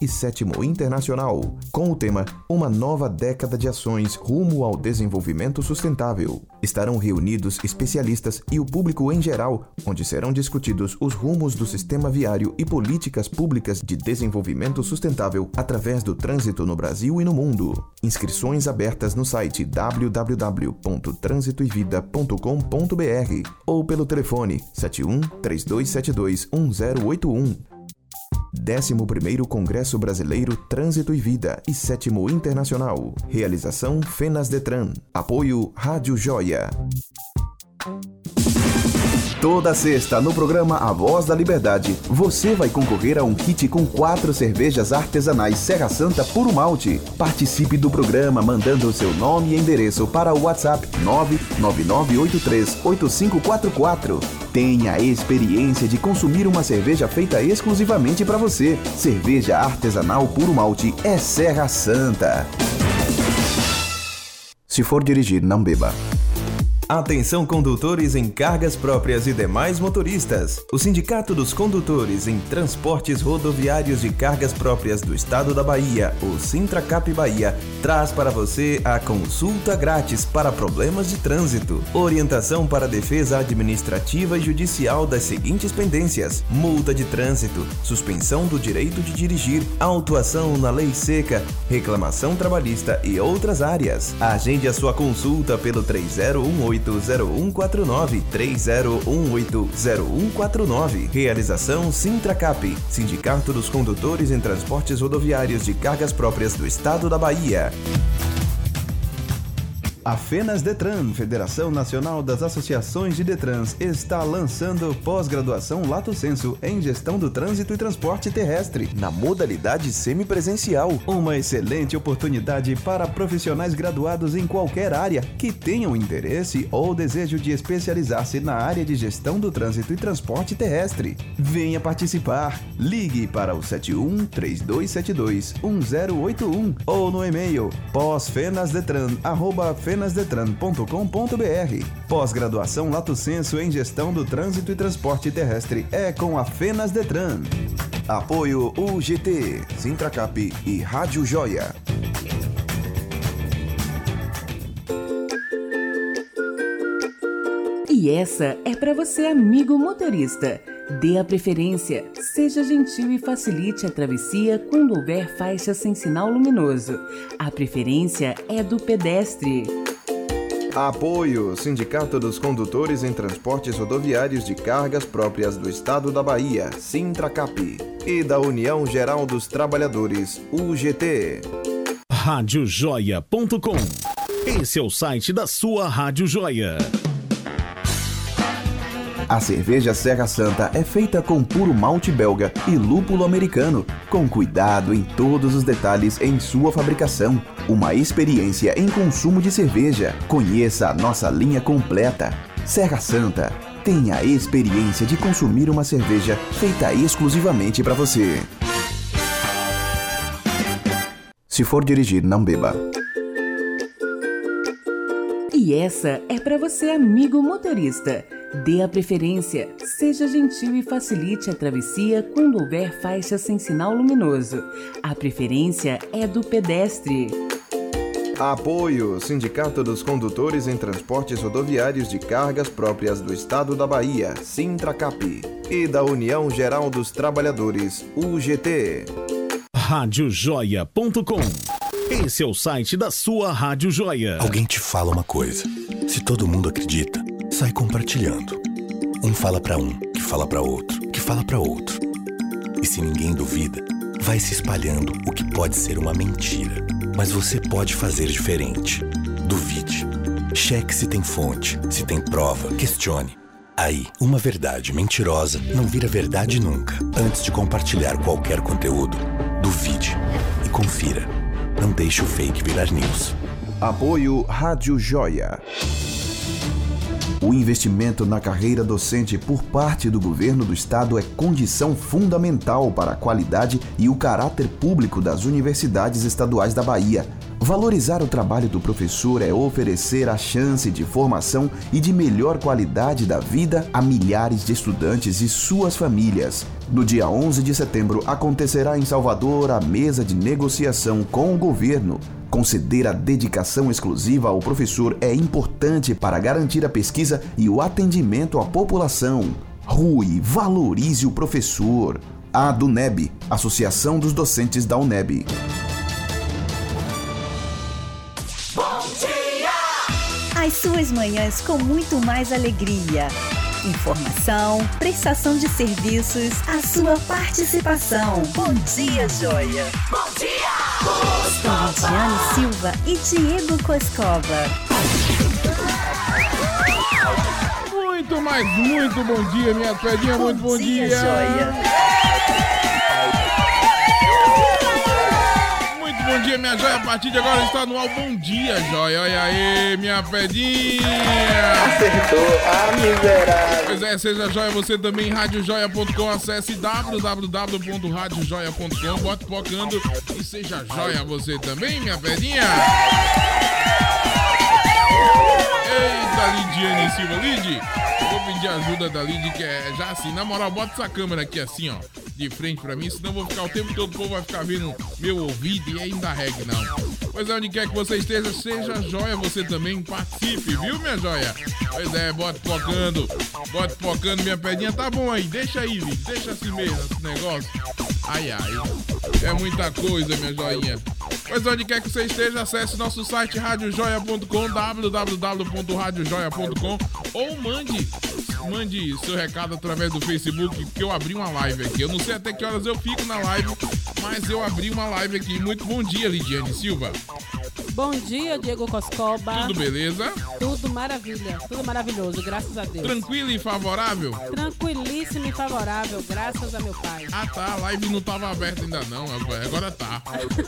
E Sétimo Internacional, com o tema Uma Nova Década de Ações Rumo ao Desenvolvimento Sustentável. Estarão reunidos especialistas e o público em geral, onde serão discutidos os rumos do sistema viário e políticas públicas de desenvolvimento sustentável através do trânsito no Brasil e no mundo. Inscrições abertas no site www.transitoevida.com.br ou pelo telefone 71 3272 1081. 11º Congresso Brasileiro Trânsito e Vida e 7 Internacional. Realização Fenas Detran. Apoio Rádio Joia. Toda sexta, no programa A Voz da Liberdade, você vai concorrer a um kit com quatro cervejas artesanais Serra Santa Puro Malte. Participe do programa mandando seu nome e endereço para o WhatsApp 999838544. Tenha a experiência de consumir uma cerveja feita exclusivamente para você. Cerveja artesanal Puro Malte é Serra Santa. Se for dirigir, não beba. Atenção condutores em cargas próprias e demais motoristas. O Sindicato dos Condutores em Transportes Rodoviários de Cargas Próprias do Estado da Bahia, o Sintracap Bahia, traz para você a consulta grátis para problemas de trânsito. Orientação para defesa administrativa e judicial das seguintes pendências: multa de trânsito, suspensão do direito de dirigir, autuação na lei seca, reclamação trabalhista e outras áreas. Agende a sua consulta pelo 3018 30180149 30180149. Realização Sintracap, Sindicato dos Condutores em Transportes Rodoviários de Cargas Próprias do Estado da Bahia. A FENAS Detran, Federação Nacional das Associações de Detrans, está lançando pós-graduação Lato Senso em Gestão do Trânsito e Transporte Terrestre, na modalidade semipresencial. Uma excelente oportunidade para profissionais graduados em qualquer área que tenham interesse ou desejo de especializar-se na área de gestão do trânsito e transporte terrestre. Venha participar! Ligue para o 71 3272 1081 ou no e-mail pós-fenasdetran.com fenasdetran.com.br. Pós-graduação Lato Senso em Gestão do Trânsito e Transporte Terrestre é com a Fenas Detran. Apoio UGT, Sintracap e Rádio Joia. E essa é para você, amigo motorista. Dê a preferência, seja gentil e facilite a travessia quando houver faixa sem sinal luminoso. A preferência é do pedestre. Apoio Sindicato dos Condutores em Transportes Rodoviários de Cargas Próprias do Estado da Bahia, Sintracap, e da União Geral dos Trabalhadores, UGT. Radiojoia.com Esse é o site da sua Rádio Joia. A cerveja Serra Santa é feita com puro malte belga e lúpulo americano, com cuidado em todos os detalhes em sua fabricação. Uma experiência em consumo de cerveja. Conheça a nossa linha completa. Serra Santa. Tenha a experiência de consumir uma cerveja feita exclusivamente para você. Se for dirigir, não beba. E essa é para você, amigo motorista. Dê a preferência, seja gentil e facilite a travessia quando houver faixa sem sinal luminoso. A preferência é do pedestre. Apoio Sindicato dos Condutores em Transportes Rodoviários de Cargas Próprias do Estado da Bahia, Sintracap, e da União Geral dos Trabalhadores, UGT. Radiojoia.com Esse é o site da sua Rádio Joia. Alguém te fala uma coisa. Se todo mundo acredita, sai compartilhando. Um fala para um, que fala para outro, que fala para outro. E se ninguém duvida, vai se espalhando o que pode ser uma mentira. Mas você pode fazer diferente. Duvide. Cheque se tem fonte, se tem prova, questione. Aí, uma verdade mentirosa não vira verdade nunca. Antes de compartilhar qualquer conteúdo, duvide e confira. Não deixe o fake virar news. Apoio Rádio Joia. O investimento na carreira docente por parte do governo do estado é condição fundamental para a qualidade e o caráter público das universidades estaduais da Bahia Valorizar o trabalho do professor é oferecer a chance de formação e de melhor qualidade da vida a milhares de estudantes e suas famílias. No dia 11 de setembro acontecerá em Salvador a mesa de negociação com o governo. Conceder a dedicação exclusiva ao professor é importante para garantir a pesquisa e o atendimento à população. Rui, valorize o professor. A DUNEB, Associação dos Docentes da UNEB. Suas manhãs com muito mais alegria. Informação, prestação de serviços, a sua participação. Bom dia, Joia. Bom dia! Com Lidiane Silva e Diego Coscova. Muito mais, muito bom dia, minha pedinha, muito bom dia. dia. Joia. Bom dia, minha joia. A partir de agora está no ar. Bom dia, joia. Olha aí, minha pedinha. Acertou. Ah, miserável. Pois é, seja joia você também, radiojoia.com. Acesse www.radiojoia.com. Bote pocando e seja joia você também, minha pedinha. Eita, Lidiane Silva. Lid, vou ajuda da Lid, que é já assim. Na moral, bota essa câmera aqui assim, ó de frente pra mim, senão vou ficar o tempo todo, o povo vai ficar vendo meu ouvido e ainda regue não. Pois é, onde quer que você esteja, seja joia, você também participe, viu, minha joia? Pois é, bote focando, bote focando, minha pedinha, tá bom aí, deixa aí, Vic, deixa assim mesmo esse negócio. Ai, ai, é muita coisa, minha joinha. Pois onde quer que você esteja, acesse nosso site radiojoia.com, www.radiojoia.com ou mande mande seu recado através do Facebook, que eu abri uma live aqui. Eu não sei até que horas eu fico na live, mas eu abri uma live aqui. Muito bom dia, Lidiane Silva. Bom dia, Diego Coscoba. Tudo beleza? Tudo maravilha, tudo maravilhoso, graças a Deus. Tranquilo e favorável? Tranquilíssimo e favorável, graças a meu pai. Ah tá, a live não estava aberta ainda não, agora tá.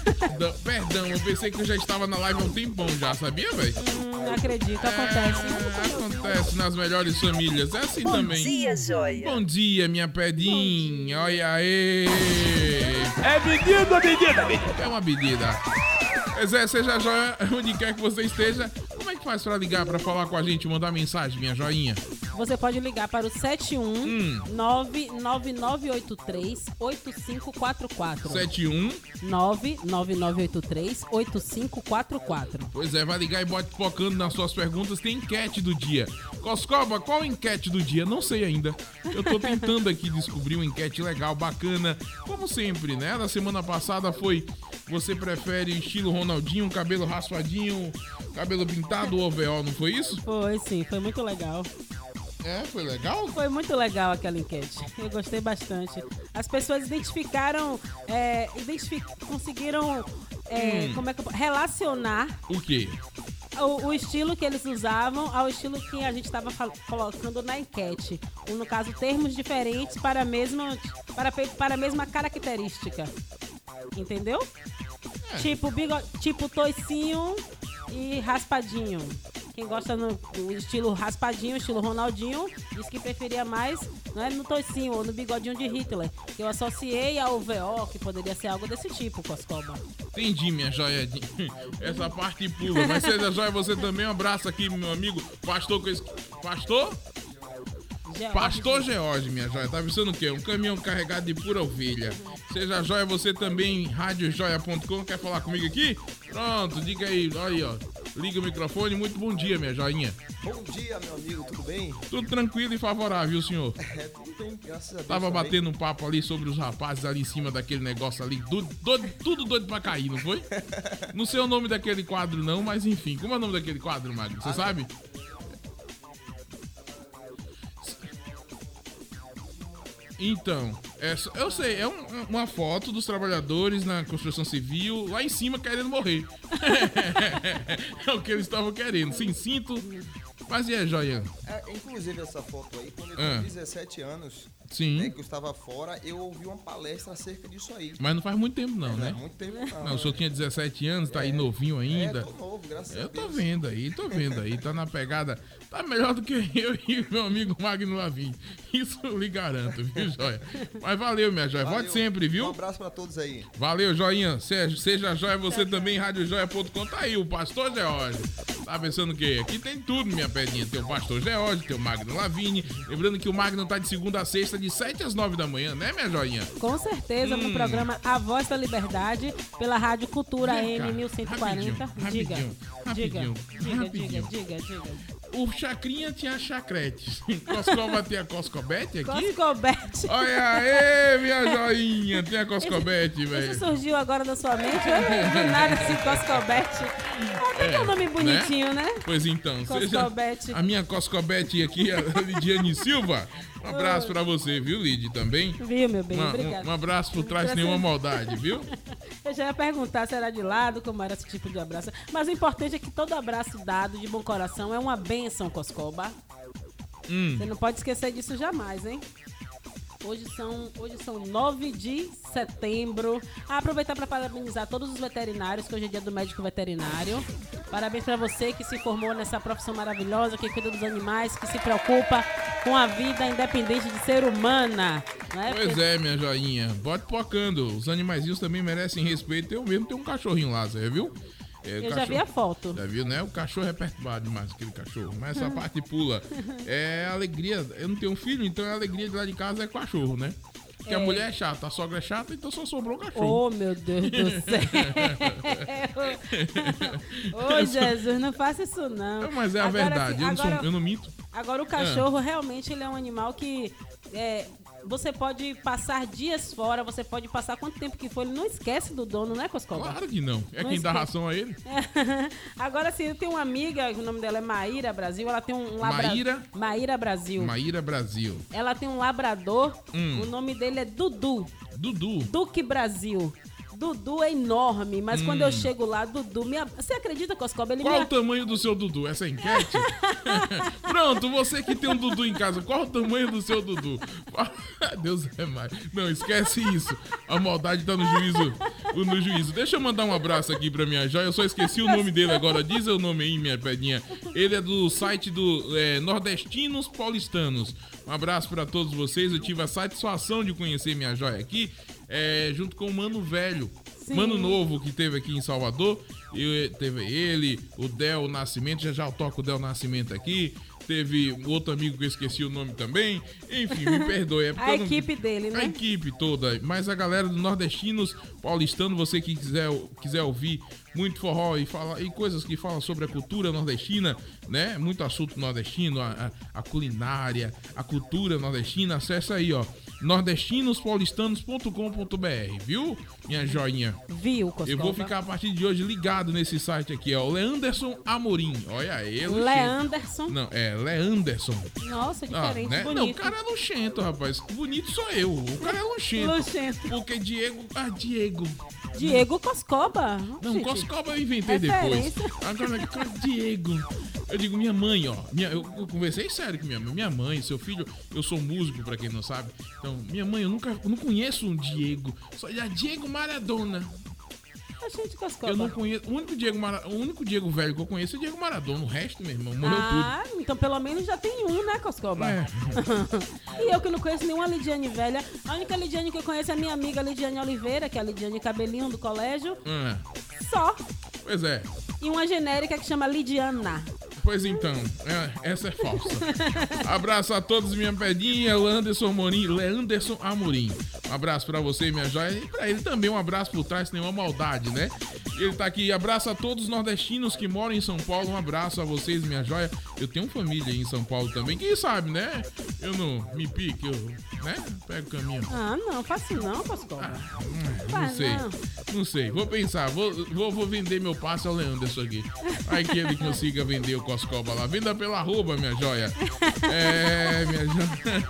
Perdão, eu pensei que eu já estava na live há um tempão já, sabia, velho? Hum, acredito, acontece. É, acontece nas melhores famílias, é assim Bom também. Bom dia, Joia. Bom dia, minha pedinha, olha aí. É medida, medida, medida. É uma medida. Pois é, seja joia onde quer que você esteja. Como é que faz para ligar, para falar com a gente, mandar mensagem, minha joinha? Você pode ligar para o 71 hum. 99983 8544. 71 99983 8544. Pois é, vai ligar e bote focando nas suas perguntas. Tem enquete do dia. Coscoba, qual enquete do dia? Não sei ainda. Eu tô tentando aqui descobrir uma enquete legal, bacana. Como sempre, né? Na semana passada foi você prefere estilo Ronaldinho, cabelo raspadinho, cabelo pintado ou OVO, não foi isso? Foi sim, foi muito legal. É, foi legal? Foi muito legal aquela enquete. Eu gostei bastante. As pessoas identificaram, é, identific... conseguiram, é, hum. como é que eu... relacionar. O quê? O, o, estilo que eles usavam ao estilo que a gente estava colocando na enquete. no caso, termos diferentes para a mesma, para, para a mesma característica. Entendeu? É. Tipo, bigode, tipo toicinho e raspadinho. Quem gosta no, do estilo raspadinho, estilo Ronaldinho, disse que preferia mais não é no toicinho ou no bigodinho de Hitler. Que eu associei ao VO, que poderia ser algo desse tipo, Coscoba. Entendi, minha joia. Essa parte pula. Mas seja joia, você também. Um abraço aqui, meu amigo. Pastor. Pastor? George. Pastor George, minha joia. Tá pensando o quê? Um caminhão carregado de pura ovelha. Seja joia, você também, radiojoia.com. Quer falar comigo aqui? Pronto, diga aí. Olha aí, ó. Liga o microfone. Muito bom dia, minha joinha. Bom dia, meu amigo. Tudo bem? Tudo tranquilo e favorável, senhor. É, tudo bem, graças a Deus. Tava também. batendo um papo ali sobre os rapazes ali em cima daquele negócio ali. Doido, doido, tudo doido pra cair, não foi? não sei o nome daquele quadro, não, mas enfim. Como é o nome daquele quadro, Magno? Você ah, sabe? Então, é, eu sei, é um, uma foto dos trabalhadores na construção civil lá em cima querendo morrer. é o que eles estavam querendo, sem cinto, Mas e aí, Joinha? É, inclusive essa foto aí, quando eu tinha Ah. 17 anos, Sim. né, que eu estava fora, eu ouvi uma palestra acerca disso aí. Mas não faz muito tempo não, Não né? é muito tempo não. Não, o senhor tinha 17 anos, tá aí novinho ainda. É, tô novo, graças a Eu tô Deus. vendo aí, tô vendo aí, tá na pegada. Tá melhor do que eu e meu amigo Magno Lavim. Isso eu lhe garanto, viu, Joia? Mas valeu, minha Joia. Volte Valeu. sempre, Um viu? abraço pra todos aí. Valeu, Joinha. Seja, seja Joia você também, radiojoia.com. Tá aí, o Pastor George. Tá pensando o quê? Aqui tem tudo, minha pedinha. Tem o Pastor George, tem o Magno Lavini. Lembrando que o Magno tá de segunda a sexta, de 7 às 9 da manhã, né, minha Joinha? Com certeza, no programa A Voz da Liberdade, pela Rádio Cultura Hum. Vem cá, M 1140. rapidinho, diga, rapidinho, diga, rapidinho, diga, rapidinho. diga, diga, diga. O Chacrinha tinha chacrete. Coscova tem a Coscobete aqui? Coscobete. Olha aí, minha joinha. Tem a Coscobete, Isso velho. surgiu agora da sua mente? Não nada assim, Coscobete. Até que é um nome bonitinho, né? Pois então, seja Coscobete. a minha Coscobete aqui, a Lidiane Silva. Um abraço pra você, viu, Lid, também. Viu, meu bem? Obrigada. um, um abraço por trás de nenhuma maldade, viu? Eu já ia perguntar se era de lado, como era esse tipo de abraço. Mas o importante é que todo abraço dado de bom coração é uma bênção, Coscoba. Hum. Você não pode esquecer disso jamais, hein? Hoje são, hoje são 9 de setembro. Aproveitar para parabenizar todos os veterinários, que hoje é dia do médico veterinário. Parabéns para você que se formou nessa profissão maravilhosa, que cuida dos animais, que se preocupa com a vida independente de ser humana. Né? Pois Porque- é, minha joinha. Bote pocando. Os animaizinhos também merecem respeito. Eu mesmo tenho um cachorrinho lá, você viu? É, Eu já vi a foto. Já viu, né? O cachorro é perturbado demais, aquele cachorro. Mas essa parte pula. É alegria. Eu não tenho filho, então a alegria de lá de casa é cachorro, né? Porque a É. mulher é chata, a sogra é chata, então só sobrou o cachorro. Oh, meu Deus do céu. Ô, Jesus, não faça isso não. Mas é a Agora, verdade, assim, eu, não sou- agora- eu não minto. Agora o cachorro realmente ele é um animal que é, você pode passar dias fora, você pode passar quanto tempo que for, ele não esquece do dono, né, Coscoba? Claro que não. É Não quem dá ração a ele. Agora sim, eu tenho uma amiga, o nome dela é Maíra Brasil, ela tem um labrador. Maíra? Maíra Brasil. Maíra Brasil. Ela tem um labrador, Hum. o nome dele é Dudu. Dudu. Duque Brasil. Dudu é enorme, mas quando eu Hum. chego lá, Dudu me. Você acredita, Coscoba? Ele Qual me. o tamanho do seu Dudu? Essa é a enquete? Pronto, você que tem um Dudu em casa, qual o tamanho do seu Dudu? Deus é mais. Não, esquece isso. A maldade tá no juízo. No juízo. Deixa eu mandar um abraço aqui pra minha joia. Eu só esqueci o nome dele agora. Diz o nome aí, minha pedinha. Ele é do site do é, Nordestinos Paulistanos. Um abraço pra todos vocês. Eu tive a satisfação de conhecer minha joia aqui, é, junto com o Mano Velho. Sim. Mano Novo que teve aqui em Salvador. Eu, teve ele, o Del Nascimento, já já eu toco o Del Nascimento aqui. Teve outro amigo que eu esqueci o nome também. Enfim, me perdoe. É A não- equipe dele, né? A equipe toda. Mas a galera do Nordestinos Paulistano, você que quiser, quiser ouvir muito forró e, falar, e coisas que falam sobre a cultura nordestina, né? Muito assunto nordestino, a, a- a culinária, a cultura nordestina, acessa aí, ó. nordestinospaulistanos.com.br, viu? Minha joinha. Viu, Coscoba? Eu vou ficar a partir de hoje ligado nesse site aqui, ó. Leanderson Amorim. Olha ele. Leanderson. Não, é Leanderson. Nossa, Ah, diferente, né? bonito. Não, o cara é luxento, rapaz. Bonito sou eu. O cara é luxento. Luxento. Porque Diego. Ah, Diego. Diego Coscoba. Não, Gente, Coscoba eu inventei referência. depois. Agora, Diego. Eu digo, minha mãe, ó. Minha, eu, eu conversei sério com minha mãe. Minha mãe, seu filho, eu sou músico, pra quem não sabe. Então, minha mãe, eu nunca eu não conheço um Diego. Só é Diego Maradona. A gente Coscoba. Eu não conheço. O único Diego, Mara, o único Diego velho que eu conheço é Diego Maradona. O resto, meu irmão, morreu Ah, então pelo menos já tem um, né, Coscoba? É. e eu que não conheço nenhuma Lidiane velha. A única Lidiane que eu conheço é a minha amiga Lidiane Oliveira, que é a Lidiane Cabelinho do colégio. tudo. É. Só. Pois é. E uma genérica que chama Lidiana. Pois então, é, essa é falsa. Abraço a todos, minha pedinha, Leanderson Amorim, Leanderson Amorim. Um abraço pra você, minha joia, e pra ele também um abraço por trás, nenhuma maldade, né? Ele tá aqui, abraço a todos os nordestinos que moram em São Paulo, um abraço a vocês, minha joia. Eu tenho família aí em São Paulo também, quem sabe, né? eu não me pique, eu, né? Pego o caminho. Ah, não, faço não, Coscoba. Ah, não sei, não. não sei. Vou pensar, vou, vou, vou vender meu passe ao Leandro aqui. Aí que ele consiga vender o Coscoba lá. Venda pela arroba, minha joia. É, minha joia.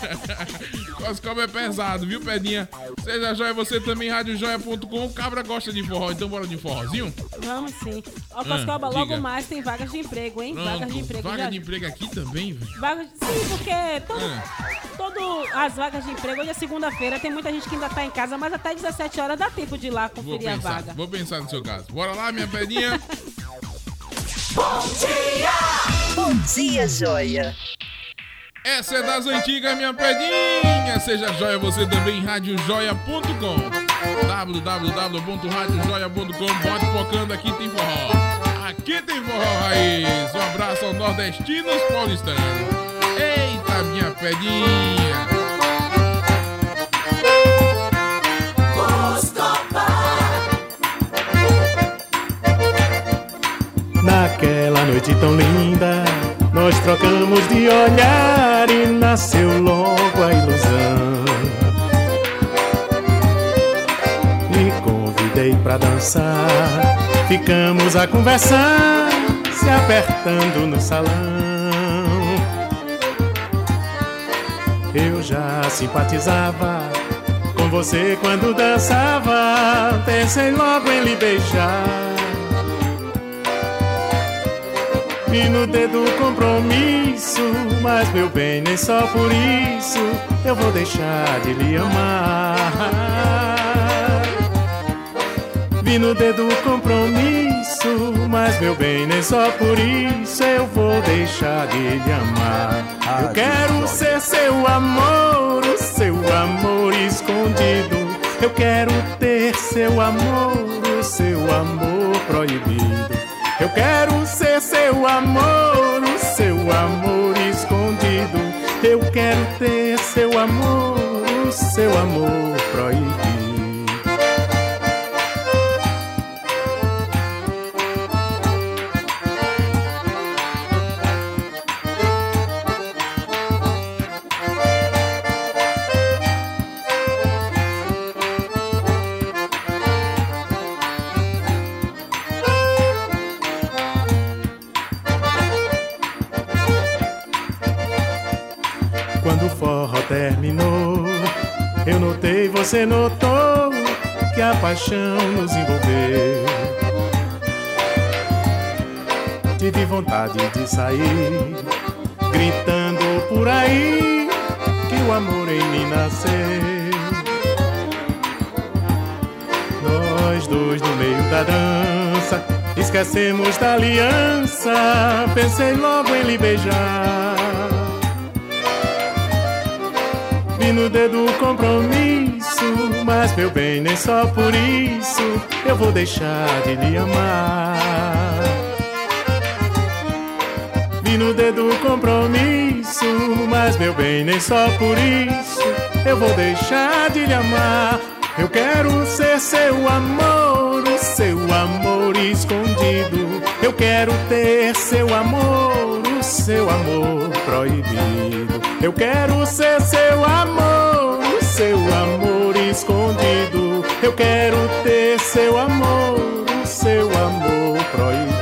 Coscoba é pesado, viu, Pedinha? Seja joia, você também, radiojoia.com. Cabra gosta de forró, então bora de forrozinho? Vamos sim. Ó, Coscoba, Ah, logo diga. mais tem vagas de emprego, hein? vagas de Pronto, emprego. vaga já- de emprego aqui também, velho. Vagas, sim, porque todo, Ah. todo as vagas de emprego, hoje é segunda-feira, tem muita gente que ainda tá em casa, mas até 17 horas dá tempo de ir lá conferir a vaga. vou pensar no seu caso. Bora lá, minha pedinha. Bom dia! Bom dia, joia! Essa é das antigas, minha pedinha. Seja joia você também, radiojoia.com. www.radiojoia.com. Bote focando, aqui tem forró. Aqui tem forró raiz. Um abraço aos nordestinos paulistanos. Eita, minha pedinha. Naquela noite tão linda, nós trocamos de olhar e nasceu logo a ilusão. Me convidei pra dançar, ficamos a conversar, se apertando no salão. Eu já simpatizava com você quando dançava, pensei logo em lhe beijar. E no dedo o compromisso, mas meu bem, nem só por isso eu vou deixar de lhe amar. Vi no dedo o compromisso, mas meu bem, nem só por isso eu vou deixar de lhe amar. Eu quero ser seu amor, o seu amor escondido. Eu quero ter seu amor, o seu amor proibido. Eu quero ser seu amor, o seu amor escondido. Eu quero ter seu amor, o seu amor proibido. Você notou que a paixão nos envolveu. Tive vontade de sair, gritando por aí que o amor em mim nasceu. Nós dois no meio da dança, esquecemos da aliança. Pensei logo em lhe beijar. Vi no dedo o compromisso, mas meu bem, nem só por isso eu vou deixar de lhe amar. Vi no dedo o compromisso, mas meu bem, nem só por isso eu vou deixar de lhe amar. Eu quero ser seu amor, o seu amor escondido. Eu quero ter seu amor, o seu amor proibido. Eu quero ser seu amor, o seu amor escondido. Eu quero ter seu amor, o seu amor proibido.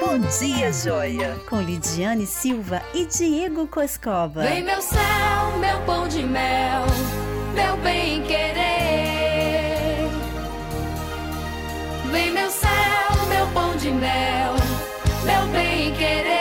Bom dia, joia! Com Lidiane Silva e Diego Coscova. Vem meu céu, meu pão de mel, meu bem querer. Mel, meu bem querer.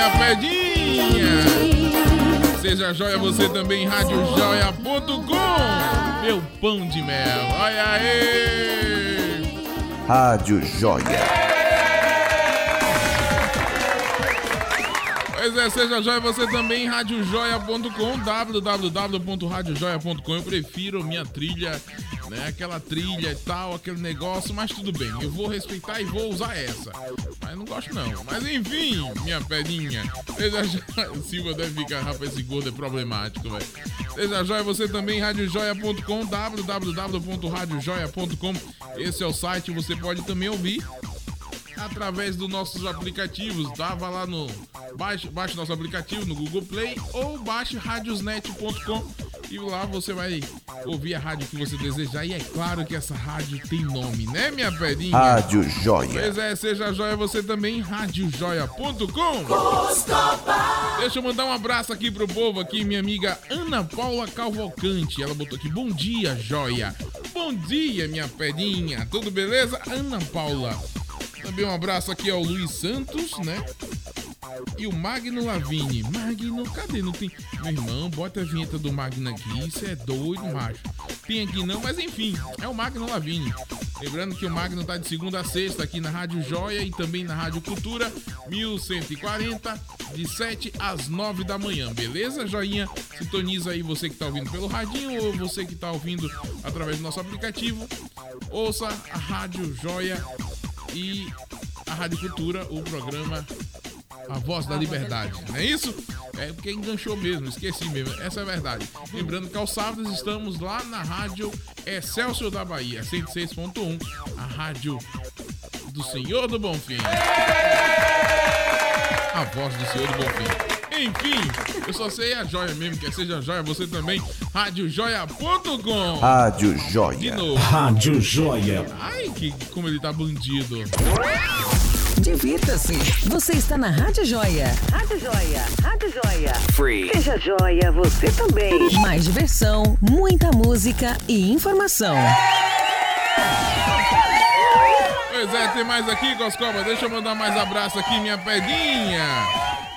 Minha pedinha. Seja joia você também, radiojoia.com. Meu pão de mel. Olha aí. Rádio Joia. Pois é, seja joia você também, radiojoia.com, www.radiojoia.com. Eu prefiro minha trilha, né? Aquela trilha e tal, aquele negócio, mas tudo bem, eu vou respeitar e vou usar essa. Gosto não. Mas enfim, minha pedinha. Seja joia. Silva deve ficar, rapaz, esse gordo é problemático, velho. Seja joia você também, radiojoia.com, www.radiojoia.com. Esse é o site, você pode também ouvir através dos nossos aplicativos, tá? Vá lá no baixe, baixe nosso aplicativo no Google Play ou baixe radiosnet.com e lá você vai ouvir a rádio que você desejar e é claro que essa rádio tem nome, né, minha pedinha? Rádio Joia. Pois é, seja joia você também, radiojoia.com. Deixa eu mandar um abraço aqui pro povo aqui, minha amiga Ana Paula Cavalcante. Ela botou aqui, bom dia, joia. Bom dia, minha pedinha. Tudo beleza? Ana Paula. Também um abraço aqui ao Luiz Santos, né? E o Magno Lavini. Magno, cadê? Não tem. Meu irmão, bota a vinheta do Magno aqui. Isso é doido, macho. Tem aqui não, mas enfim, é o Magno Lavini. Lembrando que o Magno tá de segunda a sexta aqui na Rádio Joia e também na Rádio Cultura 1140, de 7 às 9 da manhã, beleza, joinha? Sintoniza aí você que tá ouvindo pelo radinho ou você que tá ouvindo através do nosso aplicativo. Ouça a Rádio Joia e a Rádio Cultura, o programa A Voz da Liberdade, não é isso? É porque enganchou mesmo, esqueci mesmo, essa é a verdade. Lembrando que aos sábados estamos lá na Rádio Excelsior da Bahia, 106.1, a rádio do Senhor do Bonfim. A voz do Senhor do Bonfim. Enfim, eu só sei a joia mesmo, quer seja joia, você também, radiojoia.com. Rádio De Joia. novo. Rádio Joia. Ai, que como ele tá bandido. Divirta-se. Você está na Rádio Joia. Rádio Joia. Rádio Joia. Free. Seja joia, você também. Mais diversão, muita música e informação. Pois é, tem mais aqui, Coscoba. Deixa eu mandar mais abraço aqui, minha pedinha.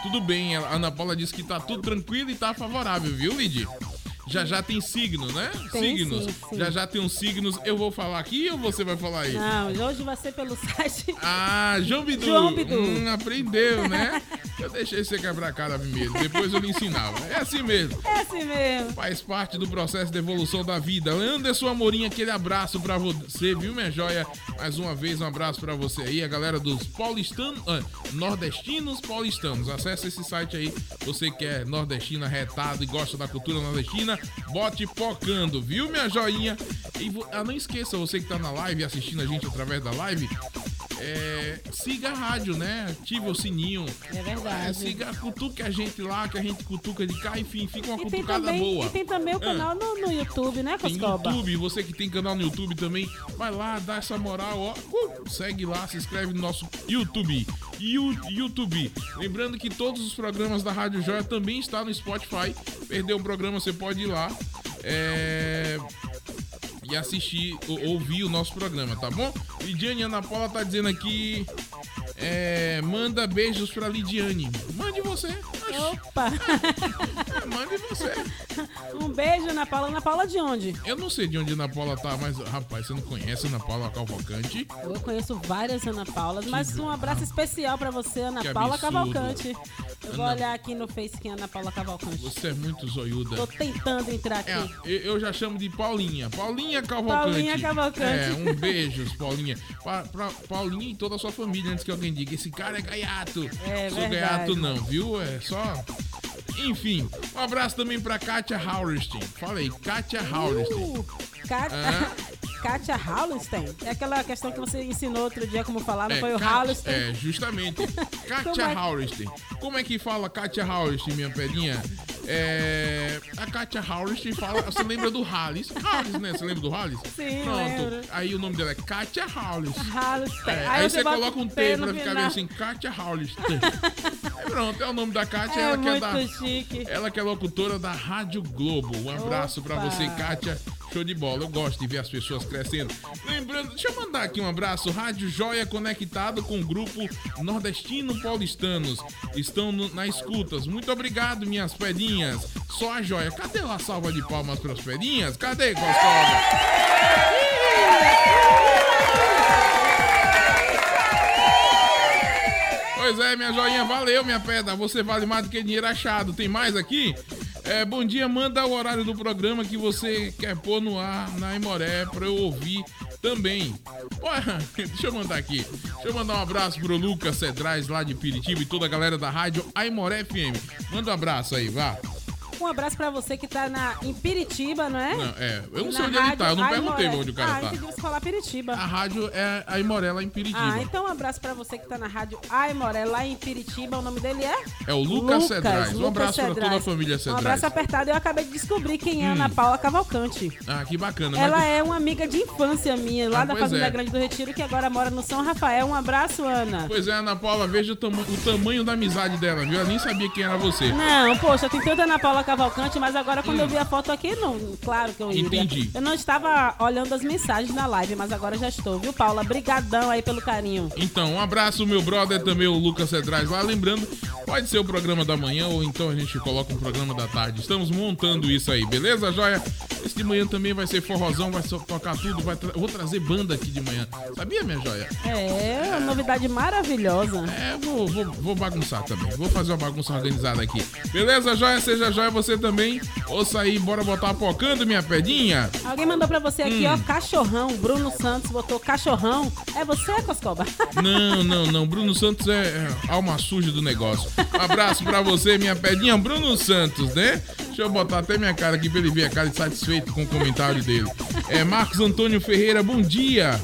Tudo bem, a Ana Paula disse que tá tudo tranquilo e tá favorável, viu, Lid? Já já tem signo, né? Tem signos. sim, sim. Já já tem uns signos. Eu vou falar aqui ou você vai falar aí? Não, hoje vai ser pelo site. Ah, João Bidu. João Bidu. Hum, aprendeu, né? Eu deixei você quebrar a cara primeiro, depois eu lhe ensinava. É assim mesmo. É assim mesmo. Faz parte do processo de evolução da vida. Anderson Amorim, aquele abraço pra você, viu, minha joia? Mais uma vez, um abraço pra você aí, a galera dos paulistanos, ah, nordestinos paulistanos. Acesse esse site aí, você que é nordestino arretado e gosta da cultura nordestina, bote pocando, viu, minha joinha? E ah, não esqueça, você que tá na live, assistindo a gente através da live, é, siga a rádio, né? Ative o sininho. É verdade. É, siga, cutuque a gente lá, que a gente cutuca de cá, enfim, fica uma E tem, cutucada também, boa. e tem também o Ah. canal no, no YouTube, né, Tem Coscoba? YouTube, você que tem canal no YouTube também, vai lá, dá essa moral, ó. Uh, segue lá, se inscreve no nosso YouTube. You- YouTube. Lembrando que todos os programas da Rádio Joia também estão no Spotify. Perdeu o programa, você pode ir lá. É, E assistir, ou- ouvir o nosso programa, tá bom? Lidiane Ana Paula tá dizendo aqui. É, manda beijos pra Lidiane. Mande você. Opa! Mande você. Um beijo, Ana Paula. Ana Paula de onde? Eu não sei de onde a Ana Paula tá, mas rapaz, você não conhece a Ana Paula Cavalcante? Eu conheço várias Ana Paulas, mas um abraço especial pra você, Ana Que Paula absurdo. Cavalcante. Eu vou Ana- olhar aqui no Face quem é Ana Paula Cavalcante. Você é muito zoiuda. Tô tentando entrar aqui. É, eu já chamo de Paulinha. Paulinha Cavalcante. Paulinha Cavalcante. É, um beijo, Paulinha. Pa, pra Paulinha e toda a sua família, antes que alguém diga, esse cara é gaiato. É Sou gaiato não, viu? É só... Enfim, um abraço também pra Kátia Hauerstein. Falei, Kátia Hauerstein. Uh? Kátia Hallenstein. É aquela questão que você ensinou outro dia como falar, não É, foi o Kat- Hallenstein? É, justamente. Katia Como é? Como é que fala Katia Hauerstein, minha pedinha? É, a Katia Hauerstein fala. Você lembra do Hallis? Hallis, né? Você lembra do Hallis? Sim, Pronto. lembro. Aí o nome dela é Katia Hallis. Hallenstein. É, Aí aí, você coloca um T T pra ficar final. assim, Haulis. Aí pronto, é o nome da Katia. É ela que é da. chique. Ela que é locutora da Rádio Globo. Um abraço pra Opa. você, Kátia. Show de bola. Eu gosto de ver as pessoas crescendo. Lembrando, deixa eu mandar aqui um abraço. Rádio Joia conectado com o grupo Nordestino Paulistanos. Estão no- na escutas. Muito obrigado, minhas pedinhas. Só a joia. Cadê a salva de palmas para as pedinhas? Cadê, Coscoba? Pois é, minha joinha, valeu, minha pedra. Você vale mais do que dinheiro achado. Tem mais aqui? É, bom dia, manda o horário do programa que você quer pôr no ar na Imoré pra eu ouvir também. Ué, deixa eu mandar aqui. Deixa eu mandar um abraço pro Lucas Cedrais lá de Piritiba e toda a galera da rádio Aimoré FM. Manda um abraço aí, vá. Um abraço pra você que tá na, em Piritiba, não é? Não, é, eu não sei onde ele tá, eu não perguntei onde o cara ah, tá. entendi você falar Piritiba. A rádio é a Imoré lá em Piritiba. Ah, então um abraço pra você que tá na rádio Aimoré, lá em Piritiba. O nome dele é? É o Lucas Cedrais. Um Lucas abraço pra toda a Cedrais. família Um Cedrais. abraço apertado. Eu acabei de descobrir quem é Hum. Ana Paula Cavalcante. Ah, que bacana. Ela mas- é uma amiga de infância minha, lá Ah, da Fazenda é. Grande do Retiro, que agora mora no São Rafael. Um abraço, Ana. Pois é, Ana Paula, veja o, tama- o tamanho da amizade dela, viu? Ela nem sabia quem era você. Não, poxa, tem tanta Ana Paula Cavalcante, mas agora quando eu vi a foto aqui, não, claro que eu iria. Entendi. Eu não estava olhando as mensagens na live, mas agora já estou, viu, Paula? Brigadão aí pelo carinho. Então, um abraço, meu brother, também o Lucas Cedrais lá. Lembrando, pode ser o programa da manhã ou então a gente coloca um programa da tarde. Estamos montando isso aí, beleza, joia? Esse de manhã também vai ser forrozão, vai tocar tudo. Vai tra- Vou trazer banda aqui de manhã. Sabia, minha joia? É, uma novidade maravilhosa. É, vou, vou, vou bagunçar também. Vou fazer uma bagunça organizada aqui. Beleza, joia? Seja joia você também. Ouça aí, bora botar pocando, minha pedinha. Alguém mandou pra você aqui, Hum. ó, cachorrão. Bruno Santos botou cachorrão. É você, Coscoba? Não, não, não. Bruno Santos é, é alma suja do negócio. Um abraço pra você, minha pedinha. Bruno Santos, né? Deixa eu botar até minha cara aqui pra ele ver a cara de satisfeito com o comentário dele. É Marcos Antônio Ferreira, bom dia.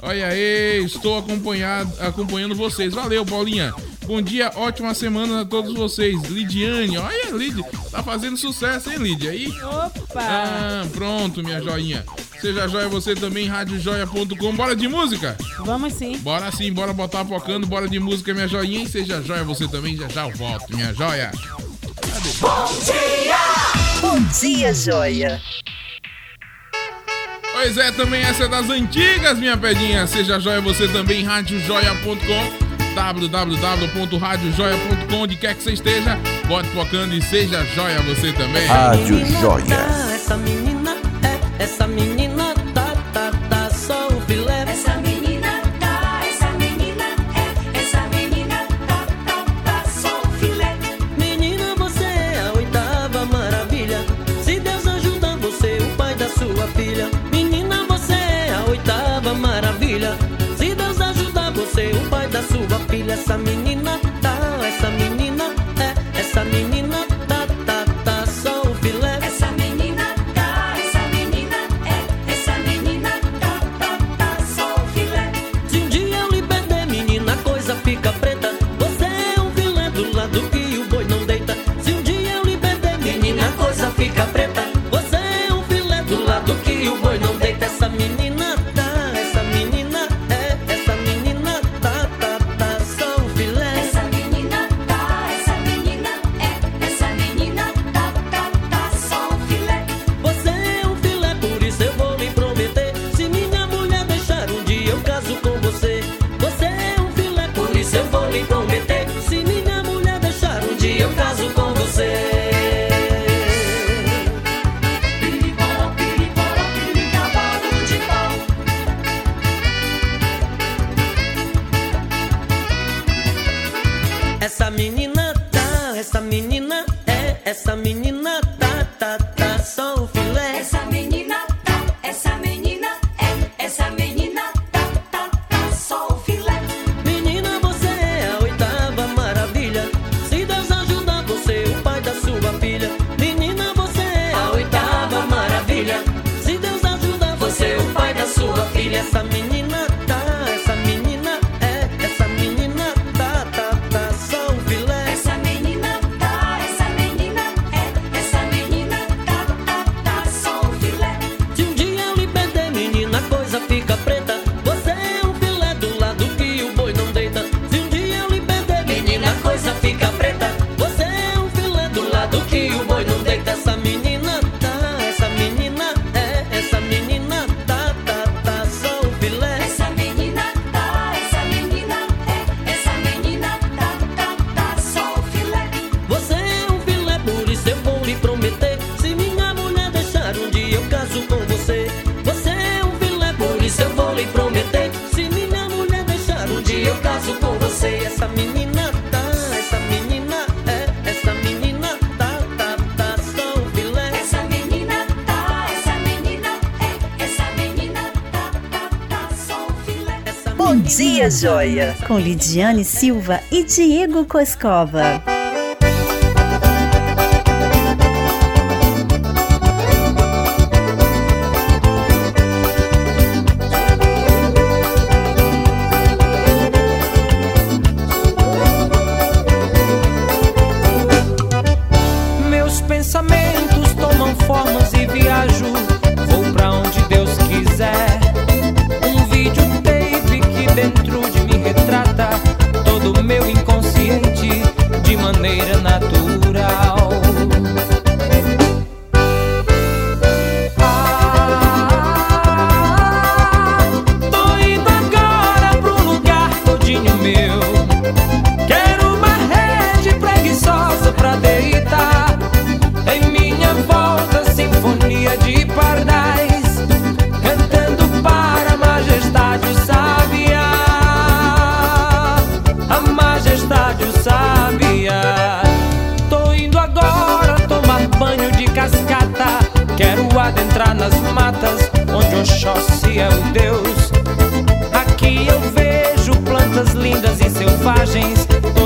Olha aí, estou acompanhado, acompanhando vocês. Valeu, Paulinha. Bom dia, ótima semana a todos vocês. Lidiane, olha, Lid, tá fazendo sucesso, hein, Lid? Aí. Opa! Ah, pronto, minha joinha. Seja joia você também, radiojoia.com. Bora de música? Vamos sim. Bora sim, bora botar focando, bora de música, minha joinha. E seja joia você também, já já eu volto, minha joia. Bom dia! Bom dia, joia. Pois é, também essa é das antigas, minha pedinha. Seja joia você também, radiojoia.com www.radiojoia.com, onde quer que você esteja, bote tocando e seja joia você também. Rádio Joia. Essa menina é, essa menina Joia, com Lidiane Silva e Diego Coscova.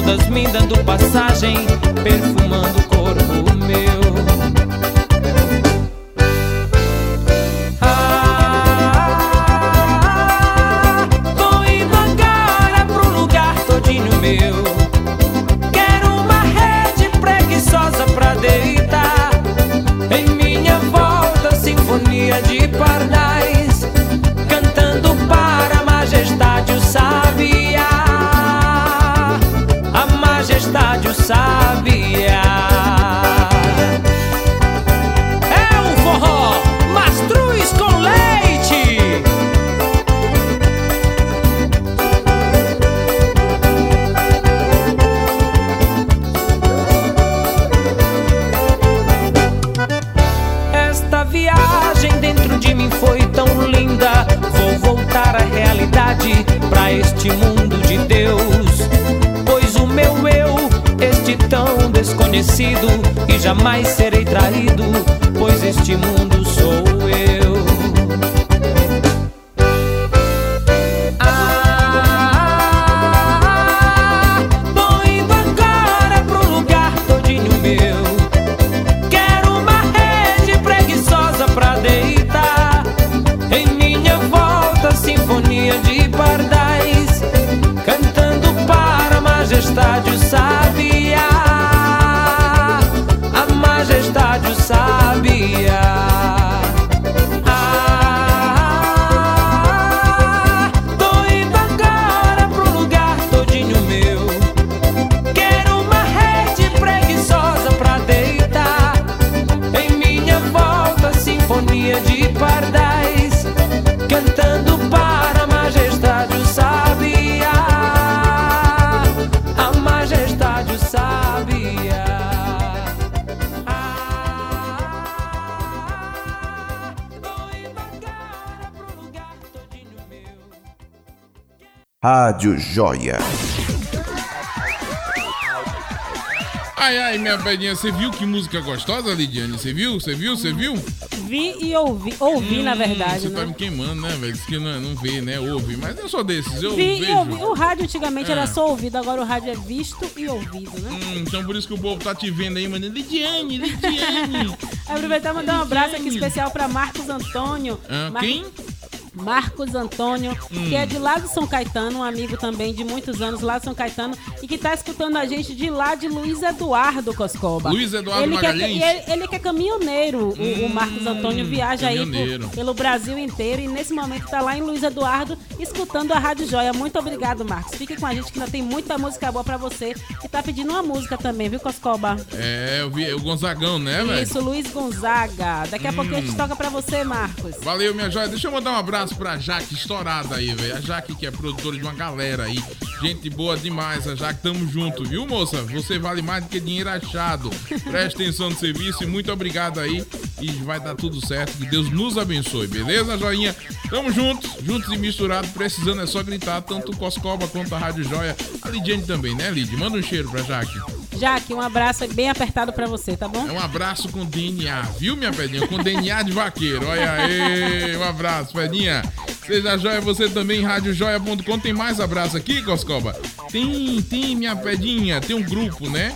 todas me dando passagem, perfumando o corpo meu. Joia. Ai, ai, minha pedinha, você viu que música gostosa, Lidiane? Você viu? Você viu? Você viu? Vi e ouvi. Ouvi, na verdade, Você né? tá me queimando, né, velho? Diz que não, não vê, né? Ouve. Mas eu sou desses, eu Vi vejo. e ouvi. O rádio antigamente É. era só ouvido, agora o rádio é visto e ouvido, né? Hum, então por isso que o povo tá te vendo aí, mano. Lidiane, Lidiane. Aproveitar e mandar um abraço aqui especial pra Marcos Antônio. Ah, Mar- quem? Marcos Antônio, Hum. que é de lá de São Caetano, um amigo também de muitos anos lá de São Caetano, e que tá escutando a gente de lá de Luiz Eduardo Coscoba. Luiz Eduardo ele que é, Magalhães? ele, ele que é caminhoneiro, o- o, Marcos Antônio viaja aí por- pelo Brasil inteiro e nesse momento tá lá em Luiz Eduardo escutando a Rádio Joia. Muito obrigado, Marcos. Fique com a gente que ainda tem muita música boa pra você e tá pedindo uma música também, viu, Coscoba? É, eu vi o Gonzagão, né, velho? Isso, Luiz Gonzaga. Daqui a pouquinho a gente toca pra você, Marcos. Valeu, minha joia. Deixa eu mandar um abraço pra Jaque estourada aí, velho. A Jaque, que é produtora de uma galera aí. Gente boa demais, a Jaque. Tamo junto, viu, moça? Você vale mais do que dinheiro achado. Preste atenção no serviço e muito obrigado aí. E vai dar tudo certo. Que Deus nos abençoe, beleza, joinha? Tamo juntos, juntos e misturados. Precisando é só gritar, tanto Coscoba quanto a Rádio Joia. A Lidiane também, né, Lid? Manda um cheiro pra Jaque. Jaque, um abraço bem apertado pra você, tá bom? É um abraço com DNA, viu, minha pedinha? Com DNA de vaqueiro. Olha aí, um abraço, pedinha. Seja joia você também, radiojoia.com. Tem mais abraço aqui, Coscoba? Tem, tem, minha pedinha. Tem um grupo, né?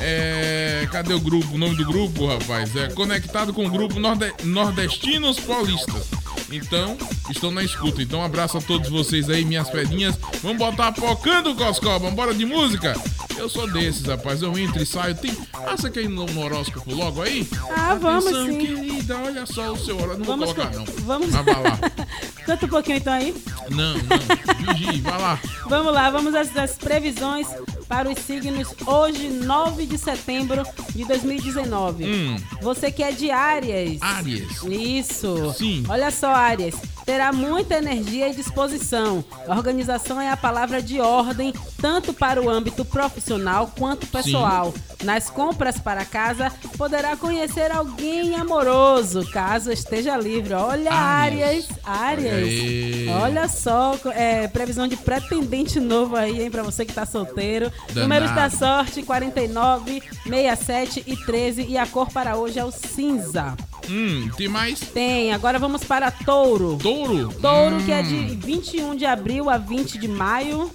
É. Cadê o grupo? O nome do grupo, rapaz? É conectado com o grupo Norde- Nordestinos Paulistas. Então, estão na escuta. Então, um abraço a todos vocês aí, minhas pedinhas. Vamos botar pocando, Coscoba. Bora de música? Eu sou desses, rapaz. Eu entro e saio. Tem. Ah, você quer ir no, horóscopo logo aí? Ah, vamos Atenção, sim. querida, olha só o seu horóscopo. Não vou Vamos colocar, com- não. vamos- Mas vai lá. Canta um pouquinho então aí. Não, não. Vigie, vai lá. Vamos lá, vamos às, às previsões para os signos hoje, 9 de setembro de 2019. Hum. Você que é de Áries. Áries. Isso. Sim. Olha só, Áries. Terá muita energia e disposição. Organização é a palavra de ordem, tanto para o âmbito profissional quanto pessoal. Nas compras para casa, poderá conhecer alguém amoroso, caso esteja livre. Olha. Áries. Áries. Olha só, é, previsão de pretendente novo aí, hein, pra você que tá solteiro. Danado. Números da sorte: 49, 67 e 13. E a cor para hoje é o cinza. Hum, tem mais? Tem, agora vamos para touro. Touro? Touro, que é Hum. de 21 de abril a 20 de maio.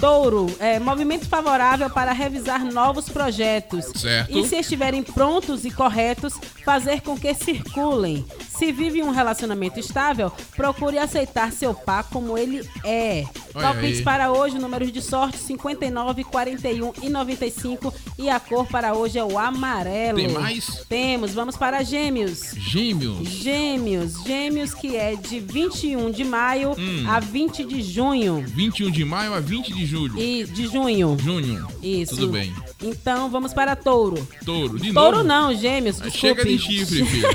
Touro, é, movimento favorável para revisar novos projetos. Certo. E se estiverem prontos e corretos, fazer com que circulem. Se vive um relacionamento estável, procure aceitar seu par como ele é. Palpites para hoje, números de sorte 59, 41 e 95. E a cor para hoje é o amarelo. Tem mais? Temos, vamos para gêmeos. Gêmeos. Gêmeos, gêmeos que é de 21 de maio Hum. a 20 de junho. 21 de maio a 20 de julho. E de junho. Junho. Isso. Tudo bem. Então vamos para touro. Touro. De touro novo? não, gêmeos. Desculpe. Chega de chifre, filho.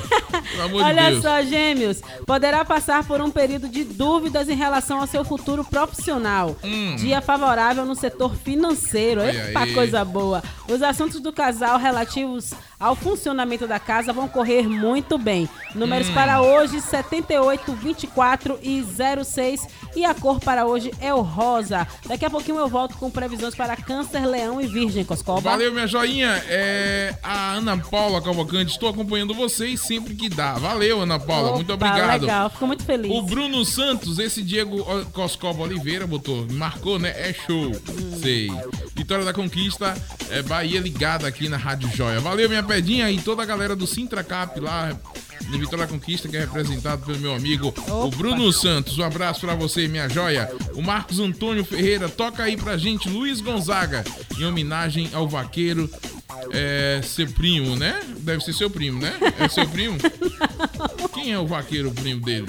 Pelo amor Olha de Deus. só, gêmeos. Poderá passar por um período de dúvidas em relação ao seu futuro profissional. Dia favorável no setor financeiro. Hum. Epa, coisa boa. Os assuntos do casal relativos ao funcionamento da casa vão correr muito bem. Números Hum. para hoje: 78, 24 e 06. E a cor para hoje é o rosa. Daqui a pouquinho eu volto com previsões para Câncer, Leão e Virgem, Coscoba. Valeu, minha joinha. É a Ana Paula Cavalcante. Estou acompanhando vocês sempre que dá. Valeu, Ana Paula. Muito Opa, obrigado. Legal, fico muito feliz. O Bruno Santos, esse Diego Coscoba Oliveira botou, marcou, né? É show. Hum. Sei. Vitória da Conquista, é Bahia ligada aqui na Rádio Joia. Valeu, minha pedinha e toda a galera do Sintracap lá de Vitória Conquista, que é representado pelo meu amigo o Bruno Santos. Um abraço pra você, minha joia. O Marcos Antônio Ferreira, toca aí pra gente Luiz Gonzaga, em homenagem ao vaqueiro. É, seu primo, né? Deve ser seu primo, né? É seu primo? Quem é o vaqueiro primo dele?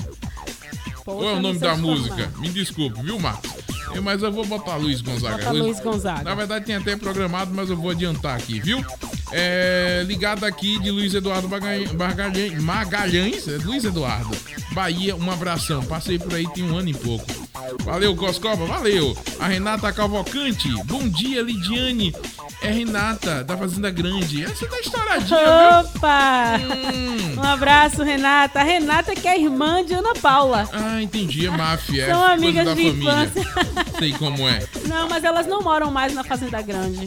Qual é o nome da música? Me desculpe, viu, Marcos? Eu- mas eu vou botar Luiz Gonzaga. Bota Luiz Gonzaga. Na verdade, tem até programado, mas eu vou adiantar aqui, viu? É, ligado aqui de Luiz Eduardo Bargalhães, Magalhães, é Luiz Eduardo, Bahia, um abração. Passei por aí tem um ano e pouco. Valeu, Coscoba, valeu. A Renata Cavalcante, bom dia, Lidiane. É Renata, da Fazenda Grande. Essa é da estouradinha? Opa! Um abraço, Renata. A Renata que é irmã de Ana Paula. Ah, entendi, é máfia. é São coisa amigas de família. infância. Sei como é. Não, mas elas não moram mais na Fazenda Grande.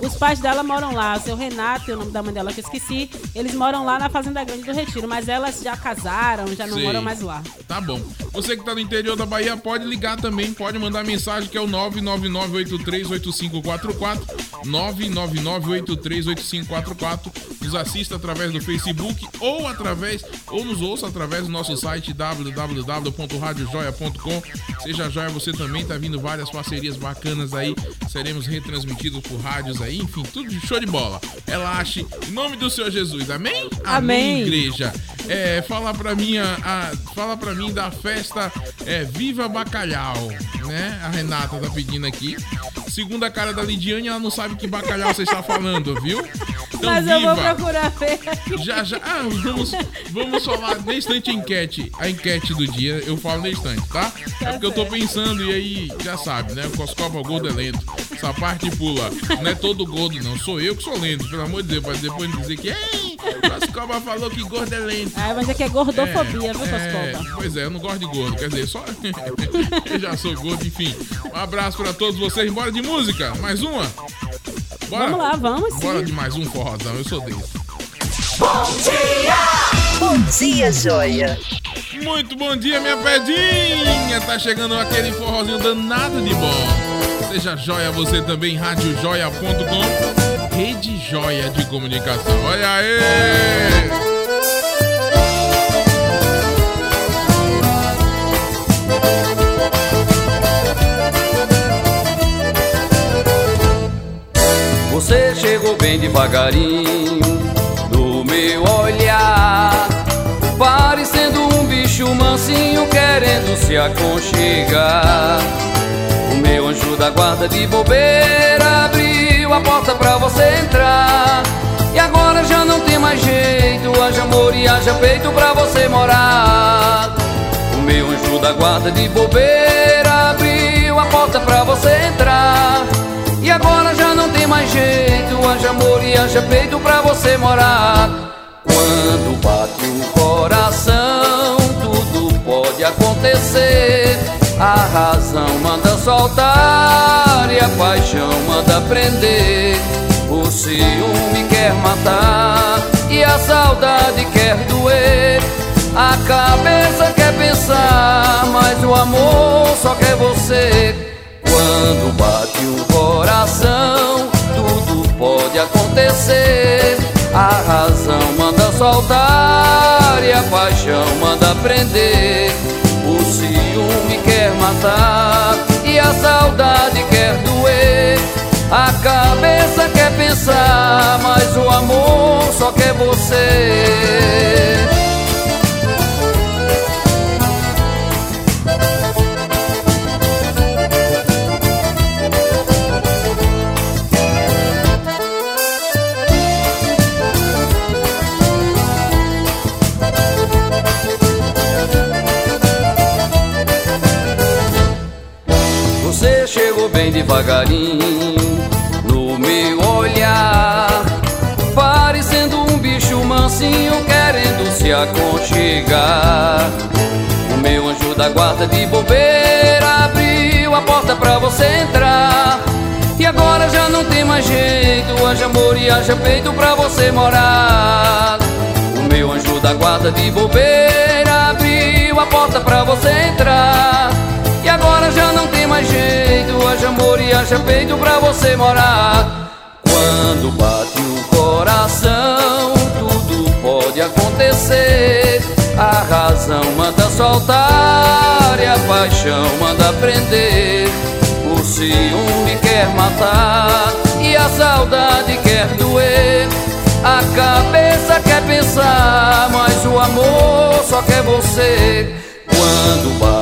Os pais dela moram lá. O seu Renato o nome da mãe dela que eu esqueci. Eles moram lá na Fazenda Grande do Retiro. Mas elas já casaram, já não Sei. moram mais lá. Tá bom. Você que tá no interior da Bahia pode ligar também, pode mandar mensagem que é o 999838544, 999838544. Nos assista através do Facebook ou através ou nos ouça através do nosso site www.radiojoia.com. Seja joia, você também tá vindo várias parcerias bacanas aí. Seremos retransmitidos por rádios aí, enfim, tudo de show de bola. Relaxe, em nome do Senhor Jesus. Amém? Amém. igreja. É, fala pra mim, a, a- fala pra mim da festa é, Viva Bacalhau, né? A Renata tá pedindo aqui. Segundo a cara da Lidiane, ela não sabe que bacalhau você está falando, viu? Então, mas eu vou viva. procurar ver. Já, já. Ah, vamos, vamos falar na instante a enquete. A enquete do dia, eu falo na instante, tá? É porque eu tô pensando, e aí, já sabe, né? O Coscoba gordo é lento. Essa parte pula. Não é todo gordo, não. Sou eu que sou lento, pelo amor de Deus. Pra depois dizer que, ei, Coscoba falou que gordo é lento. Ah, mas é que é gordofobia, viu, É, Coscoba? pois é, eu não gosto de gordo. Quer dizer, só. eu já sou gordo, enfim. Um abraço pra todos vocês. Bora de música. Mais uma? Bora? Vamos lá, vamos sim. Bora de mais um forrozão. Eu sou desse. Bom dia! Bom dia, joia! Muito bom dia, minha pedinha! Tá chegando aquele forrozinho danado de bom. Seja joia você também, radiojoia.com, rede joia de comunicação. Olha aí! Você chegou bem devagarinho no meu olhar, parecendo um bicho mansinho querendo se aconchegar. O meu anjo da guarda de bobeira abriu a porta pra você entrar. E agora já não tem mais jeito, haja amor e haja peito pra você morar. O meu anjo da guarda de bobeira abriu a porta pra você entrar. E agora já não tem mais jeito, haja amor e haja peito pra você morar. Quando bate o coração, tudo pode acontecer. A razão manda soltar e a paixão manda prender. O ciúme quer matar e a saudade quer doer. A cabeça quer pensar, mas o amor só quer você. Quando bate o coração, tudo pode acontecer. A razão manda soltar e a paixão manda prender. O ciúme quer matar e a saudade quer doer. A cabeça quer pensar, mas o amor só quer você. Devagarinho no meu olhar, parecendo se aconchegar. O meu anjo da guarda de bobeira abriu a porta pra você entrar. E agora já não tem mais jeito, haja amor e haja peito pra você morar. O meu anjo da guarda de bobeira abriu a porta pra você entrar. Mais jeito, haja amor e haja peito pra você morar. Quando bate o coração, tudo pode acontecer. A razão manda soltar e a paixão manda prender. O ciúme quer matar e a saudade quer doer. A cabeça quer pensar, mas o amor só quer você. Quando bate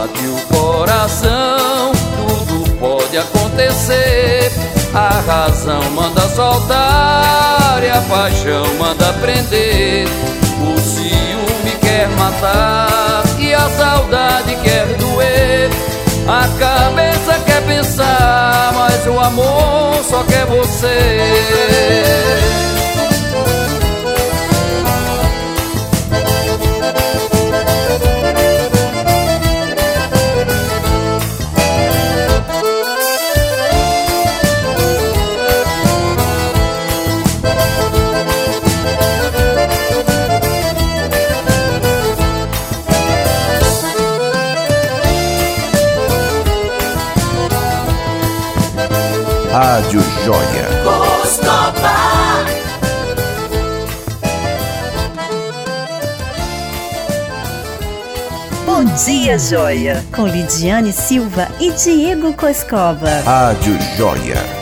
A razão manda soltar e a paixão manda prender. O ciúme quer matar e a saudade quer doer. A cabeça quer pensar, mas o amor só quer você. Rádio Joia. Bom dia, Joia! Com Lidiane Silva e Diego Coscova. Rádio Joia.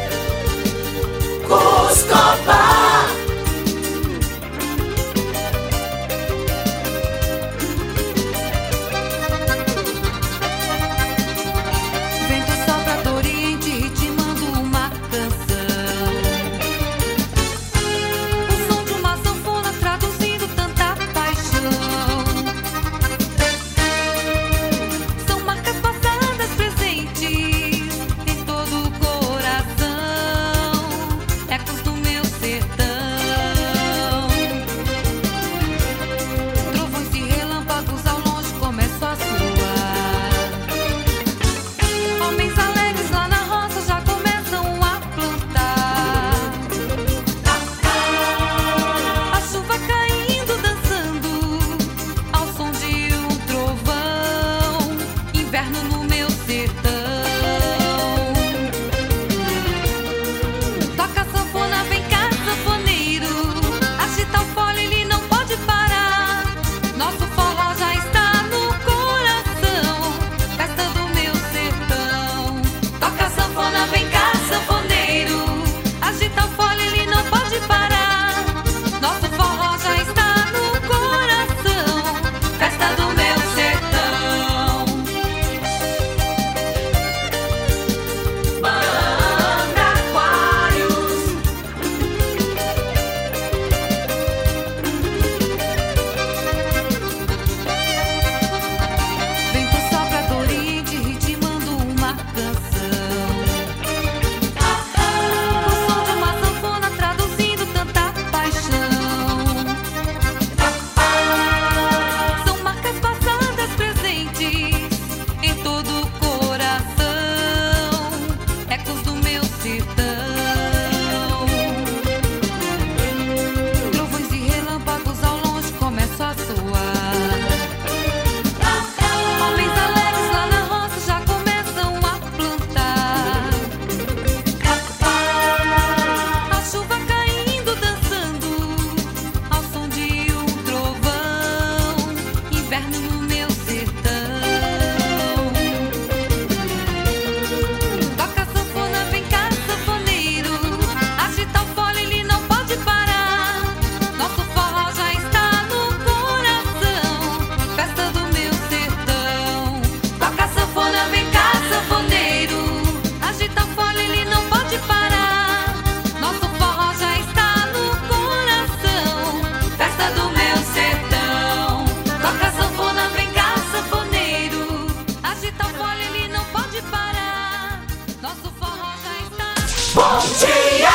Bom dia!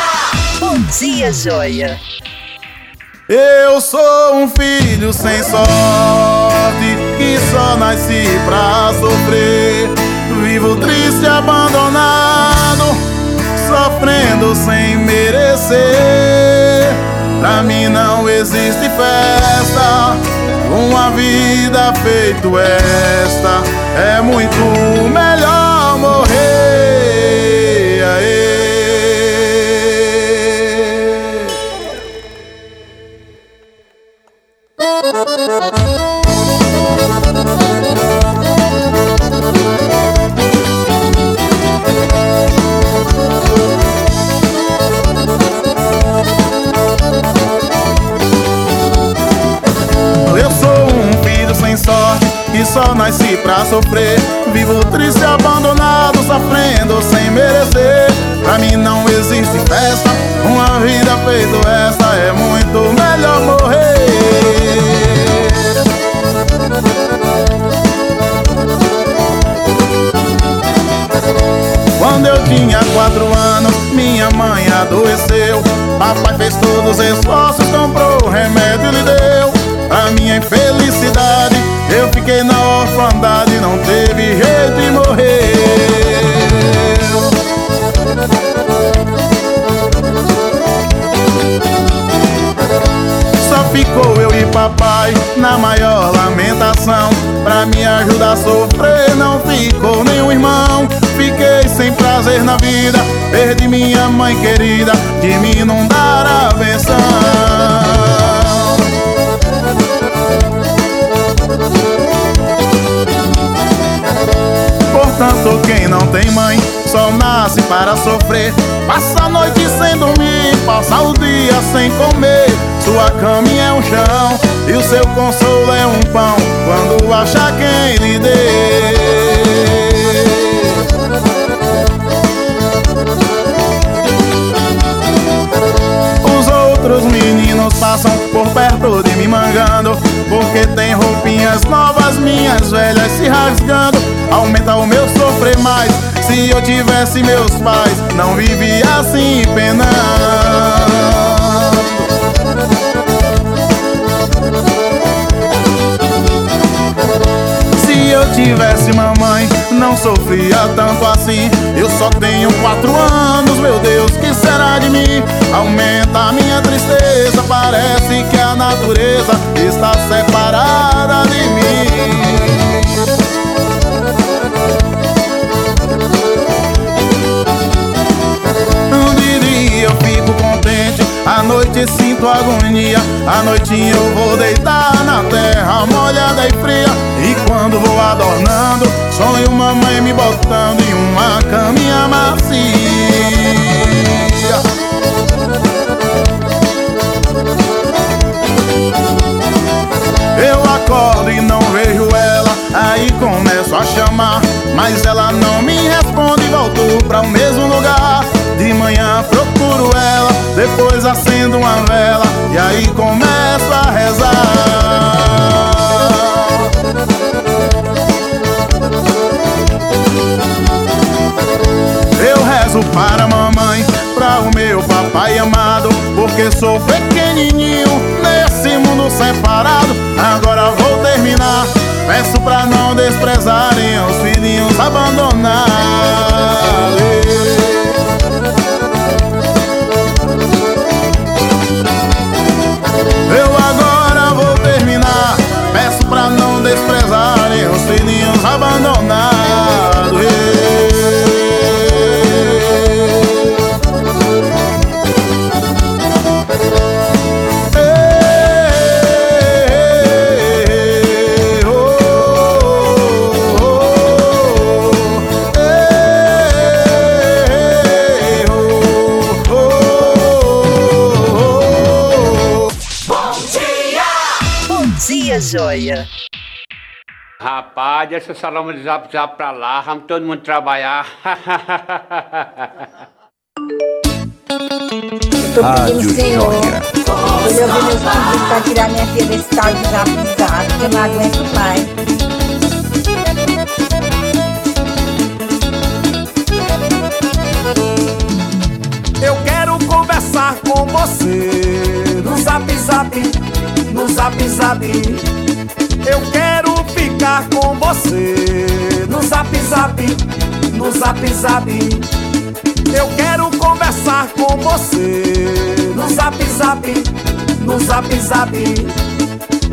Bom dia, Joia! Eu sou um filho sem sorte que só nasci pra sofrer. Vivo triste, abandonado, sofrendo sem merecer. Pra mim não existe festa, uma vida feito esta é muito melhor morrer. Nasci pra sofrer. Vivo triste, abandonado, sofrendo sem merecer. Pra mim não existe festa, uma vida feita essa é muito melhor morrer. Quando eu tinha quatro anos, minha mãe adoeceu. Papai fez todos os esforços, comprou o remédio e lhe deu. Pra minha infelicidade, eu fiquei na orfandade, não teve jeito de morrer. Só ficou eu e papai na maior lamentação. Pra me ajudar a sofrer, não ficou nenhum irmão. Fiquei sem prazer na vida, perdi minha mãe querida, de mim não dar a benção. Tem mãe só nasce para sofrer. Passa a noite sem dormir, passa o dia sem comer. Sua cama é um chão e o seu consolo é um pão. Quando achar quem lhe dê. Passam por perto de mim mangando Porque tem roupinhas novas, minhas velhas se rasgando. Aumenta o meu sofrer mais Se eu tivesse meus pais Não vivia assim penando eu tivesse mamãe, não sofria tanto assim. Eu só tenho quatro anos, meu Deus, que será de mim? Aumenta a minha tristeza, parece que a natureza está separada de mim. De dia eu fico contente, à noite sinto agonia. À noitinha eu vou deitar na terra molhada e fria. E quando vou adornando, sonho mamãe me botando em uma caminha macia. Eu acordo e não vejo ela, aí começo a chamar, mas ela não me responde e volto pra o mesmo lugar. De manhã procuro ela, depois acendo uma vela e aí começo a rezar. Eu rezo para mamãe, para o meu papai amado, porque sou pequenininho nesse mundo separado. Agora vou terminar, peço pra não desprezarem os filhinhos abandonados. Rapaz, deixa o salão de zap zap pra lá, vamos todo mundo trabalhar. Tô pedindo senhor. Quando eu ver meus filhos pra tirar minha filha desse tal de zap zap, que eu não aguento mais. Eu quero conversar com você no zap zap zap zap. Eu quero ficar com você. No zap zap, no zap zap. Eu quero conversar com você. No zap zap, no zap zap.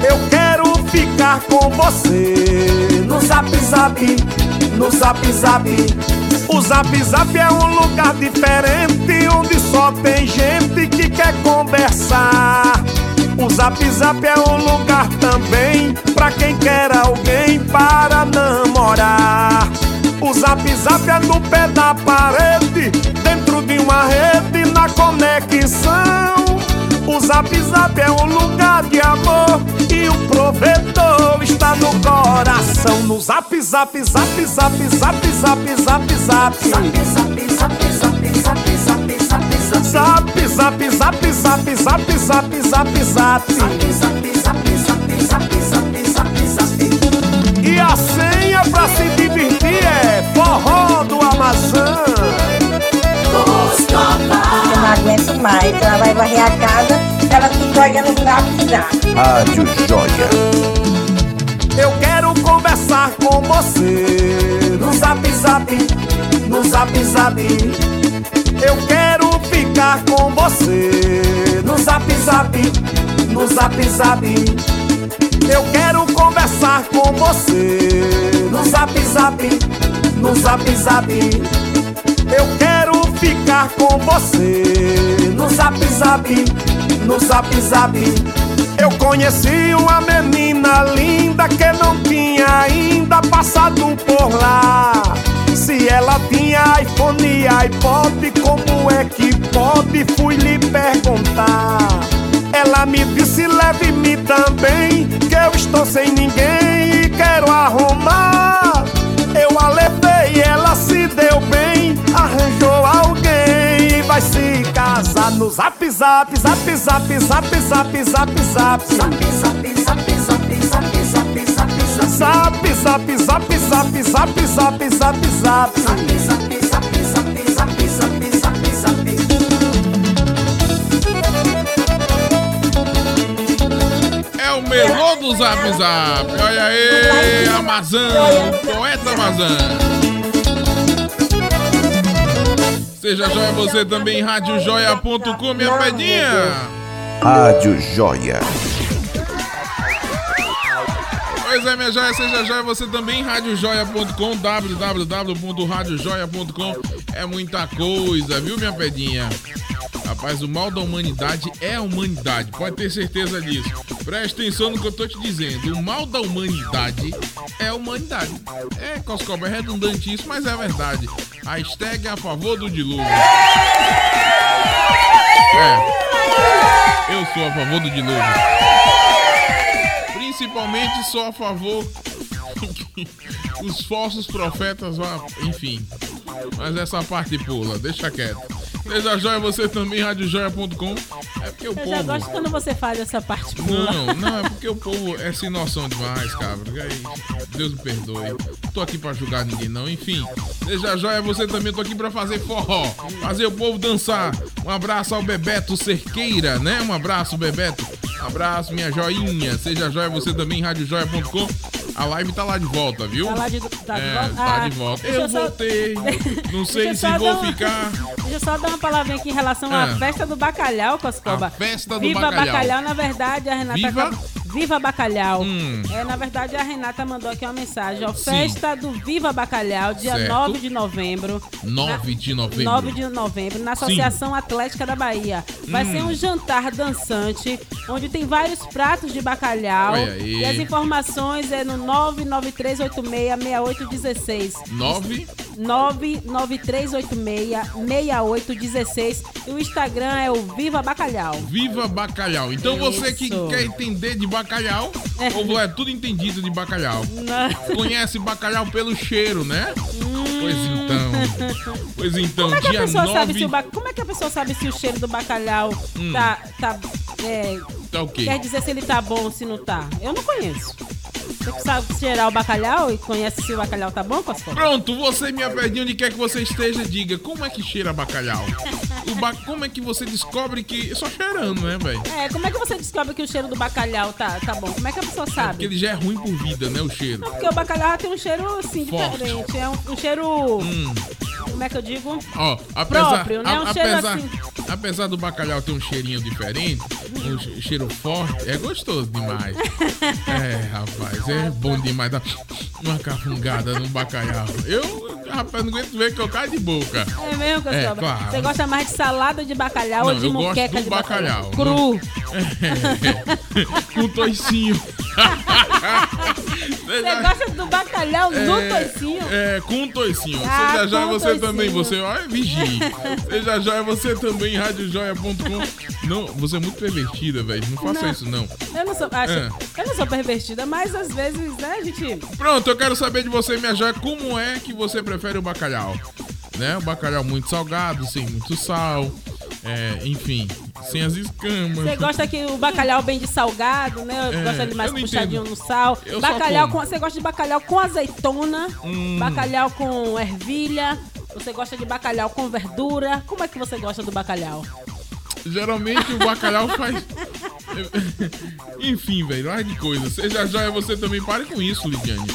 Eu quero ficar com você. No zap zap, no zap zap. O zap zap é um lugar diferente onde só tem gente que quer conversar. O zap zap é um lugar também pra quem quer alguém para namorar. O zap zap é no pé da parede, dentro de uma rede na conexão. O zap zap é um lugar de amor e o provedor está no coração. No zap zap zap zap zap zap zap zap zap zap zap zap Zap, zap, zap, zap, zap, zap, zap, zap. E a senha pra se divertir é forró do Amazonas. Eu não aguento mais, ela vai varrer a casa, ela fica joga buraco zap. Rádio Joia. Eu quero conversar com você no zap zap, no zap zap. Eu quero ficar com você no zap zap, no zap zap. Eu quero conversar com você no zap zap, no zap zap. Eu quero ficar com você no zap zap, no zap zap. Eu conheci uma menina linda que não tinha ainda passado por lá. Se ela tinha iPhone e iPod, como é que pode? Fui lhe perguntar. Ela me disse, leve-me também, que eu estou sem ninguém e quero arrumar. Eu a levei, ela se deu bem, arranjou alguém e vai se casar no zap zap, zap zap, zap zap, zap zap. Zap zap zap zap zap zap zap zap É o melô do Zap Zap. Olha aí, Amazon, o poeta Amazon. Seja joia você também, radiojoia.com, minha pedinha. Rádio Joia. Pois é, minha joia, seja joia você também, radiojoia.com, www.radiojoia.com. É muita coisa, viu, minha pedinha? Rapaz, o mal da humanidade é a humanidade, pode ter certeza disso. Presta atenção no que eu tô te dizendo. O mal da humanidade é a humanidade. É, Coscoba, é redundante isso, mas é verdade. A hashtag é a favor do dilúvio. É, eu sou a favor do dilúvio. Principalmente sou a favor que os falsos profetas vão. Enfim. Mas essa parte pula, deixa quieto. Seja joia você também, radiojoia.com. É porque o Eu povo. já gosto quando você faz essa parte pula. Não, não, é porque o povo é sem noção demais, cabra. Aí, Deus me perdoe. Tô aqui pra julgar ninguém, não. Enfim, seja joia você também. Tô aqui pra fazer forró, fazer o povo dançar. Um abraço ao Bebeto Cerqueira, né? Um abraço, Bebeto. Abraço, minha joinha. Seja joia você também, radiojoia.com. A live tá lá de volta, viu? Tá lá de, tá de É, volta? tá Ah, de volta. deixa Eu só- voltei. Não sei se eu vou ficar. Deixa eu só dar uma palavrinha aqui em relação à Ah. festa do bacalhau, Coscoba. A festa do Viva bacalhau. na verdade, a Renata. Viva? Viva Bacalhau. Hum. É, na verdade, a Renata mandou aqui uma mensagem. Ó, Sim. festa do Viva Bacalhau, dia Certo. 9 de novembro. 9 de novembro. 9 de novembro, na Sim. Associação Atlética da Bahia. Vai Hum. ser um jantar dançante, onde tem vários pratos de bacalhau. E as informações é no 993866816. 9 993866816. E o Instagram é o Viva Bacalhau. Viva Bacalhau. Então você que Isso. quer entender de bacalhau, o povo é tudo entendido de bacalhau. Não. Conhece bacalhau pelo cheiro, né? Pois então. Pois então, Como é que a dia pessoa sabe 9. se o ba- Como é que a pessoa sabe se o cheiro do bacalhau Hum. tá. tá é, Tá o quê? Quer dizer se ele tá bom ou se não tá? Eu não conheço. Você que sabe cheirar o bacalhau e conhece se o bacalhau tá bom, Cosco? Pronto, você, minha pedinha, onde quer que você esteja, diga como é que cheira bacalhau. O ba... Como é que você descobre que. É só cheirando, né, velho? É, como é que você descobre que o cheiro do bacalhau tá, tá bom? Como é que a pessoa Porque sabe? ele já é ruim por vida, né? O cheiro. Não, porque o bacalhau tem um cheiro, assim, Forte. diferente. É um, um cheiro... Hum. Como é que eu digo? Ó, apesar, Próprio, né? a- Um cheiro apesar, assim. apesar do bacalhau ter um cheirinho diferente, um che- cheiro forte, é gostoso demais. É, rapaz, é bom demais dar uma cafungada no bacalhau. Eu, rapaz, não aguento ver que eu caio de boca. É mesmo, É, Cascoba? claro. Você gosta mais de salada de bacalhau Não, ou de eu gosto moqueca do de bacalhau. Cru. Com toicinho. Você gosta do bacalhau no toicinho? É, com toicinho. Ah, Seja já é com você também, você, olha, vigie. Seja é você também, radiojoia.com. Não, você é muito pervertida, velho. Não faça isso, não. Eu não sou, acho, É. eu não sou pervertida, mas às vezes, né, a gente... Pronto, eu quero saber de você, minha joia, como é que você prefere o bacalhau? Né? O bacalhau muito salgado, sem muito sal, é, enfim, sem as escamas. Você gosta que o bacalhau bem de salgado, né? É, gosta de mais puxadinho entendo. no sal. Eu bacalhau com, você gosta de bacalhau com azeitona, Hum. bacalhau com ervilha. Você gosta de bacalhau com verdura? Como é que você gosta do bacalhau? Geralmente o bacalhau faz. Enfim, velho, larga de coisa. Seja joia, você também pare com isso, Lidiane.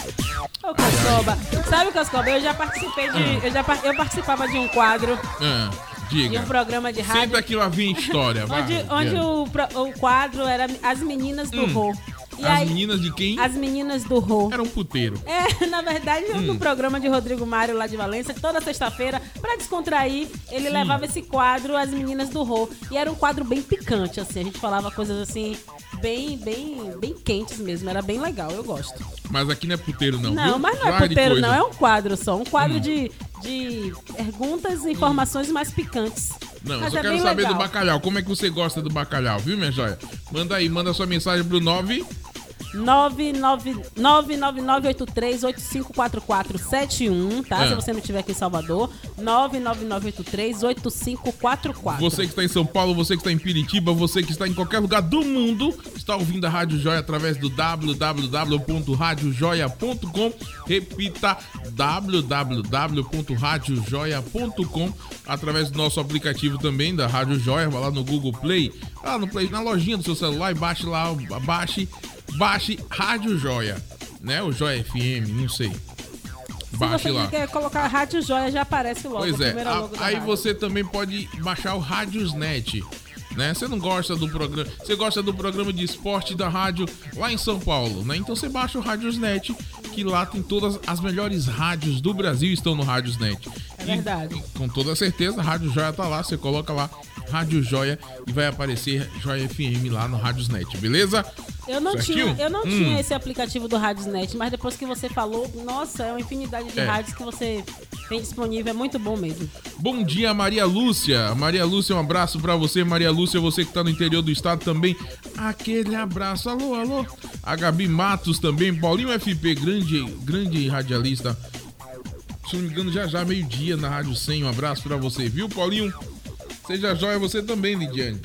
Ô, Cascoba, sabe, Cascoba, eu já participei de. Eu, já, eu participava de um quadro, Ah, de diga. um programa de rádio. Que lá vem história, vai. Onde, onde Lidiane. o, o quadro era As Meninas do Hum. Rô. E As aí, meninas de quem? As Meninas do Rô. Era um puteiro. É, na verdade, Hum. no programa de Rodrigo Mário lá de Valência, toda sexta-feira, pra descontrair, ele Sim. levava esse quadro As Meninas do Rô. E era um quadro bem picante, assim. A gente falava coisas assim, bem, bem, bem quentes mesmo. Era bem legal, eu gosto. Mas aqui não é puteiro, não. Não, viu? mas não é puteiro, coisa. não. É um quadro só. Um quadro Hum. de, de perguntas e informações mais picantes. Não, eu Mas só é quero saber legal. do bacalhau. Como é que você gosta do bacalhau, viu, minha joia? Manda aí, manda sua mensagem pro 9. 99983854471, tá? É. Se você não estiver aqui em Salvador, 999838544. Você que está em São Paulo, você que está em Piritiba, você que está em qualquer lugar do mundo, está ouvindo a Rádio Joia através do www.radiojoia.com. Repita www.radiojoia.com através do nosso aplicativo também da Rádio Joia, vai lá no Google Play, lá no Play, na lojinha do seu celular e baixe lá, baixe, baixe Rádio Joia, né? O Joia FM, não sei. Se Baixe você lá. quer colocar Rádio Joia, já aparece logo. Pois é, a- aí rádio. você também pode baixar o Radiosnet. Né? Você não gosta do programa, você gosta do programa de esporte da rádio lá em São Paulo, né? Então você baixa o Radiosnet, que lá tem todas as melhores rádios do Brasil estão no Radiosnet. É verdade. E, com toda certeza, a Rádio Joia tá lá, você coloca lá Rádio Joia e vai aparecer Joia FM lá no Radiosnet, beleza? Eu não, Certinho? tinha, eu não Hum. tinha esse aplicativo do Radiosnet, mas depois que você falou, nossa, é uma infinidade de É. rádios que você tem disponível, é muito bom mesmo. Bom dia, Maria Lúcia. Maria Lúcia, um abraço pra você. Maria Lúcia, você que tá no interior do estado também. Aquele abraço. Alô, alô. A Gabi Matos também. Paulinho FP, grande, grande radialista. Se não me engano, já já, meio-dia na Rádio 100. Um abraço pra você, viu, Paulinho? Seja jóia você também, Lidiane.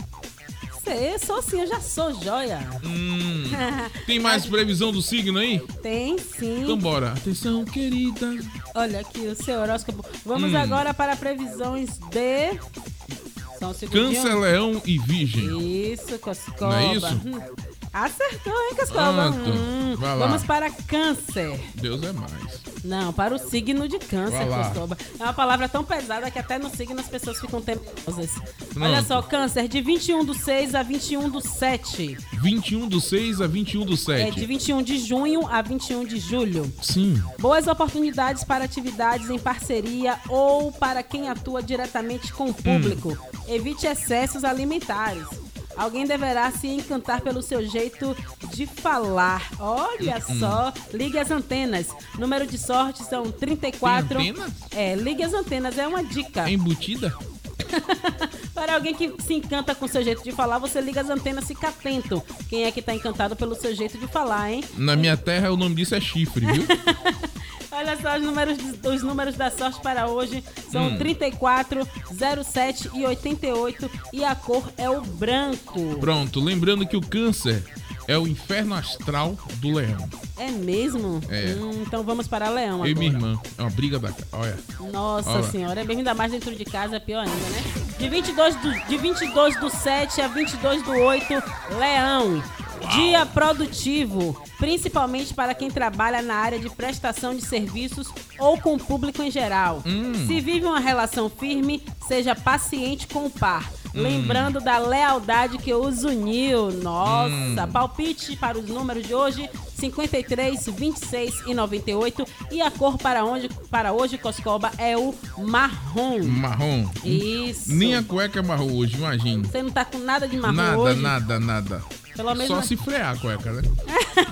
Você, sou sim, eu já sou joia. Hum, tem mais previsão do signo aí? Tem sim. Então bora. Atenção, querida. Olha aqui o seu horóscopo. Vamos Hum. agora para previsões de. Um segundinho. Câncer, leão e virgem. Isso, Coscoba. Não é isso? Hum. Acertou, hein, então. Hum. Vamos para câncer. Deus é mais. Não, para o signo de câncer. Coscoba. É uma palavra tão pesada que até no signo as pessoas ficam temerosas. Olha só, câncer, de 21 do 6 a 21 do 7. 21 do 6 a 21 do 7. É de 21 de junho a 21 de julho. Sim. Boas oportunidades para atividades em parceria ou para quem atua diretamente com o público. Evite excessos alimentares. Alguém deverá se encantar pelo seu jeito de falar. Olha Hum, só, ligue as antenas. Número de sorte são 34. Tem antenas? É, ligue as antenas, é uma dica. É embutida? Para alguém que se encanta com o seu jeito de falar, você liga as antenas, fica atento. Quem é que tá encantado pelo seu jeito de falar, hein? Na minha terra, o nome disso é chifre, viu? Olha só os números, os números da sorte para hoje são Hum. 34, 07 e 88 e a cor é o branco. Pronto, lembrando que o câncer é o inferno astral do leão. É mesmo? É. Hum, então vamos para Leão Eu e agora. minha irmã. É uma briga da. Olha. Nossa Olha. senhora, é bem ainda mais dentro de casa, é pior ainda, né? De 22 do, de 22 do 7 a 22 do 8, Leão. Dia produtivo, principalmente para quem trabalha na área de prestação de serviços ou com o público em geral. Se vive uma relação firme, seja paciente com o par. Hum. Lembrando da lealdade que os uniu. Nossa, Hum. palpite para os números de hoje: 53, 26 e 98. E a cor para, onde, para hoje, Coscoba, é o marrom. Marrom. Isso. Nem a cueca é marrom hoje, imagina. Você não tá com nada de marrom Nada, hoje? nada, nada. Pelo menos Só se frear a cueca, né?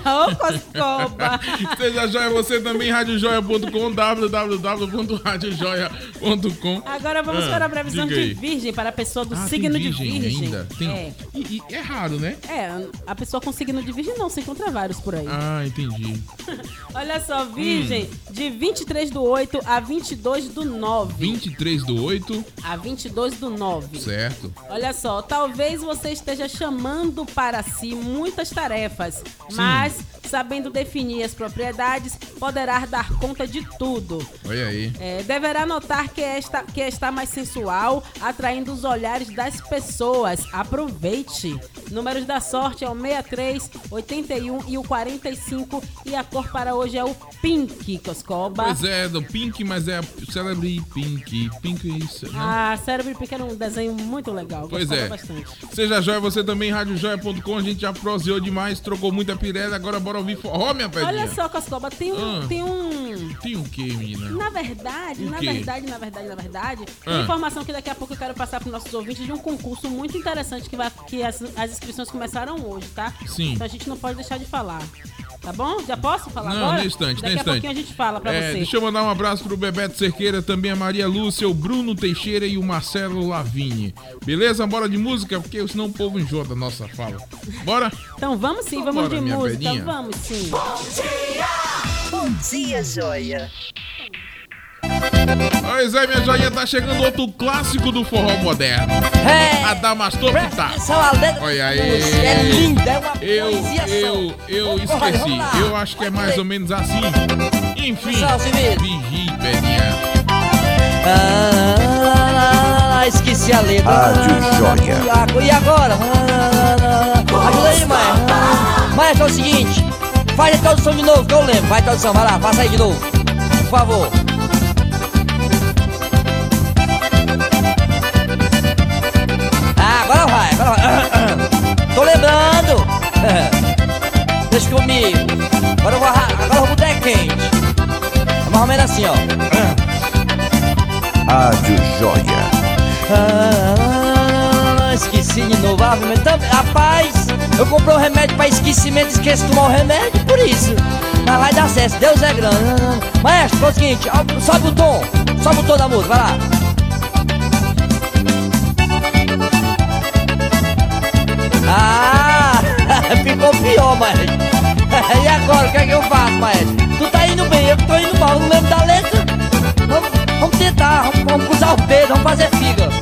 Ô, Coscoba. Seja joia você também, radiojoia.com, www.radiojoia.com. Agora vamos Ah, para a previsão de virgem para a pessoa do Ah, signo de virgem virgem. ainda? Tem- É. E, e é raro, né? É, a pessoa com signo de virgem não, se encontra vários por aí. Ah, entendi. Olha só, virgem, de 23 do 8 a 22 do 9. 23 do 8, A 22 do 9. certo. Olha só, talvez você esteja chamando para si muitas tarefas, mas sabendo definir as propriedades, poderá dar conta de tudo. Olha aí. É, deverá notar que esta que está mais sensual, atraindo os olhares das pessoas. Aproveite. Números da sorte é o 63, 81 e o 45 e a cor para hoje é o pink, Coscoba. Pois é, do Pink, mas é Celebrity Pink. Pink é isso, né? Ah, Cérebro Pink era um desenho muito legal. Pois é. bastante. Seja joia, você também, radiojoia.com. A gente já proseou demais, trocou muita pirela. Agora bora ouvir forró, minha pedinha. Olha só, Coscoba, tem um, Ah. tem um Tem o que, menina? Na verdade, na quê? verdade, na verdade, na verdade, Ah. informação que daqui a pouco eu quero passar para os nossos ouvintes de um concurso muito interessante que, vai, que as, as inscrições começaram hoje, tá? Sim. Então a gente não pode deixar de falar. Tá bom? Já posso falar Não, agora? no instante, Daqui a instante. pouquinho a gente fala pra É, você. Deixa eu mandar um abraço pro Bebeto Cerqueira, também a Maria Lúcia, o Bruno Teixeira e o Marcelo Lavigne. Beleza? Bora de música, porque senão o povo enjoa da nossa fala. Bora? Então vamos sim, vamos Bora, de música, velhinha. vamos sim. Bom dia, joia. Pois é, minha joinha, tá chegando outro clássico do forró moderno. É. A Damastor letra Olha aí. É linda, é uma Eu, poesia só. eu, eu esqueci. Eu acho que é mais ou menos assim. Enfim, vira. vigie, pedinha. Ah, esqueci a letra. Rádio Joia. E agora? Ajuda aí, Maestro. Maestro, é o seguinte. Faz a tradução de novo, que eu lembro. Vai, tradução, vai lá, faça aí de novo. Por favor. Tô lembrando. Deixa comigo. Agora eu vou, agora eu vou botar quente. É mais ou menos assim, ó. Rádio Joia. Ah, esqueci de novo. Ah, mas tam- Rapaz, eu comprei um remédio pra esquecimento, esqueço de tomar o remédio, por isso. Mas vai dar certo, Deus é grande. Maestro, faz o seguinte, sobe o tom, sobe o tom da música, vai lá. Ah, ficou pior, maestro. E agora, o que é que eu faço, maestro? Tu tá indo bem, eu tô indo mal, não lembro da letra. Vamos, vamos tentar, vamos, vamos cruzar os dedos, vamos fazer figa.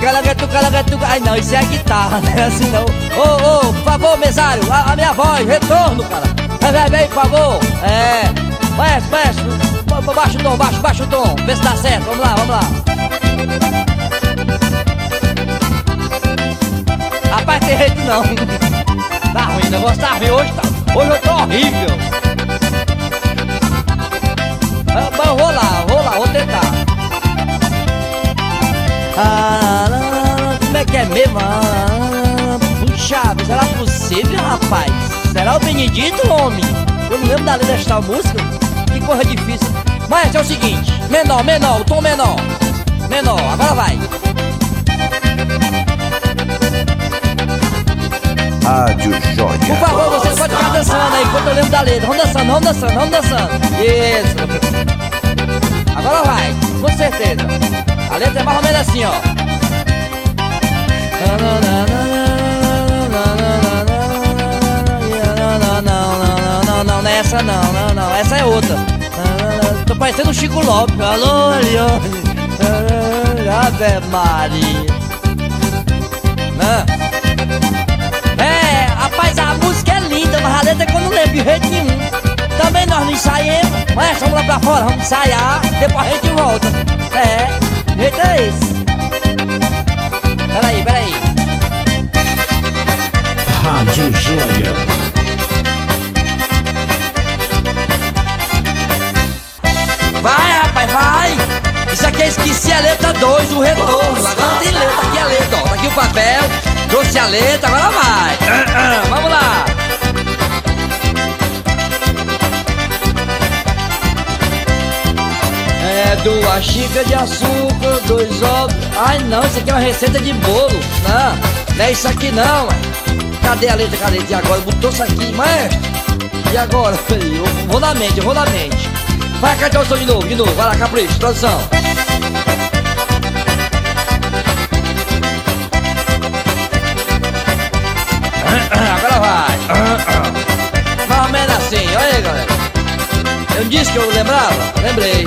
Calagatu, calagatu. Ai não, isso é a guitarra, né? Assim não. Ô, ô, por favor, mesário, a, a minha voz, retorno, cara. Vem, vem, por favor. É. Maestro, maestro, ba- ba- baixa o tom, baixa, baixa o tom. Vê se dá certo. Vamos lá, vamos lá. Rapaz, tem jeito não. Tá ruim, o negócio tá ruim hoje, tá. Hoje eu tô horrível. Ah, Bom, vou lá, vou lá, vou tentar. Ah, como é que é mesmo? Ah, puxa, será possível, rapaz? Será o Benedito, homem? Eu não lembro da letra desta música. Que coisa difícil. Mas é o seguinte: menor, menor, o tom menor. Menor, agora vai. Rádio Por Joia. favor, você pode ficar dançando aí enquanto eu lembro da letra. Vamos dançando, vamos dançando, vamos dançando. Isso. Agora vai, com certeza. A letra é mais ou menos assim, ó. Não, não, não, não, não, não é essa não, não, não, essa é outra. Tô parecendo o Chico Lopes. Alô, Eliane. Ave Maria. Não. É, rapaz, a música é linda, mas a letra é não lembro de jeito nenhum. Também nós não ensaiemos. Mas vamos lá pra fora, vamos ensaiar, depois a gente volta. É, jeito é esse. Peraí, peraí. Rádio Joia. É esqueci a letra 2, o retorno. Agora tem letra, aqui a letra, ó. Tá aqui o papel, trouxe a letra, agora vai. Ah, ah, Vamos lá. É duas xícaras de açúcar, dois ovos. Ai não, isso aqui é uma receita de bolo. Não, não é isso aqui não. ué. Cadê a letra, cadê? E agora? Botou isso aqui, maestro. E agora? Eu vou na mente, eu vou na mente. Vai cá, tradução de novo, de novo. Vai lá, capricho, tradução. Eu disse que eu lembrava? Lembrei.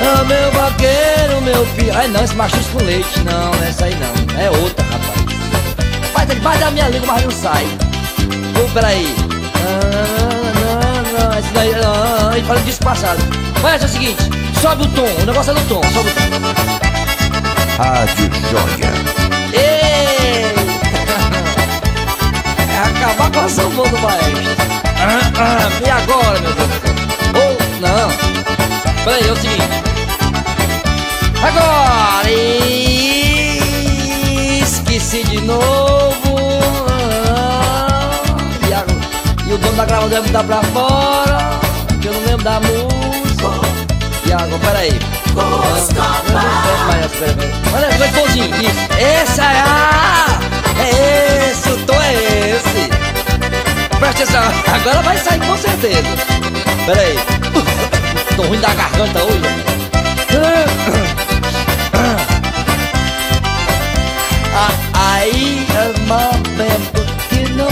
Ah, meu vaqueiro, meu filho. Ai não, esse machuca com leite. Não, é essa aí não. É outra, rapaz. Vai debaixo da minha língua, mas não sai. Ô, peraí. Ah, não, não, esse daí. Ah, ele falando disso passado. Mas é o seguinte: sobe o tom. O negócio é no tom. Sobe o tom. Rádio Joia. Ei! É acabar com a samba do maestro. Ah, ah, e agora, meu Deus céu? Oh, não. Peraí, é o seguinte. Agora! Esqueci de novo. Ah, e, agora? e o dono da gravadora deve mudar pra fora. Que eu não lembro da música. E agora, peraí. Olha, foi bonzinho. Esse é a. É esse, o tom é esse. Presta atenção, agora vai sair com certeza. Pera aí. Tô ruim da garganta hoje. Ah, Aí, que não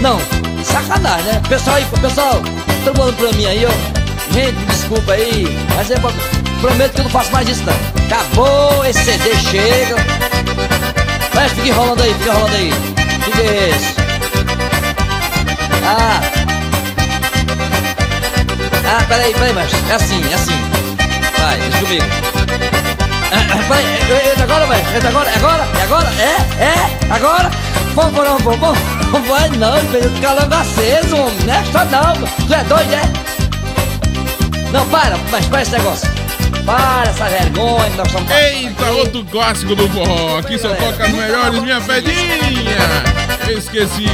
Não, sacanagem, né? Pessoal aí, pessoal, todo mundo pra mim aí, ó. Gente, me desculpa aí, mas eu prometo que eu não faço mais isso não. Acabou, esse CD chega. Mas fica enrolando aí, fica enrolando aí. Fica esse. Ah. Ah, peraí, peraí, mas é assim, é assim. Vai, deixa comigo. Ah, ah, peraí, é- é agora, vai, é agora, é agora, é agora, é, é, agora. Vamos, vamos, vamos, vamos. Não vai não, filho, calango aceso, homem. Não é não, tu é doido, é? Não, para, mas para esse negócio. Para essa vergonha que nós estamos Eita, outro clássico do forró. Aqui só toca as melhores, minha pedinha. Eu esqueci.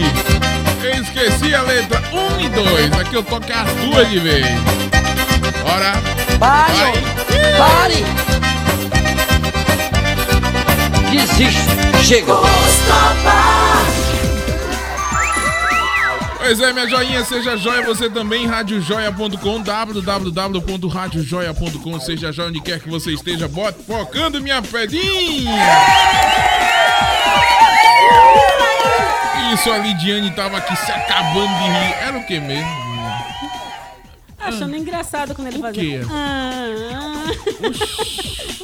Eu esqueci a letra 1 e 2. Aqui eu toco as duas de vez. Bora. Pare, Vai. homem, pare. Desiste, chega. Pois é, minha joinha, seja joia você também, radiojoia.com, www.radiojoia.com, seja joia onde quer que você esteja, bota focando minha pedinha. Isso, a Lidiane tava aqui se acabando de rir. Era o que mesmo? Achando engraçado quando ele quê? fazia. Ah, ah.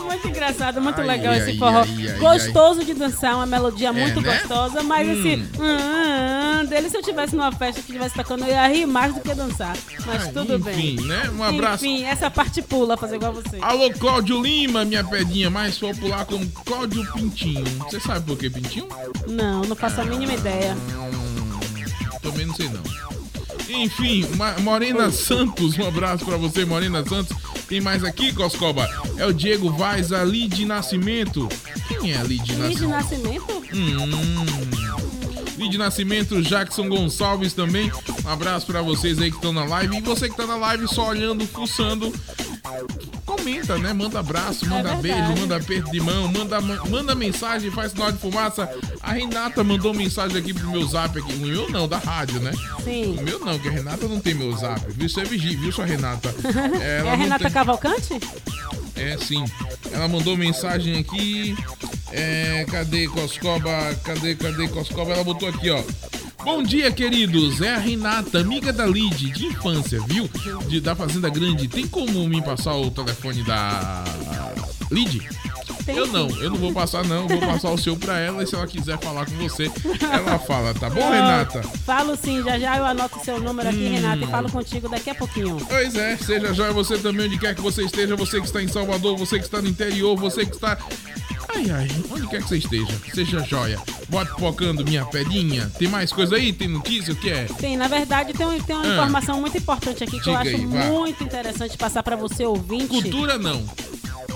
muito engraçado, muito Ai, legal ai, esse forró. ai, Gostoso de dançar, uma melodia muito né? gostosa, mas Hum. esse ah, ah, dele, se eu tivesse numa festa que estivesse tocando, eu ia rir mais do que dançar. Mas Ah, tudo bem. enfim, né? Um abraço. Enfim, essa parte pula, fazer igual você. Alô, Cláudio Lima, minha pedinha mais popular como Cláudio Pintinho. Você sabe por que Pintinho? Não, não faço a mínima ideia. Também não sei não. Enfim, Ma- Morena Santos, um abraço pra você, Morena Santos. Tem mais aqui, Coscoba? É o Diego Vaz, a Lid Nascimento. Quem é a Lid Dia de Nascimento? nascimento? Hum. Lid Nascimento, Jackson Gonçalves também. Um abraço pra vocês aí que estão na live. E você que tá na live só olhando, fuçando. Comenta, né? Manda abraço, manda verdade. beijo, manda aperto de mão, manda, manda mensagem, faz sinal de fumaça. A Renata mandou mensagem aqui pro meu zap aqui. O meu não, da rádio, né? Sim. O meu não, que a Renata não tem meu zap. Viu? Isso é vigia, viu, sua Renata? é Ela a não Renata tem- Cavalcante? é, sim. Ela mandou mensagem aqui. É, cadê Coscoba? Cadê, cadê Coscoba? Ela botou aqui, ó. Bom dia, queridos. É a Renata, amiga da Lid, de infância, viu? De, da Fazenda Grande. Tem como me passar o telefone da Lid? Eu não, eu não vou passar não, vou passar o seu pra ela e se ela quiser falar com você, ela fala, tá bom, Ah, Renata? Falo sim, já já eu anoto o seu número aqui, Hum. Renata, e falo contigo daqui a pouquinho. Pois é, seja jóia você também, onde quer que você esteja, você que está em Salvador, você que está no interior, você que está. Ai, ai, onde quer que você esteja, seja jóia. Bote pocando minha pedinha. Tem mais coisa aí? Tem notícia? O que é? Tem, na verdade, tem, um- tem uma Ah. informação muito importante aqui que eu Diga acho aí, vá. muito interessante passar pra você ouvinte. Cultura não.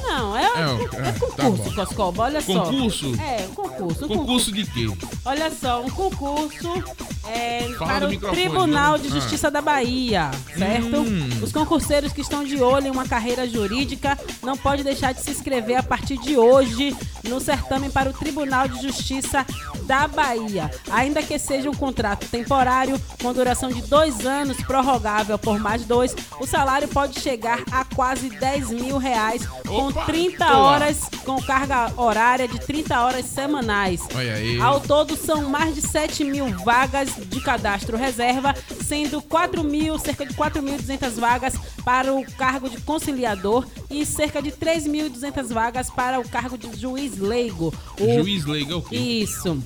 Não, é, É, é, é, tá concurso, bom. Coscoba, olha só. Concurso? É, um concurso. Um Concurso de quê? Olha só, um concurso é, para o Tribunal de Ah. Justiça da Bahia, certo? Hum. Os concurseiros que estão de olho em uma carreira jurídica não podem deixar de se inscrever a partir de hoje no certame para o Tribunal de Justiça da Bahia. Ainda que seja um contrato temporário, com duração de dois anos, prorrogável por mais dois, o salário pode chegar a quase 10 mil reais com 30 tô lá. horas, com carga horária de 30 horas semanais. Olha aí. Ao todo, são mais de 7 mil vagas de cadastro reserva, sendo 4 mil, cerca de 4.200 vagas para o cargo de conciliador e cerca de 3.200 vagas para o cargo de juiz leigo. O- Juiz leigo é o quê? Isso.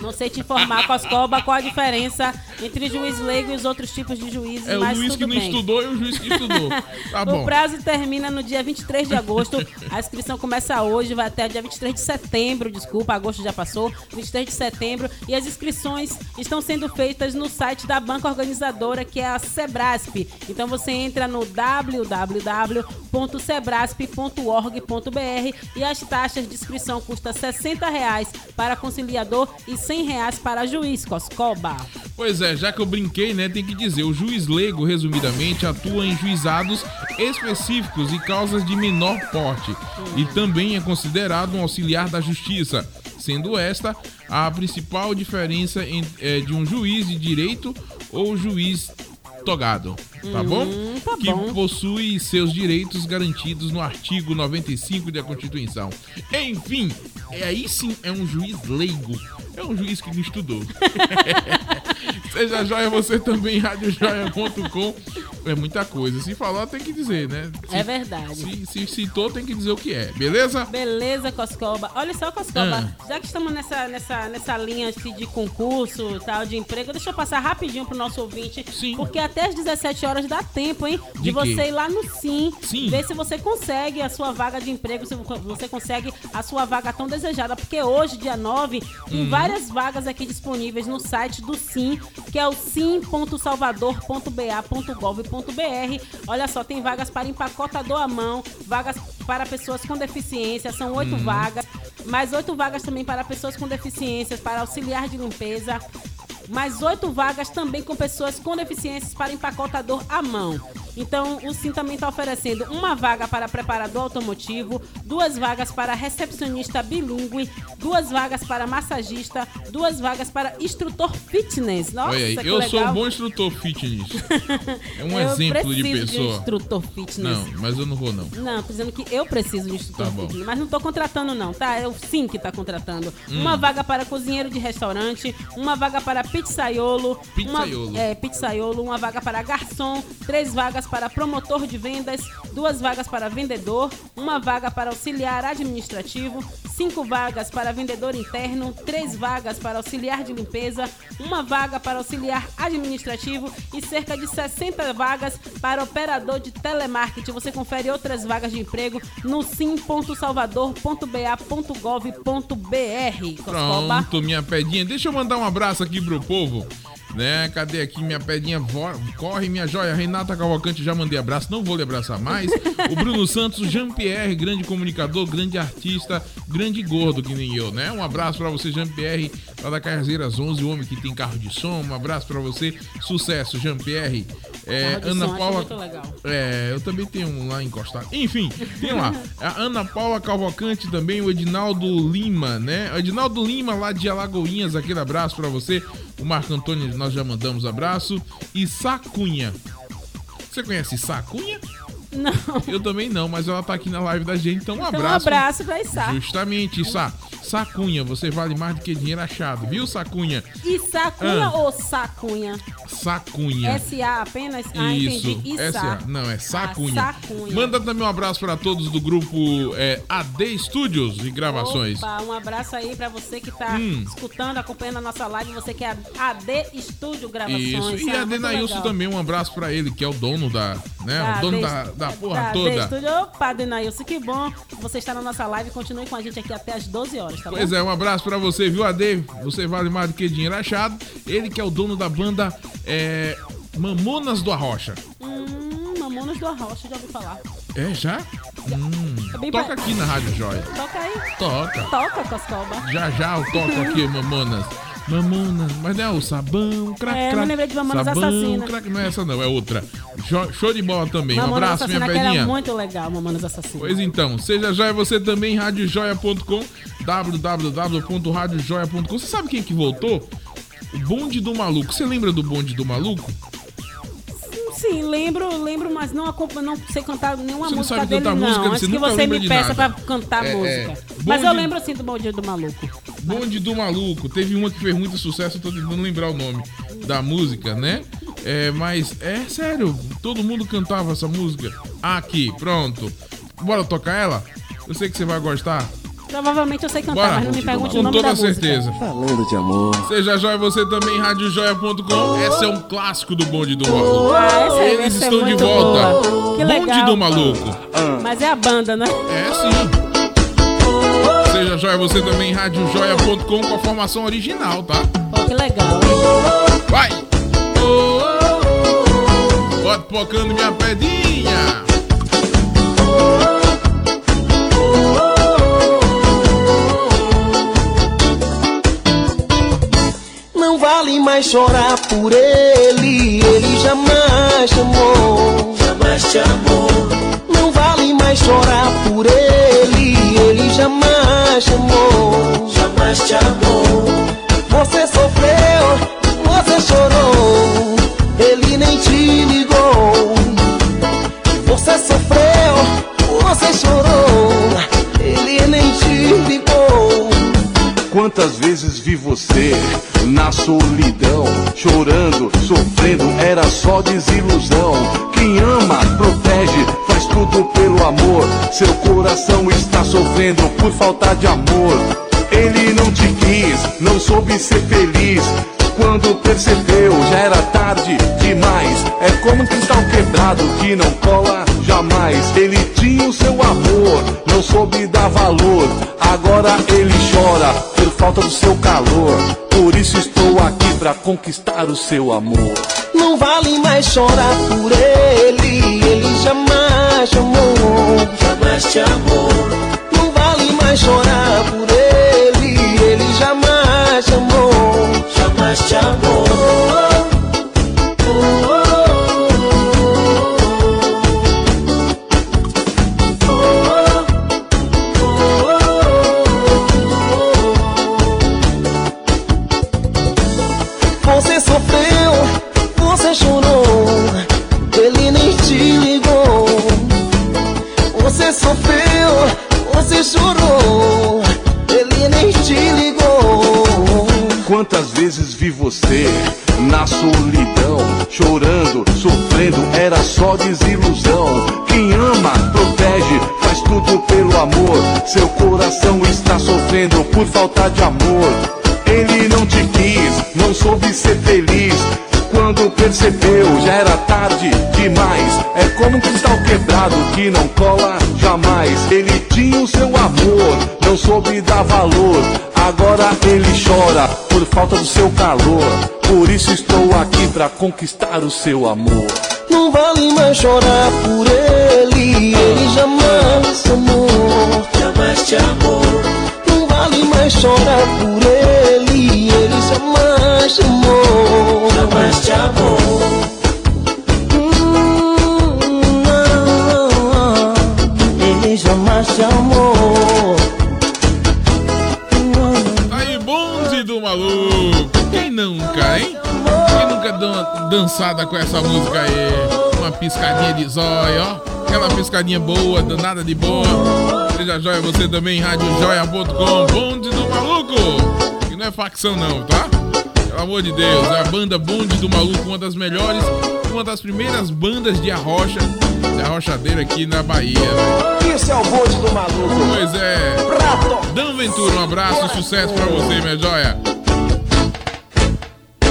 Não sei te informar, Coscoba, qual a diferença entre juiz leigo e os outros tipos de juízes, É o mas juiz tudo que não bem. estudou e o juiz que estudou. Tá O bom. prazo termina no dia 23 de agosto. A inscrição começa hoje, vai até o dia 23 de setembro. Desculpa, agosto já passou. 23 de setembro. E as inscrições estão sendo feitas no site da banca organizadora, que é a Sebrasp. Então você entra no www.sebrasp.org.br e as taxas de inscrição custam 60 reais para conciliador e 100 reais para juiz, Coscoba. Pois é, já que eu brinquei, né, tem que dizer, o juiz leigo, resumidamente, atua em juizados específicos e causas de menor porte. E também é considerado um auxiliar da justiça, sendo esta a principal diferença eh, de um juiz de direito ou juiz togado, tá Hum, bom? tá que bom. possui seus direitos garantidos no artigo 95 da Constituição. Enfim, é, aí sim é um juiz leigo. É um juiz que não estudou. Seja joia você também, radiojoia.com. É muita coisa. Se falar, tem que dizer, né? Se- É verdade. Se, se citou, tem que dizer o que é, beleza? Beleza, Coscoba. Olha só, Coscoba, Ah. já que estamos nessa, nessa, nessa linha assim, de concurso tal, de emprego, deixa eu passar rapidinho pro nosso ouvinte. Sim. Porque até às 17 horas dá tempo, hein? De, De você ir lá no Sim, Sim. ver se você consegue a sua vaga de emprego, se você consegue a sua vaga tão desejada. Porque hoje, dia 9, tem Uhum. várias vagas aqui disponíveis no site do Sim, que é o sim.salvador.ba.gov.br. Olha só, tem vagas para empacotador à mão, vagas para pessoas com deficiência, são oito Uhum. vagas, mais oito vagas também para pessoas com deficiências, para auxiliar de limpeza, mais oito vagas também com pessoas com deficiências para empacotador à mão. Então, o Sim também está oferecendo uma vaga para preparador automotivo, duas vagas para recepcionista bilíngue, duas vagas para massagista, duas vagas para instrutor fitness. Nossa, Olha aí, eu legal. sou um bom instrutor fitness. É um Eu exemplo de preciso pessoa. um instrutor fitness. Não, mas eu não vou não. Não, tô dizendo que eu preciso de instrutor Tá bom. fitness, mas não tô contratando não, tá? É o Sim que tá contratando. Hum. Uma vaga para cozinheiro de restaurante, uma vaga para pizzaiolo, Pizzaiolo. Uma, é, pizzaiolo, uma vaga para garçom, três vagas para promotor de vendas, duas vagas para vendedor, uma vaga para auxiliar administrativo, cinco vagas para vendedor interno, três vagas para auxiliar de limpeza, uma vaga para auxiliar administrativo e cerca de 60 vagas para operador de telemarketing. Você confere outras vagas de emprego no sim.salvador.ba.gov.br. Pronto, minha pedinha. Deixa eu mandar um abraço aqui pro povo. Né? Cadê aqui minha pedinha? Corre, minha joia. Renata Cavalcante, já mandei abraço, não vou lhe abraçar mais. O Bruno Santos, Jean-Pierre, grande comunicador, grande artista, grande gordo que nem eu, né? Um abraço pra você, Jean-Pierre, lá da Cajazeiras 11, o homem que tem carro de som. Um abraço pra você. Sucesso, Jean-Pierre. É, Ana som, Paula. É, eu também tenho um lá encostado. Enfim, tem lá. A Ana Paula Cavalcante também, o Edinaldo Lima, né? O Edinaldo Lima lá de Alagoinhas, aquele abraço pra você. O Marco Antônio, nós já mandamos abraço. E Sacunha. Você conhece Sacunha? Não. Eu também não, mas ela tá aqui na live da gente, então um Então, um abraço. abraço pra Issa. Justamente, Sá. Sacunha, você vale mais do que dinheiro achado, viu, Sacunha? E sacunha Ah. ou sacunha? Sacunha. S.A. apenas? Ah, Isso, entendi. Issa. não, é Sacunha. Ah, Sacunha. Manda também um abraço para todos do grupo é, AD Studios e gravações. Opa, um abraço aí pra você que tá Hum. escutando, acompanhando a nossa live. Você que é AD Estúdio Gravações. Isso, e ah, a Denailson legal. também, um abraço pra ele, que é o dono da, né, Da o dono AD da, da porra Da toda. Estúdio. Opa, Denailson, que bom você está na nossa live. Continue com a gente aqui até as 12 horas, tá Pois bom? é, um abraço pra você, viu, AD? Você vale mais do que dinheiro achado. Ele que é o dono da banda é, Mamonas do Arrocha. Hum, Mamonas do Arrocha, já ouvi falar. É, já? Hum, É toca pa- aqui na Rádio Joia. Toca aí. Toca. Toca, Coscoba. Já já eu toco aqui, Mamonas. Mamonas, mas não é o sabão, crack, É, eu crack. me lembrei de Mamonas sabão, Assassina. crack, não é essa não, é outra. Show de bola também. um Mamonas abraço, minha era velhinha. muito legal, Mamonas Assassina. Pois então, seja joia você também, radiojoia.com, www.radiojoia.com. Você sabe quem que voltou? O Bonde do Maluco. Você lembra do Bonde do Maluco? Sim, lembro, lembro, mas não, não sei cantar nenhuma Você não música sabe dele, cantar não. música, Antes que você me peça pra cantar É, música. é. Mas eu Bonde- lembro sim do Bom Dia do Maluco. Bonde do Maluco. Teve uma que fez muito sucesso, eu tô tentando lembrar o nome da música, né? É, mas é sério, todo mundo cantava essa música. Aqui, pronto. Bora tocar ela? Eu sei que você vai gostar. Provavelmente eu sei cantar, Bora. mas não me pergunte o Com nome toda da música. certeza. Falando de amor. Seja joia você também, radiojoia.com. Essa é um clássico do Bonde do Maluco. Ah, essa é- Eles essa é estão de volta. boa. Que Bonde legal. do Maluco. Mas é a banda, né? É sim. Seja joia você também, radiojoia.com com a formação original, tá? Pô, que legal? Vai! Oh, oh, oh. Bota pocando minha pedinha. Não vale mais chorar por ele, ele jamais te amou. Jamais te amou. Não vale mais chorar por ele, ele jamais te amou. Jamais te amou. Você sofreu, você chorou, ele nem te ligou. Você sofreu, você chorou, ele nem te ligou. Quantas vezes vi você na solidão, chorando, sofrendo, era só desilusão. Quem ama, protege, faz tudo pelo amor. Seu coração está sofrendo por falta de amor. Ele não te quis, não soube ser feliz. Quando percebeu, já era tarde demais. É como um cristal quebrado que não cola jamais. Ele tinha o seu amor, não soube dar valor. Agora ele chora por falta do seu calor. Por isso estou aqui pra conquistar o seu amor. Não vale mais chorar por ele, ele jamais te amou. Jamais te amou. Não vale mais chorar por ele, Jamais te amou. Falta de amor. Ele não te quis, não soube ser feliz. Quando percebeu, já era tarde demais. É como um cristal quebrado que não cola jamais. Ele tinha o seu amor, não soube dar valor. Agora ele chora por falta do seu calor. Por isso estou aqui pra conquistar o seu amor. Não vale mais chorar por ele, ele jamais te amou. Jamais te amou. Não vale mais chorar por ele, ele jamais te amou. Jamais te amou. Hum, não, Ele jamais te amou. Tá aí, bonde do maluco. Quem nunca, hein? Quem nunca deu uma dançada com essa música aí? Uma piscadinha de zóio, ó. Aquela piscadinha boa, danada de boa. Seja joia você também, radiojoia.com. Bonde do maluco. Que não é facção não, tá? Pelo amor de Deus, é a banda Bonde do Maluco, uma das melhores, uma das primeiras bandas de arrocha, de arrochadeira aqui na Bahia, velho. Isso é o bonde do maluco. Pois é. Dan Ventura, um abraço e sucesso pra você, minha joia.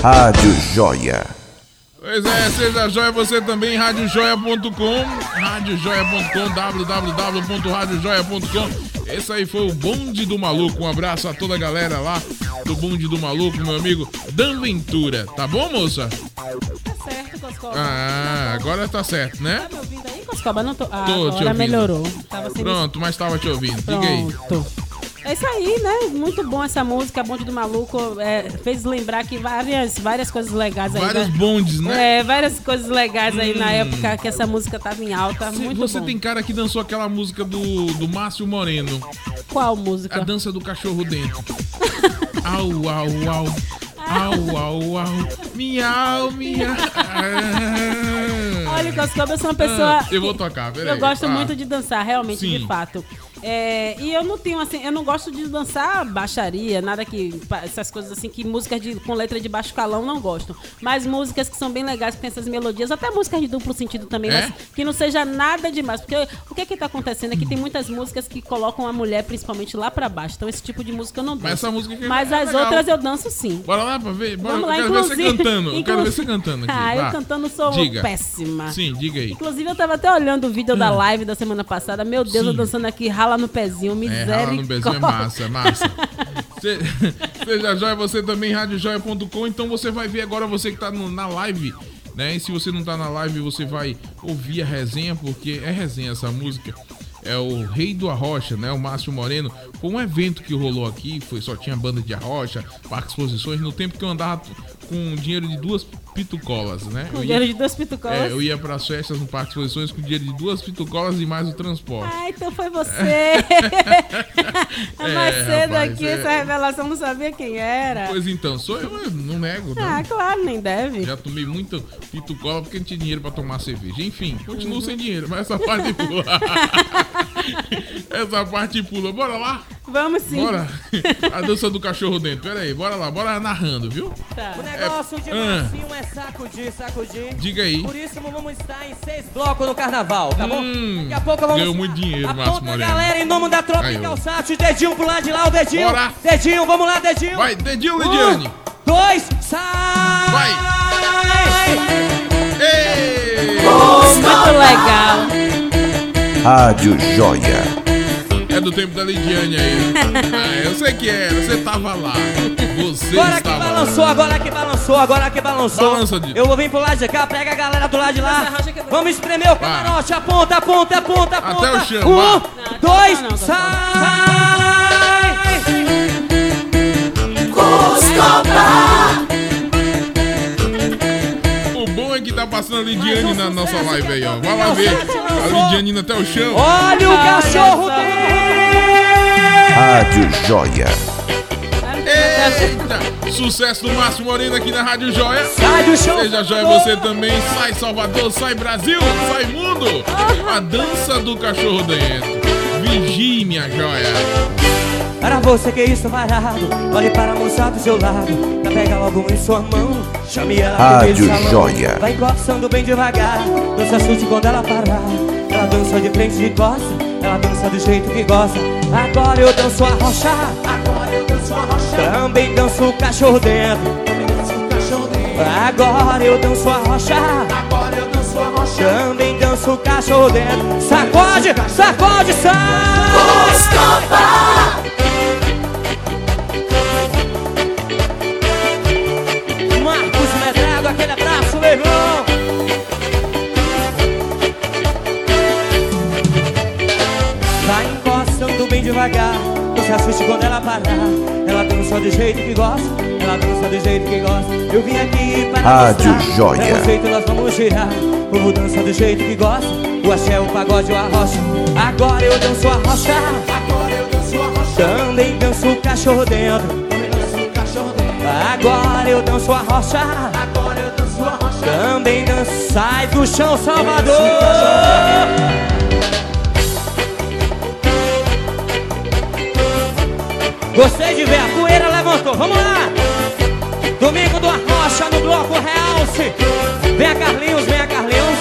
Rádio Joia. Pois é, seja joia você também, radiojoia.com, radiojoia.com, www.radiojoia.com. Esse aí foi o Bonde do Maluco. Um abraço a toda a galera lá do Bonde do Maluco, meu amigo Dan Ventura. Tá bom, moça? Tá certo, Coscoba. Ah, agora tá certo, né? Tá me ouvindo aí, Coscoba? Não tô... Ah, Tô agora melhorou. Tava Pronto, mas tava te ouvindo. Diga aí. É isso aí, né? Muito bom essa música, Bonde do Maluco. é, fez lembrar que várias, várias coisas legais aí. Vários né? bondes, né? É, várias coisas legais aí na Hum. época que essa música tava em alta. Cê- Muito você bom. tem cara que dançou aquela música do, do Márcio Moreno. Qual música? A dança do cachorro dentro. au, au, au. Au, au, au. Miau, miau. Olha, Coscoba, eu sou uma pessoa. Ah, eu vou tocar, peraí. Eu gosto Ah. muito de dançar, realmente, Sim. de fato. É, e eu não tenho assim, eu não gosto de dançar baixaria, nada que. essas coisas assim, que músicas de, com letra de baixo calão não gosto. Mas músicas que são bem legais, que tem essas melodias, até músicas de duplo sentido também, É? mas que não seja nada demais. Porque o que que tá acontecendo é que tem muitas músicas que colocam a mulher, principalmente, lá pra baixo. Então esse tipo de música eu não danço. Mas essa música aqui Mas é as legal. outras eu danço sim. Bora lá pra ver. Bora, Vamos lá, eu quero ver você inclusive- cantando. Eu quero ver você inclusive- cantando aqui. Ah, eu cantando sou Diga. péssima. Sim, diga aí. Inclusive, eu tava até olhando o vídeo da live da semana passada. Meu Deus, eu dançando aqui, rala no pezinho, É, rala no bezinho é misericórdia. massa, é massa. Se- Seja joia, você também, radiojoia.com. Então você vai ver agora, você que tá no- na live, né? E se você não tá na live, você vai ouvir a resenha, porque é resenha essa música. É o Rei do Arrocha, né? O Márcio Moreno. Foi um evento que rolou aqui, foi, só tinha banda de arrocha, parque exposições, no tempo que eu andava com dinheiro de duas pitucolas, né? Com Eu ia- dinheiro de duas pitucolas? É, eu ia pras festas no parque exposições com dinheiro de duas pitucolas e mais o transporte. Ah, então foi você. é mais É, cedo rapaz, aqui, é. essa revelação não sabia quem era. Pois então, sou eu, não nego, não. Ah, claro, nem deve. Já tomei muito pitucola porque não tinha dinheiro pra tomar cerveja. Enfim, continuo Uhum. sem dinheiro, mas essa parte pula. essa parte pula. Bora lá? Vamos sim. Bora. A dança do cachorro dentro. Pera aí, bora lá, bora narrando, viu? Tá. O negócio de Ah. massinho é sacudir, sacudir. Diga aí. Por isso vamos estar em seis blocos no carnaval, tá bom? Hum, Daqui a pouco vamos. Ganhou muito dinheiro, Márcio Moreno. galera em nome da tropa de calçados, dedinho pro lado de lá, o dedinho. Bora. Dedinho, vamos lá, dedinho. Vai, dedinho, Um, Lidiane. dois, sai! Vai! Muito legal. Rádio Joia. É do tempo da Lidiane aí. Ah, eu sei que era, você tava lá. Você Agora que estava lá. balançou, agora que balançou, agora que balançou. Balança, Dito. Eu vou vir pro lado de cá, pega a galera do lado de lá. Vamos espremer o camarote, aponta, aponta, aponta, aponta. Até o chão, Um, vai. dois, não, sai! O bom é que tá passando a Lidiane na nossa live aí, ó. Vai lá ver. A Lidiane até o chão. Olha o cachorro Rádio Joia. Eita! Sucesso do Márcio Moreno aqui na Rádio Joia. Do chão. Seja Joia você também. Sai Salvador, sai Brasil, sai mundo. A dança do cachorro dentro. Vigie, minha joia. Para você que está varado, olhe para a moça do seu lado. Pra pegar algo em sua mão, chame ela Rádio salão. Joia. Vai encostando bem devagar, não se assuste quando ela parar. Ela dança de frente e gosta, ela dança do jeito que gosta. Agora eu danço a rocha, agora eu danço a rocha. Também danço o cachorro dentro, também danço o cachorro dentro. Agora eu danço a rocha, agora eu danço a rocha. Também danço o cachorro dentro. Sacode, sacode, sai! Marcos se assuste quando ela parar. Ela dança do jeito que gosta, ela dança do jeito que gosta. Eu vim aqui para Rádio mostrar, Joia. É nós vamos girar. O povo dança do jeito que gosta, o axé, o pagode, o arrocha. Agora eu danço a rocha, agora eu danço a rocha. Também danço o cachorro dentro, também danço o cachorro dentro. Agora eu danço a rocha, agora eu danço a rocha. Também danço, sai do chão, Salvador. Gostei de ver, a poeira levantou, vamos lá! Domingo Coxa no bloco Realce. Venha Carlinhos, venha Carlinhos.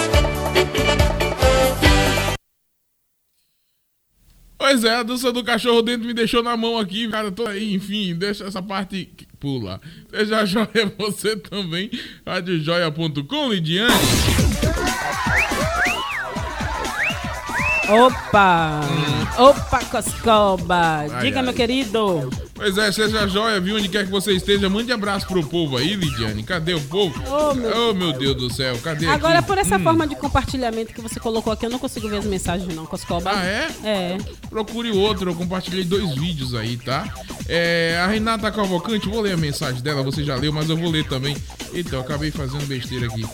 Pois é, a dança do cachorro dentro me deixou na mão aqui, cara. Tô aí, enfim, deixa essa parte pula. Seja joia você também. Radiojoia.com, Lidiane. Opa! Opa, Coscoba! Diga, ai. meu querido. Pois é, seja joia, viu? Onde quer que você esteja, mande abraço pro povo aí, Lidiane. Cadê o povo? Oh, meu- Oh, meu Deus do céu, cadê Agora, aqui? por essa Hum. forma de compartilhamento que você colocou aqui, eu não consigo ver as mensagens, não, Coscoba. Ah, é? É. Procure outro, eu compartilhei dois vídeos aí, tá? É, a Renata Cavalcante, vou ler a mensagem dela, você já leu, mas eu vou ler também. Eu acabei fazendo besteira aqui.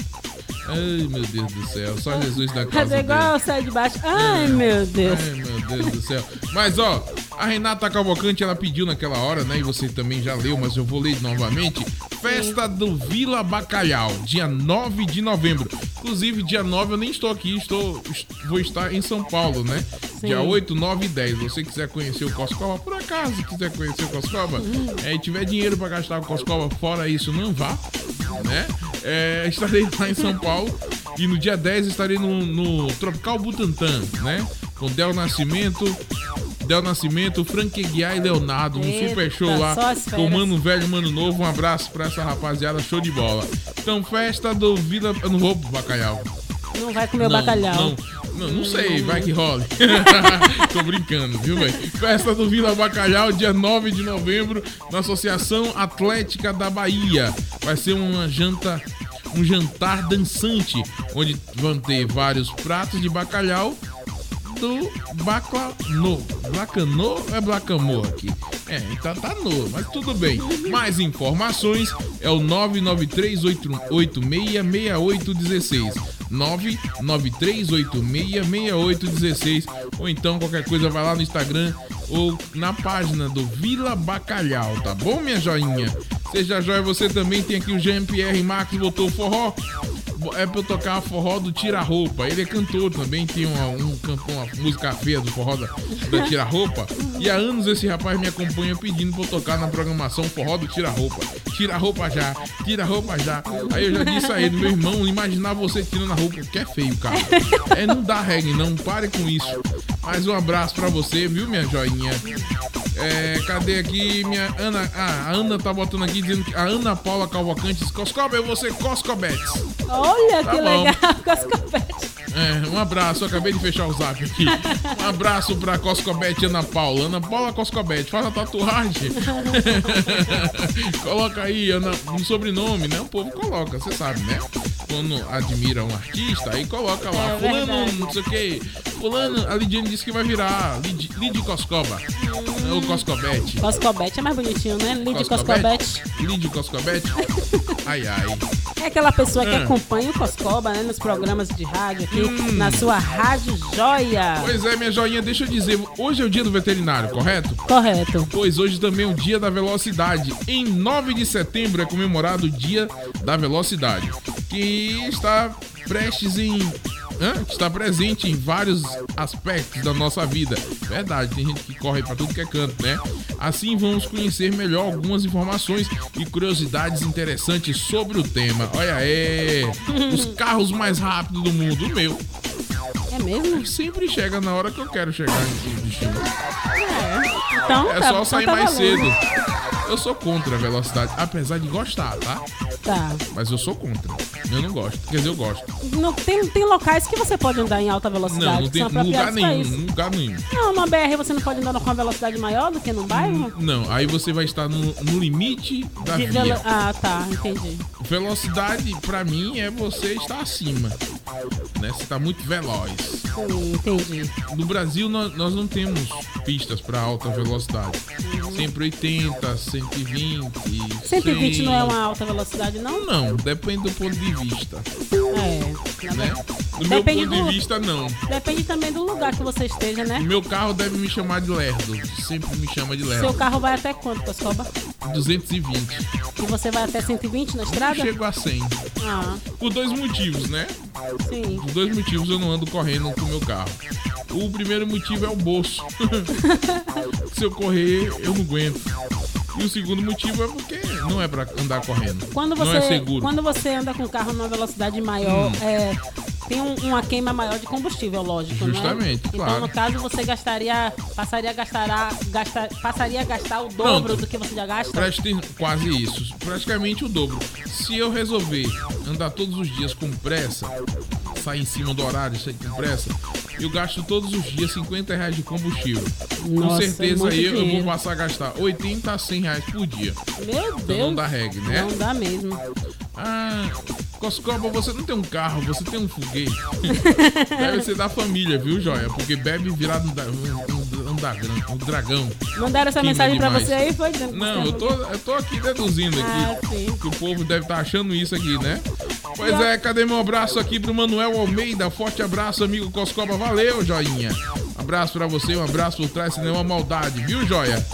Ai, meu Deus do céu, só Jesus da casa Fazer igual sai de baixo. Ai, meu Deus. Ai, meu Deus do céu. Mas, ó, a Renata Cavalcante, ela pediu naquela hora, né? E você também já leu, mas eu vou ler novamente. Festa do Vila Bacalhau, dia 9 de novembro. Inclusive, dia 9 eu nem estou aqui, estou, est- vou estar em São Paulo, né? Sim. Dia 8, 9 e 10. Se você quiser conhecer o Coscoba, por acaso quiser conhecer o Coscoba, é, e tiver dinheiro para gastar o Coscoba, fora isso, não vá, né? É, estarei lá em São Paulo e no dia 10 estarei no, no Tropical Butantã, né? Com Del Nascimento, Del Nascimento, Frank Aguiar e Leonardo. Um Eita, super show lá. Com. Mano Velho, Mano Novo. Um abraço pra essa rapaziada, show de bola. Então, festa do Vila. Eu não vou pro bacalhau. Não vai comer o Não, bacalhau. Não, não, não sei, vai que role. Tô brincando, viu, velho? Festa do Vila Bacalhau, dia 9 de novembro, na Associação Atlética da Bahia. Vai ser uma janta, um jantar dançante, onde vão ter vários pratos de bacalhau do Baclano. Blacanô ou é Blacamô aqui? É, então tá no, mas tudo bem. Mais informações é o 993866816. 993866816 ou então qualquer coisa vai lá no Instagram ou na página do Vila Bacalhau, tá bom, minha joinha? Seja joia, você também tem aqui o Jean-Pierre Marques botou forró. É pra eu tocar forró do Tira Roupa. Ele é cantor também, tem uma, um, uma música feia do forró da, da Tira Roupa. E há anos esse rapaz me acompanha pedindo pra eu tocar na programação forró do Tira Roupa. Tira a roupa já, tira a roupa já. Aí eu já disse a ele, meu irmão, imaginar você tirando a roupa, que é feio, cara. É, não dá reggae, não, pare com isso. Mais um abraço pra você, viu, minha joinha? É, cadê aqui minha Ana? Ah, a Ana tá botando aqui dizendo que a Ana Paula Calvocante diz: Coscoba, eu vou ser Coscobetes. Olha Tá que bom. legal, Coscopete. É, um abraço, eu acabei de fechar o zap aqui. Um abraço pra Coscobete Ana Paula. Ana Paula Coscobete, faz a tatuagem. coloca aí Ana, um sobrenome, né? O povo coloca, você sabe, né? Quando admira um artista, aí coloca lá. É fulano, verdade. não sei o que. Fulano, a Lidiane disse que vai virar Lid, Lid Coscoba. É o Coscobete. Coscobete é mais bonitinho, né? Lid Coscobete. Lid Coscobete. Ai, ai. É aquela pessoa que Ah. acompanha o Coscoba, né? Nos programas de rádio aqui, na sua Rádio Joia. Pois é, minha joinha, deixa eu dizer, hoje é o dia do veterinário, correto? Correto. Pois hoje também é o dia da velocidade. Em 9 de setembro é comemorado o dia da velocidade, que está prestes em. hã? Está presente em vários aspectos da nossa vida. Verdade, tem gente que corre para tudo que é canto, né? Assim vamos conhecer melhor algumas informações e curiosidades interessantes sobre o tema. Olha aí, os carros mais rápidos do mundo, o meu. É mesmo? Sempre chega na hora que eu quero chegar destino. É. Então, É tá, só então sair tá mais cedo. Eu sou contra a velocidade, apesar de gostar, tá? Tá. Mas eu sou contra. Eu não gosto. Quer dizer, eu gosto. Não, tem, tem locais que você pode andar em alta velocidade. Não, não tem lugar nenhum. Lugar nenhum. Não, numa BR você não pode andar com uma velocidade maior do que num bairro? Não, aí você vai estar no, no limite da De via. Ah, tá, entendi. Velocidade, pra mim, é você estar acima. Né? Você tá muito veloz. Sim, entendi. No Brasil, nós, nós não temos pistas pra alta velocidade. Uhum. Sempre 80, 120. 120 100. não é uma alta velocidade, não? Não, depende do ponto de vista. É. Né? Do meu Depende ponto do- de vista, não. Depende também do lugar que você esteja, né? Meu carro deve me chamar de lerdo. Sempre me chama de lerdo. Seu carro vai até quanto, Coscoba? 220. E você vai até 120 na Eu estrada? chego a 100. Ah, Por dois motivos, né? sim. Por dois motivos eu não ando correndo com o meu carro. O primeiro motivo é o bolso. Se eu correr, eu não aguento. E o segundo motivo é porque não é pra andar correndo. Quando não você, é seguro. quando você anda com o carro numa velocidade maior, Hum. é, tem um- uma queima maior de combustível, lógico, Justamente, né? Então, claro. no caso, você gastaria, passaria a gastar, gastar, passaria a gastar o dobro Pronto. do que você já gasta. Preste quase isso, praticamente o dobro. Se eu resolver andar todos os dias com pressa, sair em cima do horário, sair com pressa, eu gasto todos os dias 50 reais de combustível. com Nossa, certeza muito aí eu vou passar a gastar 80 a 100 reais por dia. Meu Então Deus. não dá reggae, né? Não dá mesmo. Ah, Coscoba, você não tem um carro, você tem um foguete. Deve ser da família, viu, Joia? Porque bebe virado da- dragão, um dragão. Mandaram essa mensagem pra demais. você aí, foi Não, eu tô, eu tô aqui deduzindo aqui. Ah, sim. Que o povo deve estar achando isso aqui, né? Pois é, cadê meu abraço aqui pro Manuel Almeida? Forte abraço, amigo Coscoba. Valeu, joinha. Abraço pra você, um abraço por trás, sem nenhuma maldade, viu, joia?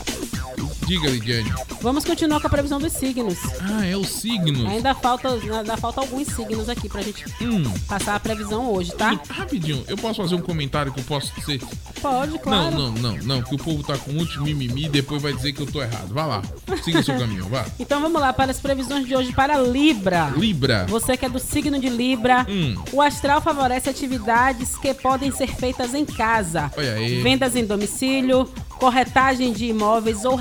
Diga, Lidiane. Vamos continuar com a previsão dos signos. Ah, é o signo. Ainda falta, ainda falta alguns signos aqui pra gente Hum. passar a previsão hoje, tá? Rapidinho, eu posso fazer um comentário que eu posso ser. Pode, claro. Não, não, não, não, que o povo tá com muito mimimi e depois vai dizer que eu tô errado. Vá lá, siga seu caminho, vá. Então vamos lá para as previsões de hoje para Libra. Libra. Você que é do signo de Libra, Hum. o astral favorece atividades que podem ser feitas em casa. Olha aí. Vendas em domicílio, corretagem de imóveis ou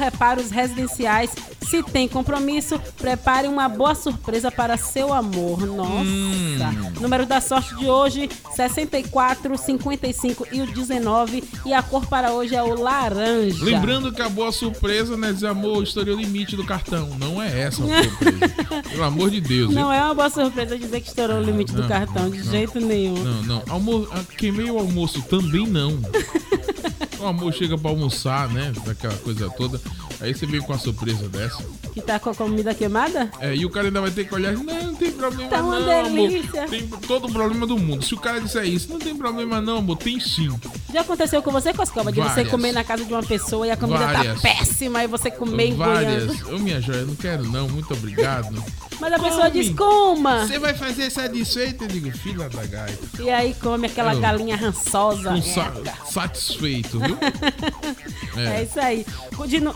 residenciais. Se tem compromisso, prepare uma boa surpresa para seu amor. Nossa. Hum. Número da sorte de hoje: 64, 55 e o 19. E a cor para hoje é o laranja. Lembrando que a boa surpresa, né, dizer amor, estourei o limite do cartão. Não é essa a surpresa. Pelo amor de Deus. Não viu? é uma boa surpresa dizer que estourou o limite do não, cartão, de não. jeito nenhum. Não, não. Almo... ah, Queimei o almoço também não. o amor chega pra almoçar, né? Daquela coisa toda. Aí você vem com a surpresa dessa. Que tá com a comida queimada? É, e o cara ainda vai ter que olhar. Não, não tem problema Tá uma não, amor. delícia. Tem todo o problema do mundo. Se o cara disser isso, não tem problema não, amor. Tem sim. Já aconteceu com você, Coscova, de você Várias. comer na casa de uma pessoa e a comida Várias. tá péssima e você comer Várias. engoiando. Ô, minha joia, não quero não. Muito obrigado. Mas a pessoa diz, coma! Você vai fazer satisfeito? Eu digo, filha da gaita. E aí come aquela Eu- galinha rançosa. Um sa- satisfeito, viu? É. isso aí. Continu...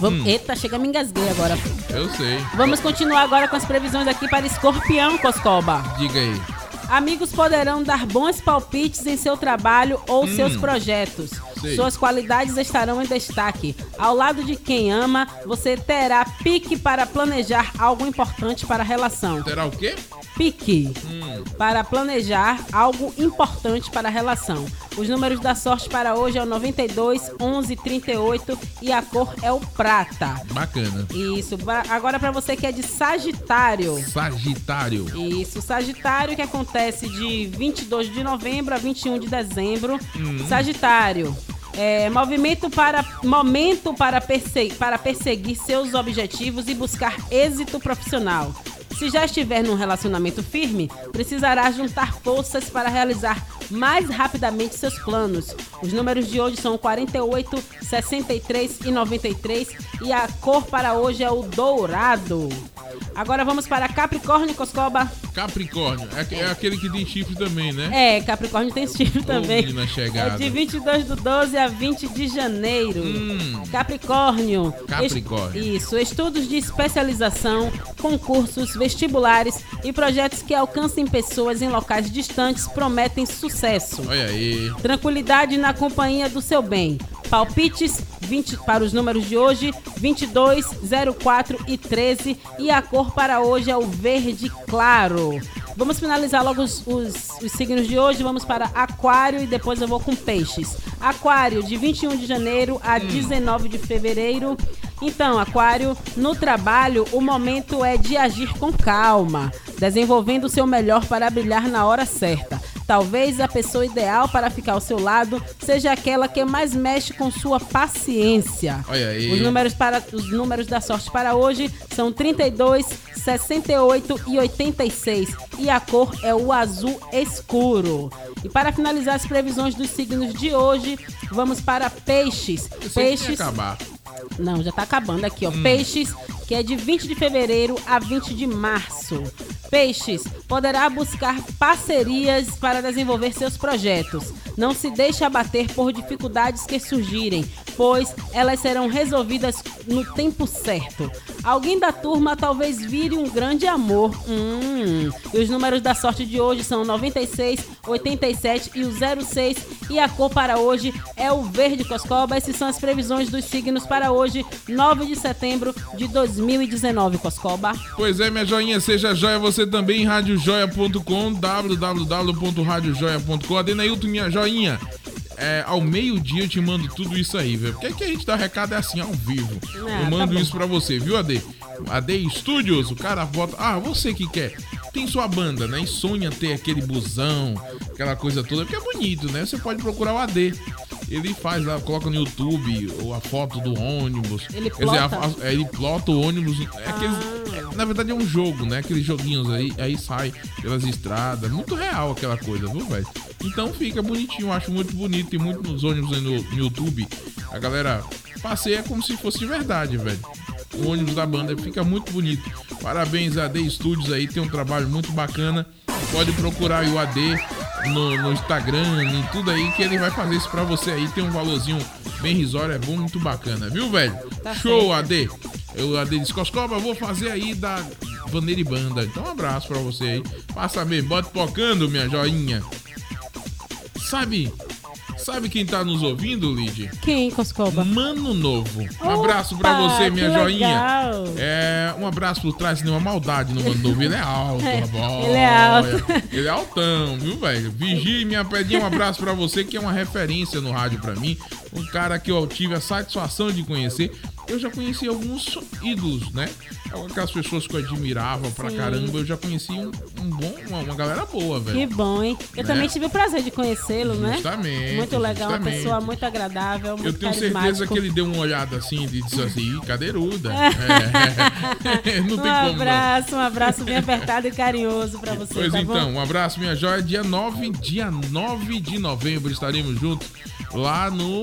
Vamos... Hum. Eita, chega, me engasguei agora. Eu sei. Vamos continuar agora com as previsões aqui para escorpião, Coscoba. Diga aí. Amigos poderão dar bons palpites em seu trabalho ou Hum. seus projetos. Suas qualidades estarão em destaque. Ao lado de quem ama, você terá pique para planejar algo importante para a relação. Terá o quê? Pique Hum. para planejar algo importante para a relação. Os números da sorte para hoje é o 92, 11, 38 e a cor é o prata. Bacana. Isso. Agora para você que é de Sagitário. Sagitário. Isso, Sagitário que acontece de 22 de novembro a 21 de dezembro. Hum. Sagitário. É, movimento para momento para, perse- para perseguir seus objetivos e buscar êxito profissional. Se já estiver num relacionamento firme, precisará juntar forças para realizar mais rapidamente seus planos. Os números de hoje são 48, 63 e 93 e a cor para hoje é o dourado. Agora vamos para Capricórnio, Coscoba. Capricórnio. É, é aquele que tem chifre também, né? É, Capricórnio tem chifre também. É de 22 do 12 a 20 de janeiro. Capricórnio. Hum. Capricórnio. Es- Isso, estudos de especialização, concursos, vestibulares e projetos que alcancem pessoas em locais distantes prometem sucesso. Olha aí. Tranquilidade na companhia do seu bem. Palpites 20 para os números de hoje: 22, 04 e 13. E a cor para hoje é o verde claro. Vamos finalizar logo os, os- os signos de hoje. Vamos para Aquário e depois eu vou com Peixes. Aquário, de 21 de janeiro a 19 de fevereiro. Então, Aquário, no trabalho, o momento é de agir com calma, desenvolvendo o seu melhor para brilhar na hora certa. Talvez a pessoa ideal para ficar ao seu lado seja aquela que mais mexe com sua paciência. Olha aí. Os números, para, os números da sorte para hoje são 32, 68 e 86. E a cor é o azul escuro. E para finalizar as previsões dos signos de hoje, vamos para peixes. Eu sei que Peixes. acabar. Não, já tá acabando aqui, ó. Hum. Peixes, que é de 20 de fevereiro a 20 de março. Peixes poderá buscar parcerias para desenvolver seus projetos. Não se deixe abater por dificuldades que surgirem, pois elas serão resolvidas no tempo certo. Alguém da turma talvez vire um grande amor. Hum. E os números da sorte de hoje são 96, 87 e o 06. E a cor para hoje é o verde Coscoba. Essas são as previsões dos signos para hoje, 9 de setembro de 2019, Coscoba. Pois é, minha joinha, seja joia você também, radiojoia.com, www.radiojoia.com. Adenailton, minha joinha. É, ao meio-dia eu te mando tudo isso aí, velho. Porque aqui a gente dá recado é assim, ao vivo. Ah, eu mando tá isso pra você, viu, AD? AD Studios, o cara bota. Ah, você que quer. Tem sua banda, né? E sonha ter aquele busão, aquela coisa toda, porque é bonito, né? Você pode procurar o AD. Ele faz lá, coloca no YouTube ou a foto do ônibus. Ele Quer dizer, a- plota? a- é, ele plota o ônibus. É aqueles, é, na verdade é um jogo, né? Aqueles joguinhos aí, aí sai pelas estradas. Muito real aquela coisa, viu, velho? Então fica bonitinho, eu acho muito bonito. Tem muitos ônibus aí no, no YouTube. A galera passeia como se fosse de verdade, velho. O ônibus da banda fica muito bonito. Parabéns a AD Studios aí, tem um trabalho muito bacana. Pode procurar aí o AD no, no Instagram, em tudo aí, que ele vai fazer isso pra você aí. Tem um valorzinho bem risório, é bom, muito bacana, viu, velho? Tá Show, AD! Eu, AD disse, Coscoba, vou fazer aí da Vaneira e Banda. Então, um abraço pra você aí. Passa bem, bota pocando, minha joinha. Sabe, sabe quem tá nos ouvindo, Lid? Quem, Coscoba? Mano Novo. Um Opa, abraço pra você, minha joinha. legal. É, um abraço por trás, nenhuma maldade no Mano Novo. Ele é alto, É, ele é alto. Ele é altão, viu, velho? Vigie, minha pedinha, um abraço pra você, que é uma referência no rádio pra mim. Um cara que eu tive a satisfação de conhecer. Eu já conheci alguns ídolos, né? Aquelas pessoas que eu admirava pra Sim. caramba. Eu já conheci um, um bom, uma, uma galera boa, velho. Que bom, hein? Eu Né? também tive o prazer de conhecê-lo, né? Justamente, Muito legal, uma justamente. pessoa muito agradável, muito Eu tenho certeza que ele deu uma olhada assim e disse assim, "Ih, cadeiruda. É. Não um tem como não. abraço, um abraço bem apertado e carinhoso pra você, Pois tá então, bom? um abraço, minha joia. Dia 9, dia 9 de novembro estaremos juntos lá no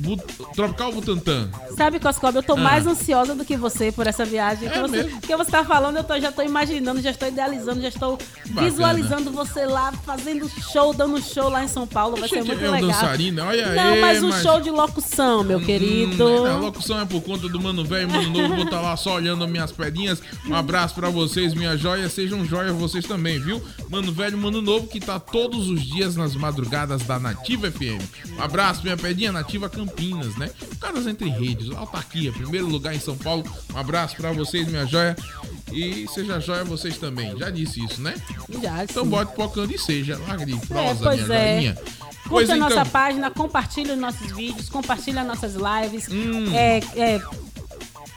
Bu- Tropical Butantã. Sabe, Coscoba, eu tô Ah. mais ansiosa do que você por essa viagem. É que você, mesmo? que você tá falando, eu tô- já tô imaginando, já estou idealizando, já estou Bacana. visualizando você lá fazendo show, dando show lá em São Paulo. Vai ser muito é um legal. dançarino, olha Não, aí, mas um mas- show de locução, meu querido. Hum, a locução é por conta do Mano Velho e Mano Novo. Vou estar lá só olhando minhas pedrinhas. Um abraço pra vocês, minha joia. Sejam joias vocês também, viu? Mano Velho e Mano Novo, que tá todos os dias nas madrugadas da Nativa FM. Um abraço, minha pedrinha Nativa Campinas, né? Caras entre redes, autarquia, primeiro lugar em São Paulo. Um abraço pra vocês, minha joia. E seja joia vocês também. Já disse isso, né? Já, Então sim. bote pocando e seja. Larga de É, prosa, pois minha é. joinha. Curta Pois a então. nossa página, compartilha os nossos vídeos, compartilha nossas lives. Hum. É, é,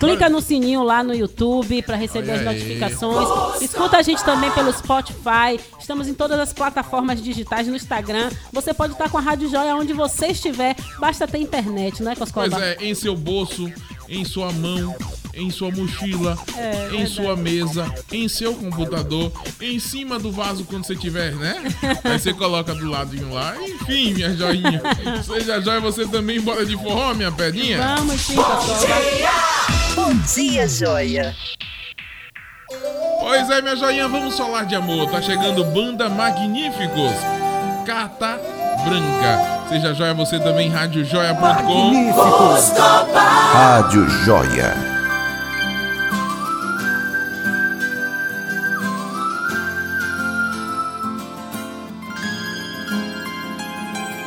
clica no sininho lá no YouTube para receber Olha as aí. notificações. Escuta a gente também pelo Spotify. Estamos em todas as plataformas digitais no Instagram. Você pode estar com a Rádio Joia onde você estiver. Basta ter internet, não é, Coscoba? Pois é, em seu bolso, em sua mão, em sua mochila, É, em verdade. sua mesa, em seu computador, em cima do vaso quando você tiver, né? Aí você coloca do ladinho lá. Enfim, minha joinha. Seja joia você também, bora de forró, minha pedinha. Vamos sim, Coscoba. Bom dia, joia. Pois é, minha joinha, vamos falar de amor. Tá chegando Banda Magníficos. Carta Branca. Seja joia você também, radiojoia.com. Rádio Joia.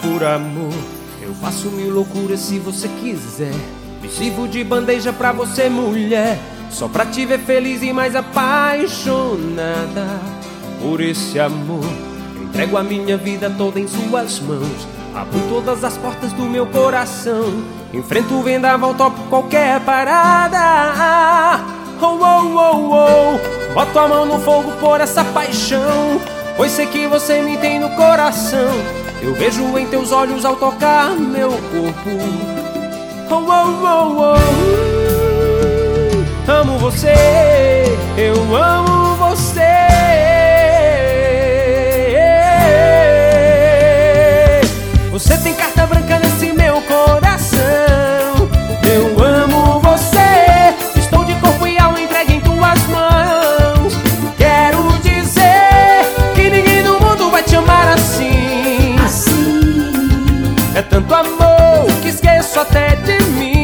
Por amor, eu faço mil loucuras se você quiser. Me sirvo de bandeja pra você, mulher. Só pra te ver feliz e mais apaixonada. Por esse amor, entrego a minha vida toda em suas mãos. Abro todas as portas do meu coração. Enfrento o vendaval, topo qualquer parada. Oh, oh, oh, oh. Boto a mão no fogo por essa paixão. Pois sei que você me tem no coração. Eu vejo em teus olhos ao tocar meu corpo. Oh, oh, oh, oh. Amo você, eu amo você. Você tem carta branca nesse meu coração. Eu amo você. Estou de corpo e alma entregue em tuas mãos. Quero dizer que ninguém no mundo vai te amar assim. Assim é tanto amor esqueço até de mim.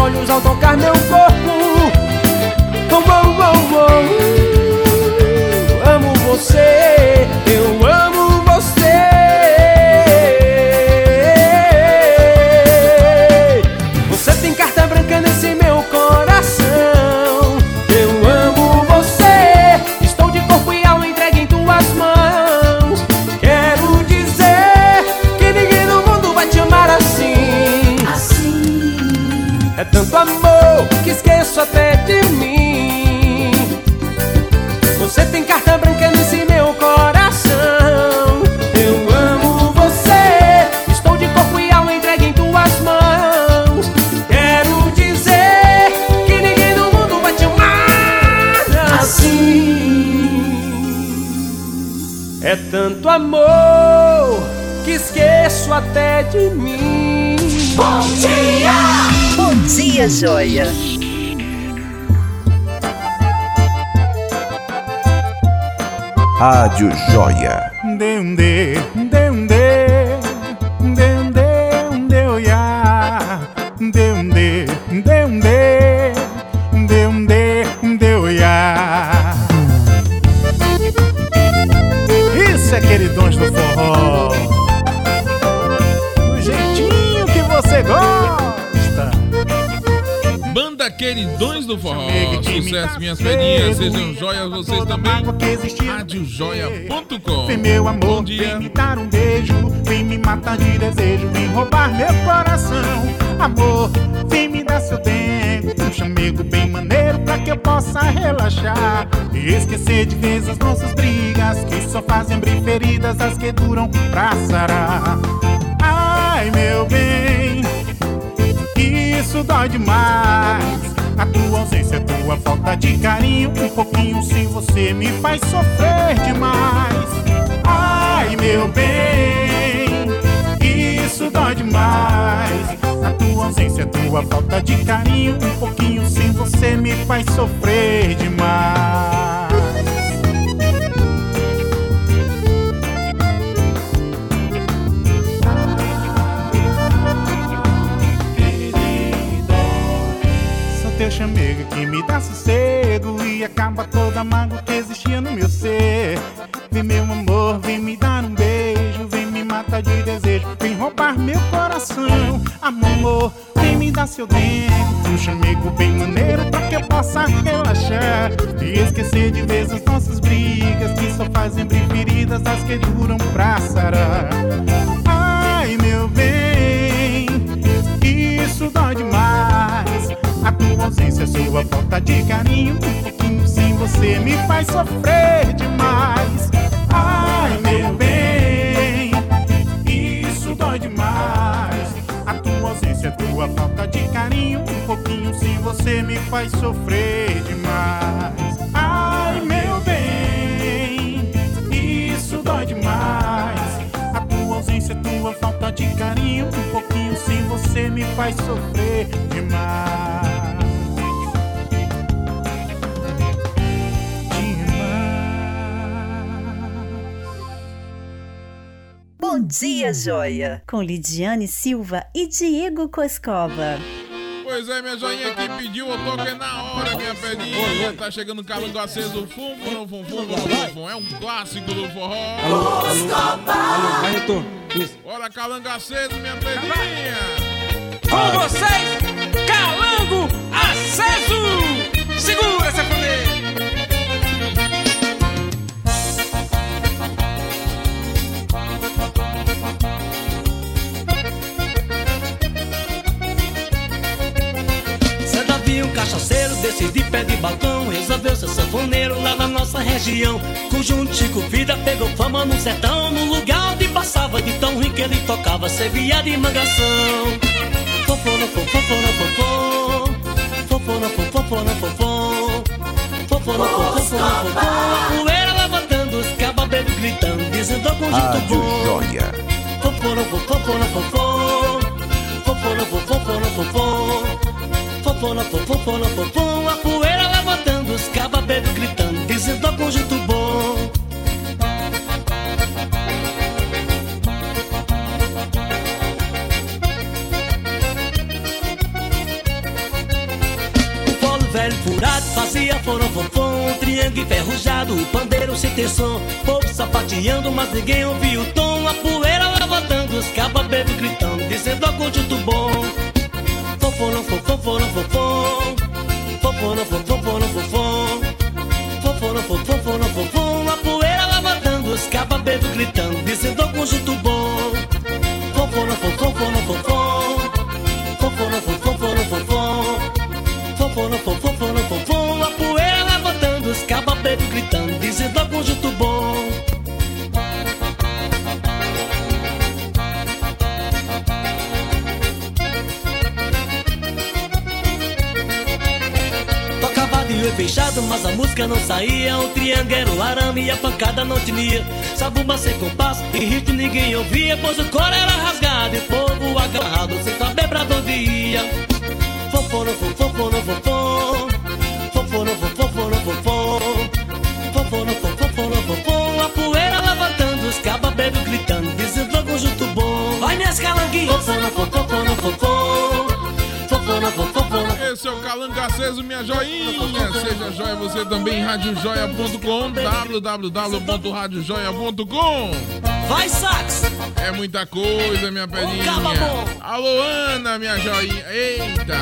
Olhos ao tocar meu corpo. Oh, oh, oh. Amo você, de mim. Bom dia! Bom dia, joia! Rádio Joia. Dê do Forró. Sucesso, minhas velhinhas. Sejam joias vocês também. Radiojoia.com. Vem meu amor, Bom dia. vem me dar um beijo, vem me matar de desejo, vem roubar meu coração. Amor, vem me dar seu tempo, um chamego bem maneiro pra que eu possa relaxar e esquecer de vez as nossas brigas que só fazem abrir feridas, as que duram pra sarar. Ai, meu bem, isso dói demais. A tua ausência, tua falta de carinho. Um pouquinho sem você me faz sofrer demais. Ai, meu bem, isso dói demais. A tua ausência, tua falta de carinho. Um pouquinho sem você me faz sofrer demais. Chamego que me dá sossego e acaba toda a mágoa que existia no meu ser. Vem meu amor, vem me dar um beijo, vem me matar de desejo, vem roubar meu coração. Amor, vem me dar seu tempo, um chamego bem maneiro pra que eu possa relaxar e esquecer de vez as nossas brigas que só fazem abrir feridas, as que duram pra sarar. Ai, meu bem, isso dói demais. Ausência, sua falta de carinho. Um pouquinho sem você me faz sofrer demais. Ai, meu bem, isso dói demais. A tua ausência, tua falta de carinho. Um pouquinho sem você me faz sofrer demais. Ai, meu bem, isso dói demais. A tua ausência, tua falta de carinho. Um pouquinho sem você me faz sofrer demais. Bom dia, joia! Com Lidiane Silva e Diego Coscova. Pois é, minha joinha que pediu, eu toquei na hora, minha pedinha. Tá chegando o calango aceso, fum, fumbo no fum, fum. É um clássico do forró. Alô, alô, alô, vai, retorno. Isso. Bora, calango aceso, minha pedinha. Com vocês, Calango Aceso! Segura essa pandeira! Cachaceiro desse de pé de balcão Resolveu ser sanfoneiro lá na nossa região Conjunto Chico Vida pegou fama no sertão No lugar onde passava de tão que ele tocava gostava ser viado e mangação. Fofo no fofo, fofo no fofo. Fofo no fofo, fofo no fofo. Fofo no fofo, fofo no fofo. Poeira levantando, os cabas bebendo, gritando, dizendo conjunto bom. Joia. Fofo no fofo, fofo no fofo. Fofo no fofo, fofo no fofo. Fofo no fofo, fofo no fofo. A poeira levantando, os cabas bebendo, gritando, dizendo ao conjunto bom. Velho furado fazia forofofom triângulo enferrujado, o pandeiro sem ter som Povo sapateando, mas ninguém ouvia o tom A poeira levantando, os cabas bebendo gritando Dizendo ao conjunto bom Fofono, fofono, fofom Fofono, fofono, fofom Fofono, fofono, fofom A poeira levantando, os cabas bebendo gritando Dizendo ao conjunto bom fofom Fofono, fofono, fofom Fofono, fofono, fofom A poeira levantando, os cabas bebendo gritando Dizendo ao conjunto bom fechado, mas a música não saía. O triângulo era o arame e a pancada não tinha. Sabumba sem compasso e ritmo ninguém ouvia Pois o coro era rasgado e o povo agarrado Sem saber pra onde ia. Fofono, fofono, fofom Fofono, fofono, fofom Fofono, fofono, fofom A poeira levantando, os cabas bebendo gritando Dizendo ao conjunto bom. Vai minhas calanguinhas. Fofono, fofono, é o Calanga Aceso, minha joinha. Seja joia você também, radiojoia.com, www.radiojoia.com. Vai, sax! É muita coisa, minha pedinha. Alô, Ana, minha joinha. Eita!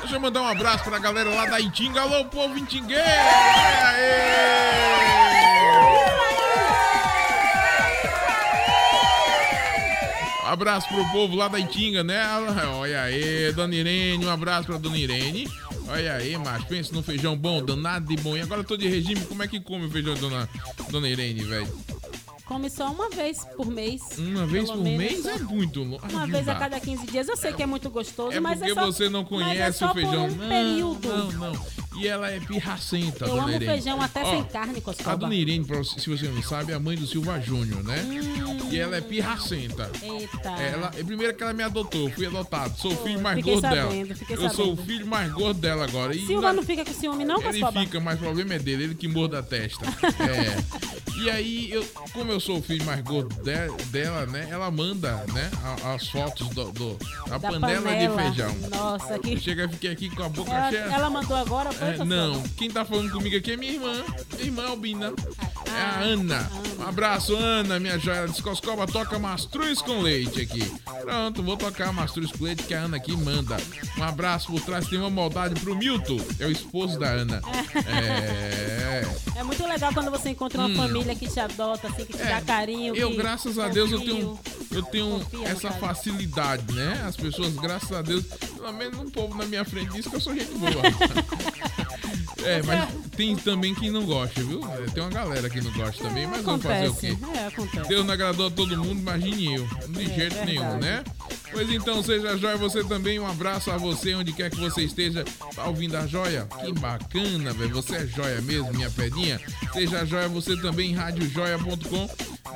Deixa eu mandar um abraço pra galera lá da Itinga. Alô, povo Itingueiro! Aê! Abraço pro povo lá da Itinga, né? Olha aí, Dona Irene, um abraço pra Dona Irene. Olha aí, macho, pensa num feijão bom, danado de bom. E agora eu tô de regime, como é que come o feijão, Dona, Dona Irene, velho? Come só uma vez por mês. Uma vez por menos. mês é muito longe. Uma vez a cada 15 dias. Eu sei que é muito gostoso, É mas porque é só, você não é conhece só o feijão. Um não, período. não, não. E ela é pirracenta, Eu amo Irene. feijão até Ó, sem carne, A Coscoba. Dona Irene, se você não sabe, é a mãe do Silva Júnior, né? E ela é pirracenta. Eita. Ela, é primeiro que ela me adotou, fui adotado. Sou o filho mais fiquei gordo sabendo, dela. fiquei Eu sou o sabendo. filho mais gordo dela agora. E Silva na- não fica com ciúme, não, Ele Coscoba? fica, mas o problema é dele, ele que morda a testa. É. E aí, eu, como eu sou o filho mais gordo de- dela, né? Ela manda, né? a- as fotos do, do- da, Da panela, panela. de feijão. Nossa, que- cheguei, fiquei aqui com a boca Ela, cheia. ela mandou agora, foi, É, Coscoba? não, quem tá falando comigo aqui é minha irmã. Minha irmã Albina. É Ah, a Ana. Um abraço, Ana, minha joia. Descoscoba toca mastruz com leite aqui. Pronto, vou tocar mastruz com leite que a Ana aqui manda. Um abraço por trás, tem uma maldade pro Milton. É o esposo da Ana. É. É muito legal quando você encontra uma Hum. família que te adota, assim, que te dá carinho. Eu, graças a. Deus, eu tenho, eu tenho essa facilidade, né? As pessoas, graças a Deus, pelo menos um povo na minha frente diz que eu sou gente boa. é, mas tem também quem não gosta, viu? É, Tem uma galera que não gosta também, mas vamos fazer o quê? É, acontece. Deus não agradou a todo mundo, imagine eu. De É, jeito nenhum, né? Pois então, seja joia você também. Um abraço a você, onde quer que você esteja. Tá ouvindo a joia? Que bacana, velho. Você é joia mesmo, minha pedinha. Seja joia você também, radiojoia.com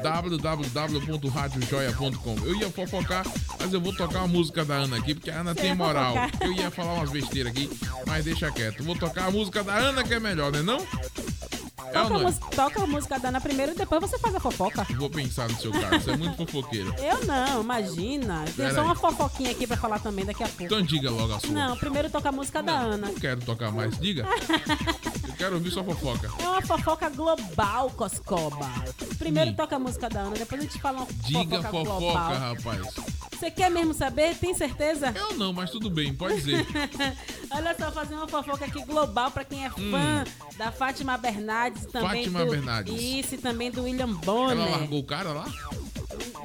www.radiojoia.com Eu ia fofocar, mas eu vou tocar uma música da Ana aqui, porque a Ana Você tem moral. fofocar. Eu ia falar umas besteiras aqui, mas deixa quieto. Vou tocar a música da Ana que é melhor, né não? É Toca, a não mus- toca a música da Ana primeiro e depois você faz a fofoca. Vou pensar no seu caso, você é muito fofoqueiro. Eu não, imagina. Tem só uma fofoquinha aqui pra falar também daqui a pouco. Então diga logo a sua. Não, primeiro toca a música da Ana. Não quero tocar mais, diga. Eu quero ouvir sua fofoca. É uma fofoca global, Coscoba. Primeiro toca a música da Ana, depois a gente fala uma Diga fofoca, fofoca, global. rapaz. Você quer mesmo saber? Tem certeza? Eu não, mas tudo bem, pode dizer. Olha só, fazer uma fofoca aqui global pra quem é fã da Fátima Bernardes também Hum. Fátima do... Bernardes. Isso, e também do William Bonner. Ela largou o cara lá?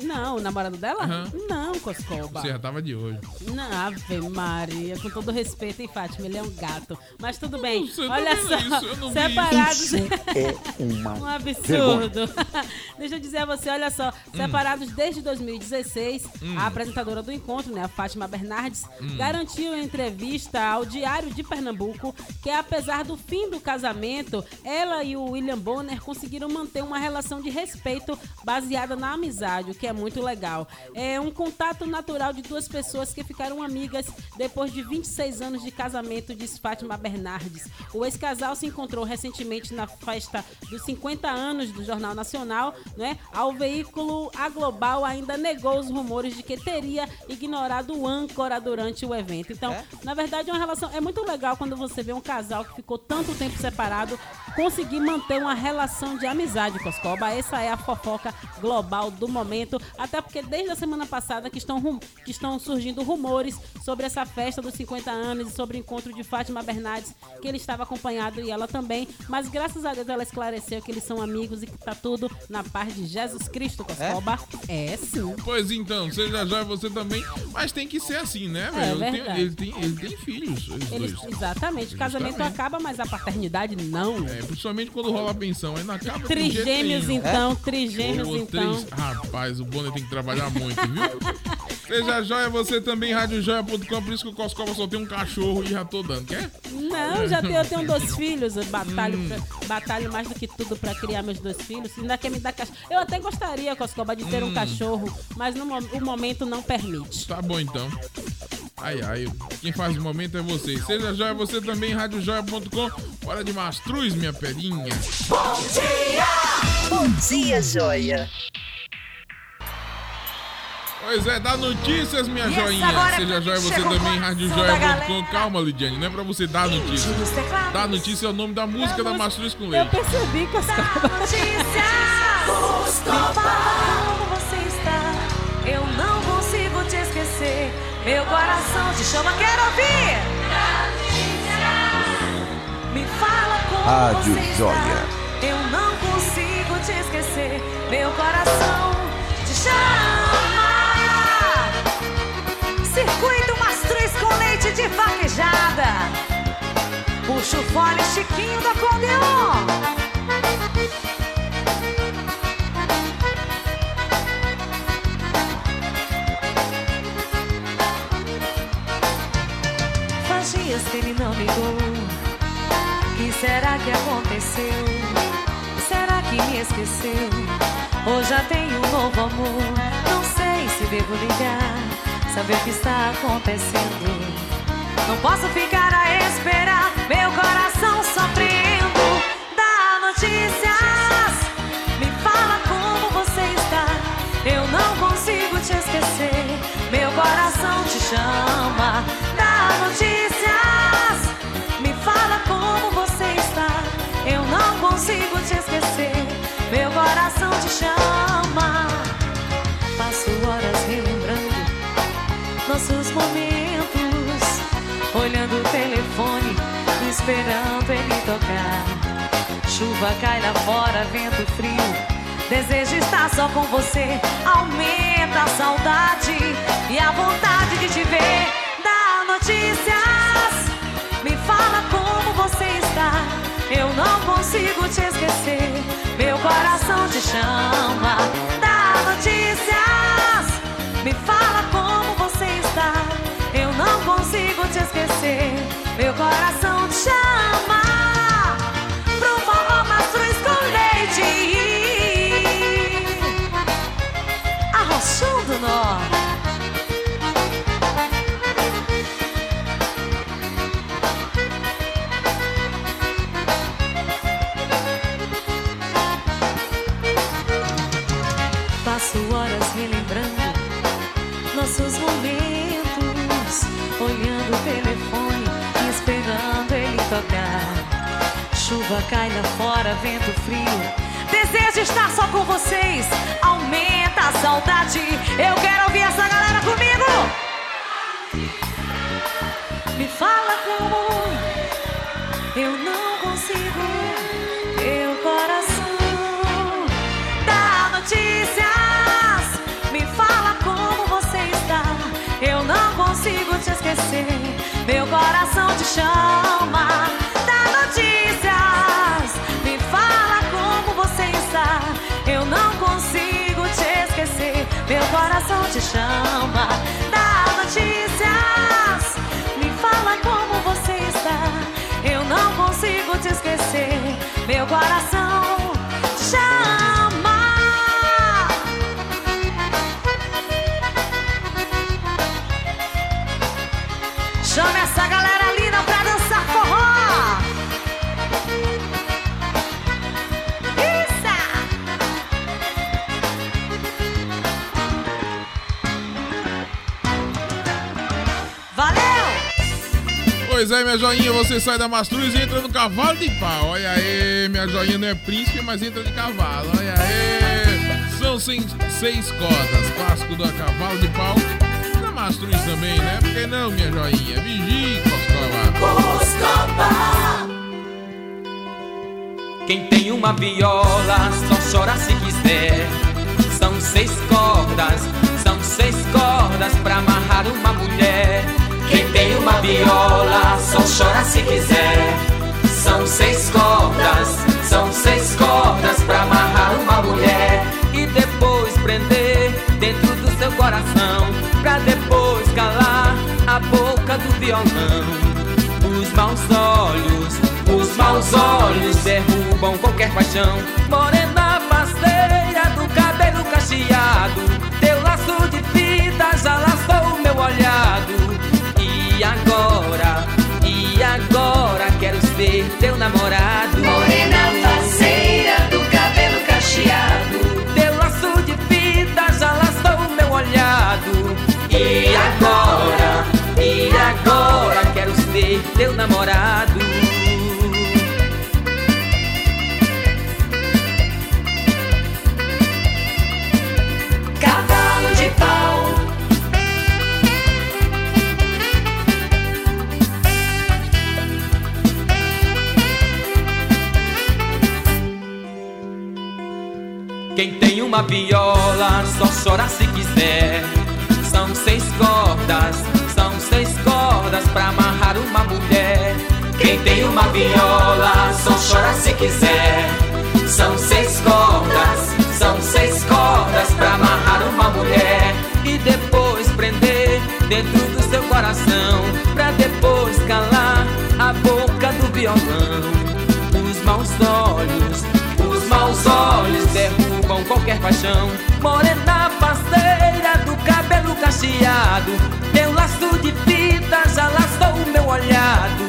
Não, o namorado dela? Aham. Não, Coscoba. Você já tava de olho. Não, Ave Maria, com todo respeito, hein, Fátima? Ele é um gato. Mas tudo bem. Você tá Olha só, isso? Não separados. É uma Um absurdo. Deixa eu dizer a você, olha só, separados desde 2016, Hum. a apresentadora do encontro, né, a Fátima Bernardes, Hum. garantiu em entrevista ao Diário de Pernambuco que apesar do fim do casamento, ela e o William Bonner conseguiram manter uma relação de respeito baseada na amizade, o que é muito legal. É um contato natural de duas pessoas que ficaram amigas depois de 26 anos de casamento, diz Fátima Bernardes. O ex-casal se encontrou recentemente na festa dos 50 anos do Jornal Nacional, né? Ao veículo A Global ainda negou os rumores de que teria ignorado o âncora durante o evento. Então, na verdade, é uma relação é muito legal quando você vê um casal que ficou tanto tempo separado conseguir manter uma relação de amizade, Coscoba. Essa é a fofoca global do momento, até porque desde a semana passada que estão, rum- que estão surgindo rumores sobre essa festa dos 50 anos e sobre o encontro de Fátima Bernardes, que ele estava acompanhado e ela também, mas graças a Deus ela esclareceu que eles são amigos e que tá tudo na paz de Jesus Cristo, Coscoba. É, sim. Pois então, seja já você também. Mas tem que ser assim, né, É velho? Ele tem- verdade. ele, tem, ele tem filhos, os Eles, dois. exatamente, o casamento acaba, mas a paternidade não. É, principalmente quando rola a pensão. Aí de jeito Trigêmeos, nenhum. então, trigêmeos, Ô, então. Rapaz, o Bonner tem que trabalhar muito, viu? Seja joia, você também, radiojoia.com, por isso que o Coscova só tem um cachorro e já tô dando, quer? Não, já tenho, eu tenho dois filhos, eu batalho, Hum. pra- batalho mais do que tudo pra criar meus dois filhos. Ainda quer me dar cachorro. Eu até gostaria, Coscoba, de ter um Hum. cachorro, mas no, o momento não permite. Tá bom então. Ai, ai, quem faz o momento é você. Seja joia, você também, radiojoia.com. Hora de mastruz, minha pedinha. Bom dia! Bom dia, joia! Pois é, dá notícias, minha Yes, joinha. agora Seja joia, você também, da radiojoia.com. Calma, Lidiane, não é pra você dar notícia. nos teclados. Dar notícia é o nome da música da Mastruz com Eu Leite. percebi, Coscoba. Me fala como Meu coração te chama, quero ouvir. Me fala como Rádio você está. Joia. Eu não consigo te esquecer. Meu coração te chama. Circuito Mastruz com leite de vaquejada. Puxa o fole Chiquinho do acordeon. Dias que ele não ligou. que será que aconteceu? Será que me esqueceu? Ou já tem um novo amor? Não sei se devo ligar, saber o que está acontecendo. Não posso ficar a esperar, meu coração sofrendo. Esperando ele tocar. Chuva cai lá fora, vento frio. Desejo estar só com você, aumenta a saudade e a vontade de te ver. Dá notícias, me fala como você está. Eu não consigo te esquecer, meu coração te chama. Dá notícias, me fala como você está. Eu não consigo te esquecer, meu coração te chuva cai lá fora, vento frio. Desejo estar só com vocês, aumenta a saudade. Eu quero ouvir essa galera comigo. Me fala como eu não consigo. Meu coração dá notícias. Me fala como você está. Eu não consigo te esquecer. Meu coração te chama. Coração te chama. Dá notícias, me fala como você está. Eu não consigo te esquecer. Meu coração Pois é, minha joinha, você sai da Mastruz e entra no cavalo de pau. Olha aí, minha joinha não é príncipe, mas entra de cavalo. Olha aí. São seis, seis cordas, clássico do cavalo de pau. Da Mastruz também, né? Por que não, minha joinha? Vigie, Coscova. Quem tem uma viola só chora se quiser. São seis cordas, são seis cordas pra amarrar uma mulher. Tem uma viola só chora se quiser. São seis cordas, são seis cordas pra amarrar uma mulher e depois prender dentro do seu coração, pra depois calar a boca do violão. Os maus olhos, os maus olhos derrubam qualquer paixão. Morena parceira do cabelo cacheado, teu laço de fita já laçou o meu olhado. E agora, e agora quero ser teu namorado. Morena parceira do cabelo cacheado. Teu laço de fita já laçou o meu olhado. E agora, e agora quero ser teu namorado. Uma viola só chora se quiser. São seis cordas, são seis cordas pra amarrar uma mulher. Quem tem uma viola só chora se quiser. São seis cordas, são seis cordas pra amarrar uma mulher e depois prender dentro do seu coração, pra depois calar a boca do violão. Os maus olhos, os maus olhos derrubam qualquer paixão. Morena parceira do cabelo cacheado, teu laço de fita já laçou o meu olhado.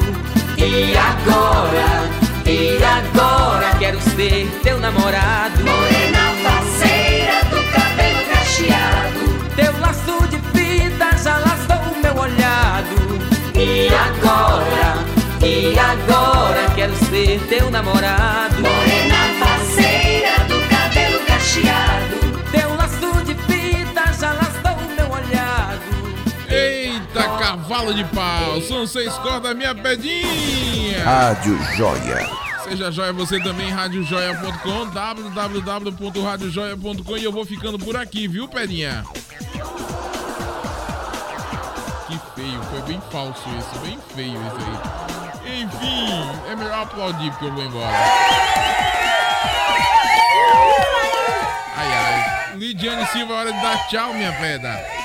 E agora, e agora quero ser teu namorado. Morena parceira do cabelo cacheado. Teu laço de fita já laçou o meu olhado. E agora, e agora quero ser teu namorado. Morena parceira cavalo de pau. São seis cordas, minha pedinha. Rádio Joia. Seja joia você também, radiojoia.com, www.radiojoia.com e eu vou ficando por aqui, viu, Pedinha? Que feio, foi bem falso isso, bem feio isso aí. Enfim, é melhor aplaudir porque eu vou embora. Ai, ai. Lidiane Silva, hora de dar tchau, minha pedra.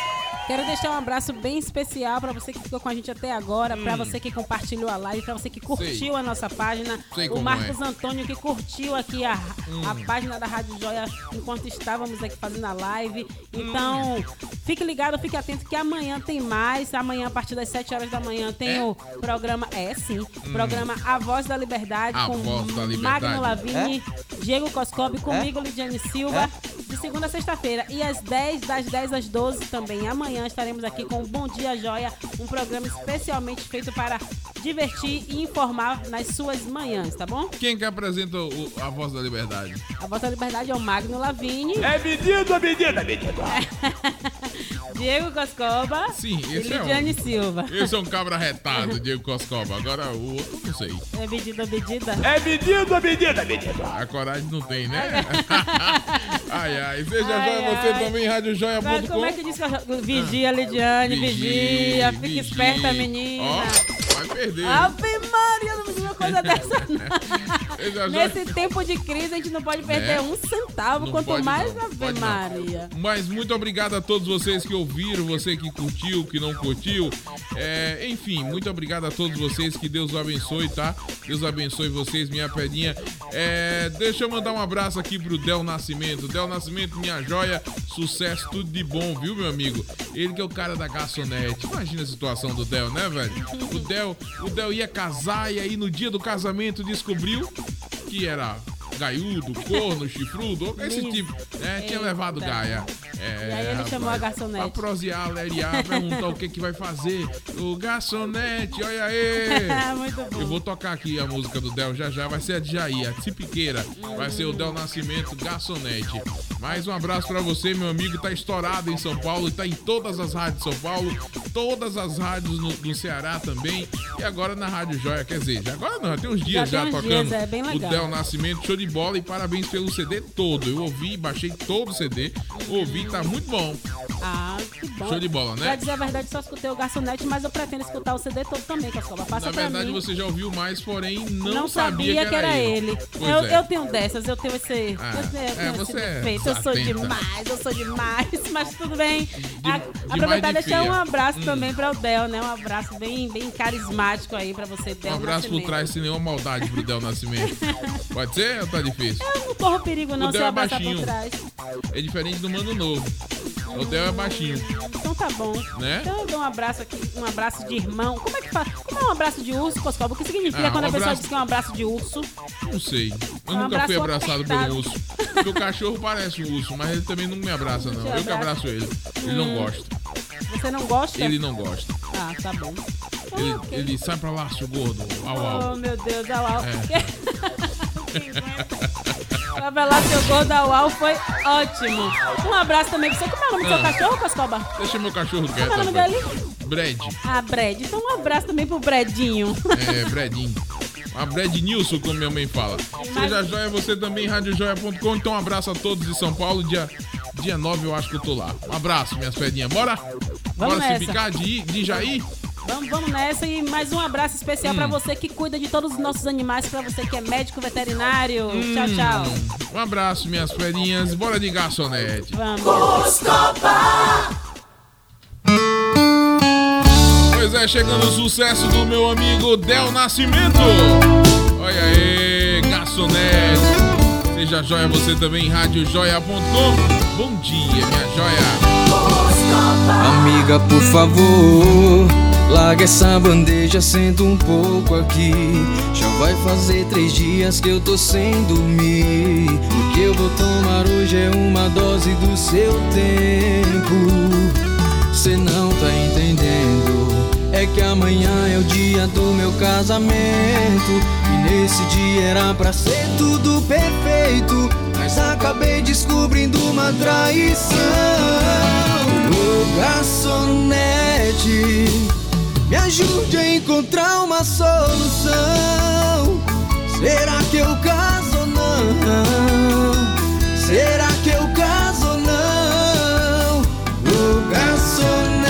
Quero deixar um abraço bem especial para você que ficou com a gente até agora, para Hum. você que compartilhou a live, para você que curtiu Sei. a nossa página, Sei o Marcos é. Antônio que curtiu aqui a, Hum. a página da Rádio Joia enquanto estávamos aqui fazendo a live. Hum. Então, fique ligado, fique atento que amanhã tem mais. Amanhã, a partir das 7 horas da manhã, tem É? o programa. É sim. Hum. Programa A Voz da Liberdade A com Voz da Liberdade. Magno Lavini, Diego Coscobi, comigo, Lidiane Silva. De segunda a sexta-feira. E às 10, das 10 às 12 também. Amanhã estaremos aqui com o Bom Dia Joia, um programa especialmente feito para divertir e informar nas suas manhãs, tá bom? Quem que apresenta o- a voz da liberdade? A Voz da Liberdade é o Magno Lavini. É menino, menina, menina. Diego Coscoba Sim, e esse é Lidiane um. Silva. Esse é um cabra retado, Diego Coscoba. Agora o outro, não sei. É medida, medida? É medida, medida, medida. A coragem não tem, né? ai, ai. Seja Ai, joia, você ai. também, radiojoia.com. Como é que diz que eu... Vigia, Lidiane, vigia. Fica vigia. esperta, menina. Ó, vai perder. Ave Maria, não precisa uma coisa dessa, não. Nesse tempo de crise, a gente não pode perder Né? um centavo, Não quanto mais não, Ave pode não. Maria. Mas muito obrigado a todos vocês que ouviram, você que curtiu, que não curtiu. É, enfim, muito obrigado a todos vocês. Que Deus abençoe, tá? Deus abençoe vocês, minha pedinha. É, deixa eu mandar um abraço aqui pro Del Nascimento. Del Nascimento, minha joia, sucesso, tudo de bom, viu, meu amigo? Ele que é o cara da garçonete. Imagina a situação do Del, né, velho? O Del, o Del ia casar e aí no dia do casamento descobriu que era gaiudo, corno, chifrudo, esse tipo, né? Tinha levado gaia. É, E aí ele chamou a garçonete. Pra prosear, leriar, perguntar o que que vai fazer. O garçonete, olha aí. Muito bom. Eu vou tocar aqui a música do Del já já, vai ser a de Jair, a Tipiqueira. Vai ser o Del Nascimento, garçonete. Mais um abraço pra você, meu amigo. Tá estourado em São Paulo, tá em todas as rádios de São Paulo, todas as rádios no, no Ceará também. E agora na Rádio Joia, quer dizer, já agora não, tem uns dias Já já, tem uns tocando dias, é bem o legal. Del Nascimento, show de bola e parabéns pelo CD todo. Eu ouvi, baixei todo o CD, ouvi, tá muito bom. Ah, que bom. Show de bola, né? Pra dizer a verdade, só escutei o garçonete, mas eu pretendo escutar o CD todo também, Coscoba. Passa Na verdade, mim. você já ouviu mais, porém não, Não, sabia, que era ele. Pois Eu, é. eu tenho dessas, eu tenho esse. Ah, eu tenho, eu é, esse você é defeito. Eu sou demais, eu sou demais, mas tudo bem. A- demais aproveitar e de deixar um abraço Hum. também pra o Del, né? Um abraço bem, bem carismático aí pra você, Del. Um abraço por trás, sem nenhuma maldade pro Del Nascimento. Pode ser ou tá difícil? Eu não corro perigo, não, o se eu é abraçar por baixinho. trás. É diferente do Mano Novo. O Del é baixinho. Então tá bom. Né? Então eu dou um abraço aqui, um abraço de irmão. Como é que faz? Como é um abraço de urso, Coscoba? O que significa Ah, quando um a pessoa abraço- diz que é um abraço de urso? Não sei. Eu Um nunca fui abraço abraçado apertado. pelo urso. Porque o cachorro parece um urso, mas ele também não me abraça, não. Te Eu que abraça. abraço ele. Ele não Hum. gosta. Você não gosta? Ele não gosta. Ah, tá bom. Ele, ele sai pra lá, seu gordo. Au, au. Oh, meu Deus, au, au. É. Pra lá, seu gordo au, au foi ótimo. Um abraço também pra você. Como é o nome do seu Ah. cachorro, Coscoba? Deixa meu cachorro Como quieto. é o nome dele? Brad. Ah, Brad. Então um abraço também pro Bredinho. É, Bredinho. A Brad Nilson, como minha mãe fala. Seja joia, você também, radiojoia.com. Então, um abraço a todos de São Paulo. Dia, dia 9 eu acho que eu tô lá. Um abraço, minhas pedinhas. Bora? Vamos Bora se nessa. picar de, de Jair? Vamos, vamos nessa e mais um abraço especial pra você que cuida de todos os nossos animais, pra você que é médico veterinário. Tchau, tchau. Um abraço, minhas pedinhas. Bora de garçonete. Vamos. Pois é, chegando o sucesso do meu amigo Del Nascimento. Olha aí, garçonete. Seja joia você também, radiojoia.com. Bom dia, minha joia. Amiga, por favor, larga essa bandeja, senta um pouco aqui. Já vai fazer três dias que eu tô sem dormir. O que eu vou tomar hoje é uma dose do seu tempo. Cê não tá entendendo. É que amanhã é o dia do meu casamento. E nesse dia era pra ser tudo perfeito. Mas acabei descobrindo uma traição. Ô garçonete, me ajude a encontrar uma solução. Será que eu caso ou não? Será que eu caso ou não? Ô garçonete,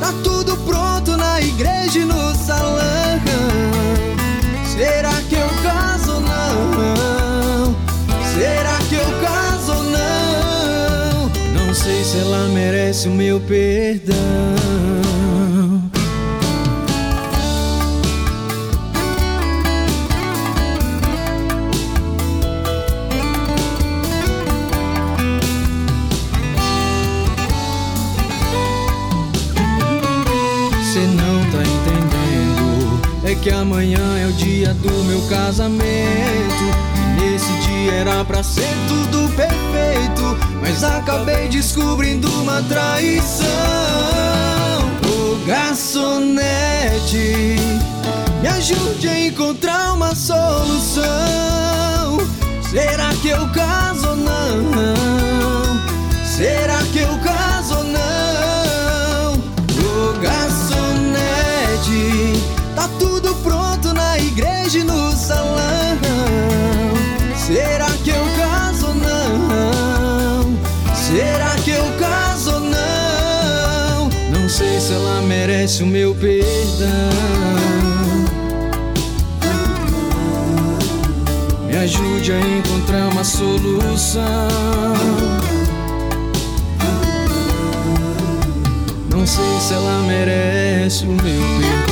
tá tudo pronto na igreja e no salão. Será que eu caso ou não? Será que eu caso ou não? Não sei se ela merece o meu perdão. Que amanhã é o dia do meu casamento. E nesse dia era pra ser tudo perfeito. Mas acabei descobrindo uma traição. Ô garçonete, me ajude a encontrar uma solução. Será que eu caso ou não? Será que eu caso igreja e no salão. Será que eu caso ou não? Será que eu caso ou não? Não sei se ela merece o meu perdão. Me ajude a encontrar uma solução. Não sei se ela merece o meu perdão.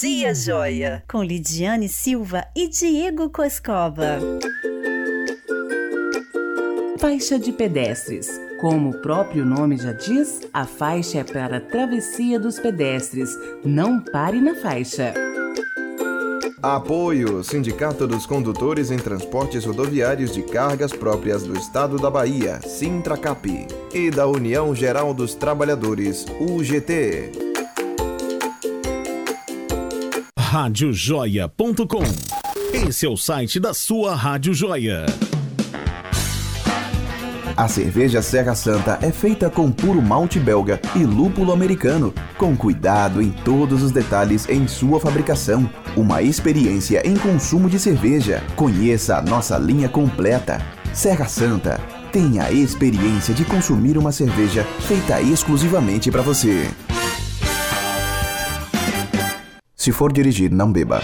Dia, joia! Com Lidiane Silva e Diego Coscova. Faixa de pedestres. Como o próprio nome já diz, a faixa é para a travessia dos pedestres. Não pare na faixa. Apoio Sindicato dos Condutores em Transportes Rodoviários de Cargas Próprias do Estado da Bahia, Sintracap, e da União Geral dos Trabalhadores, UGT. Radiojoia.com. Esse é o site da sua Rádio Joia. A cerveja Serra Santa é feita com puro malte belga e lúpulo americano, com cuidado em todos os detalhes em sua fabricação. Uma experiência em consumo de cerveja. Conheça a nossa linha completa. Serra Santa. Tenha a experiência de consumir uma cerveja feita exclusivamente para você. Se for dirigir, não beba.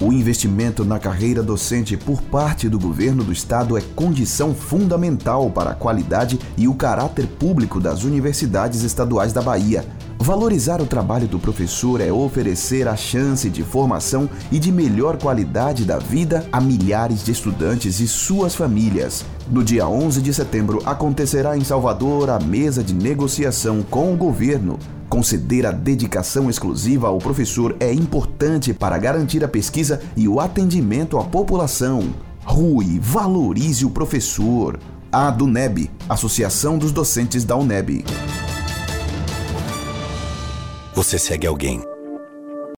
O investimento na carreira docente por parte do governo do estado é condição fundamental para a qualidade e o caráter público das universidades estaduais da Bahia. Valorizar o trabalho do professor é oferecer a chance de formação e de melhor qualidade da vida a milhares de estudantes e suas famílias. No dia 11 de setembro acontecerá em Salvador a mesa de negociação com o governo. Conceder a dedicação exclusiva ao professor é importante para garantir a pesquisa e o atendimento à população. Rui, valorize o professor. A DUNEB, Associação dos Docentes da UNEB. Você segue alguém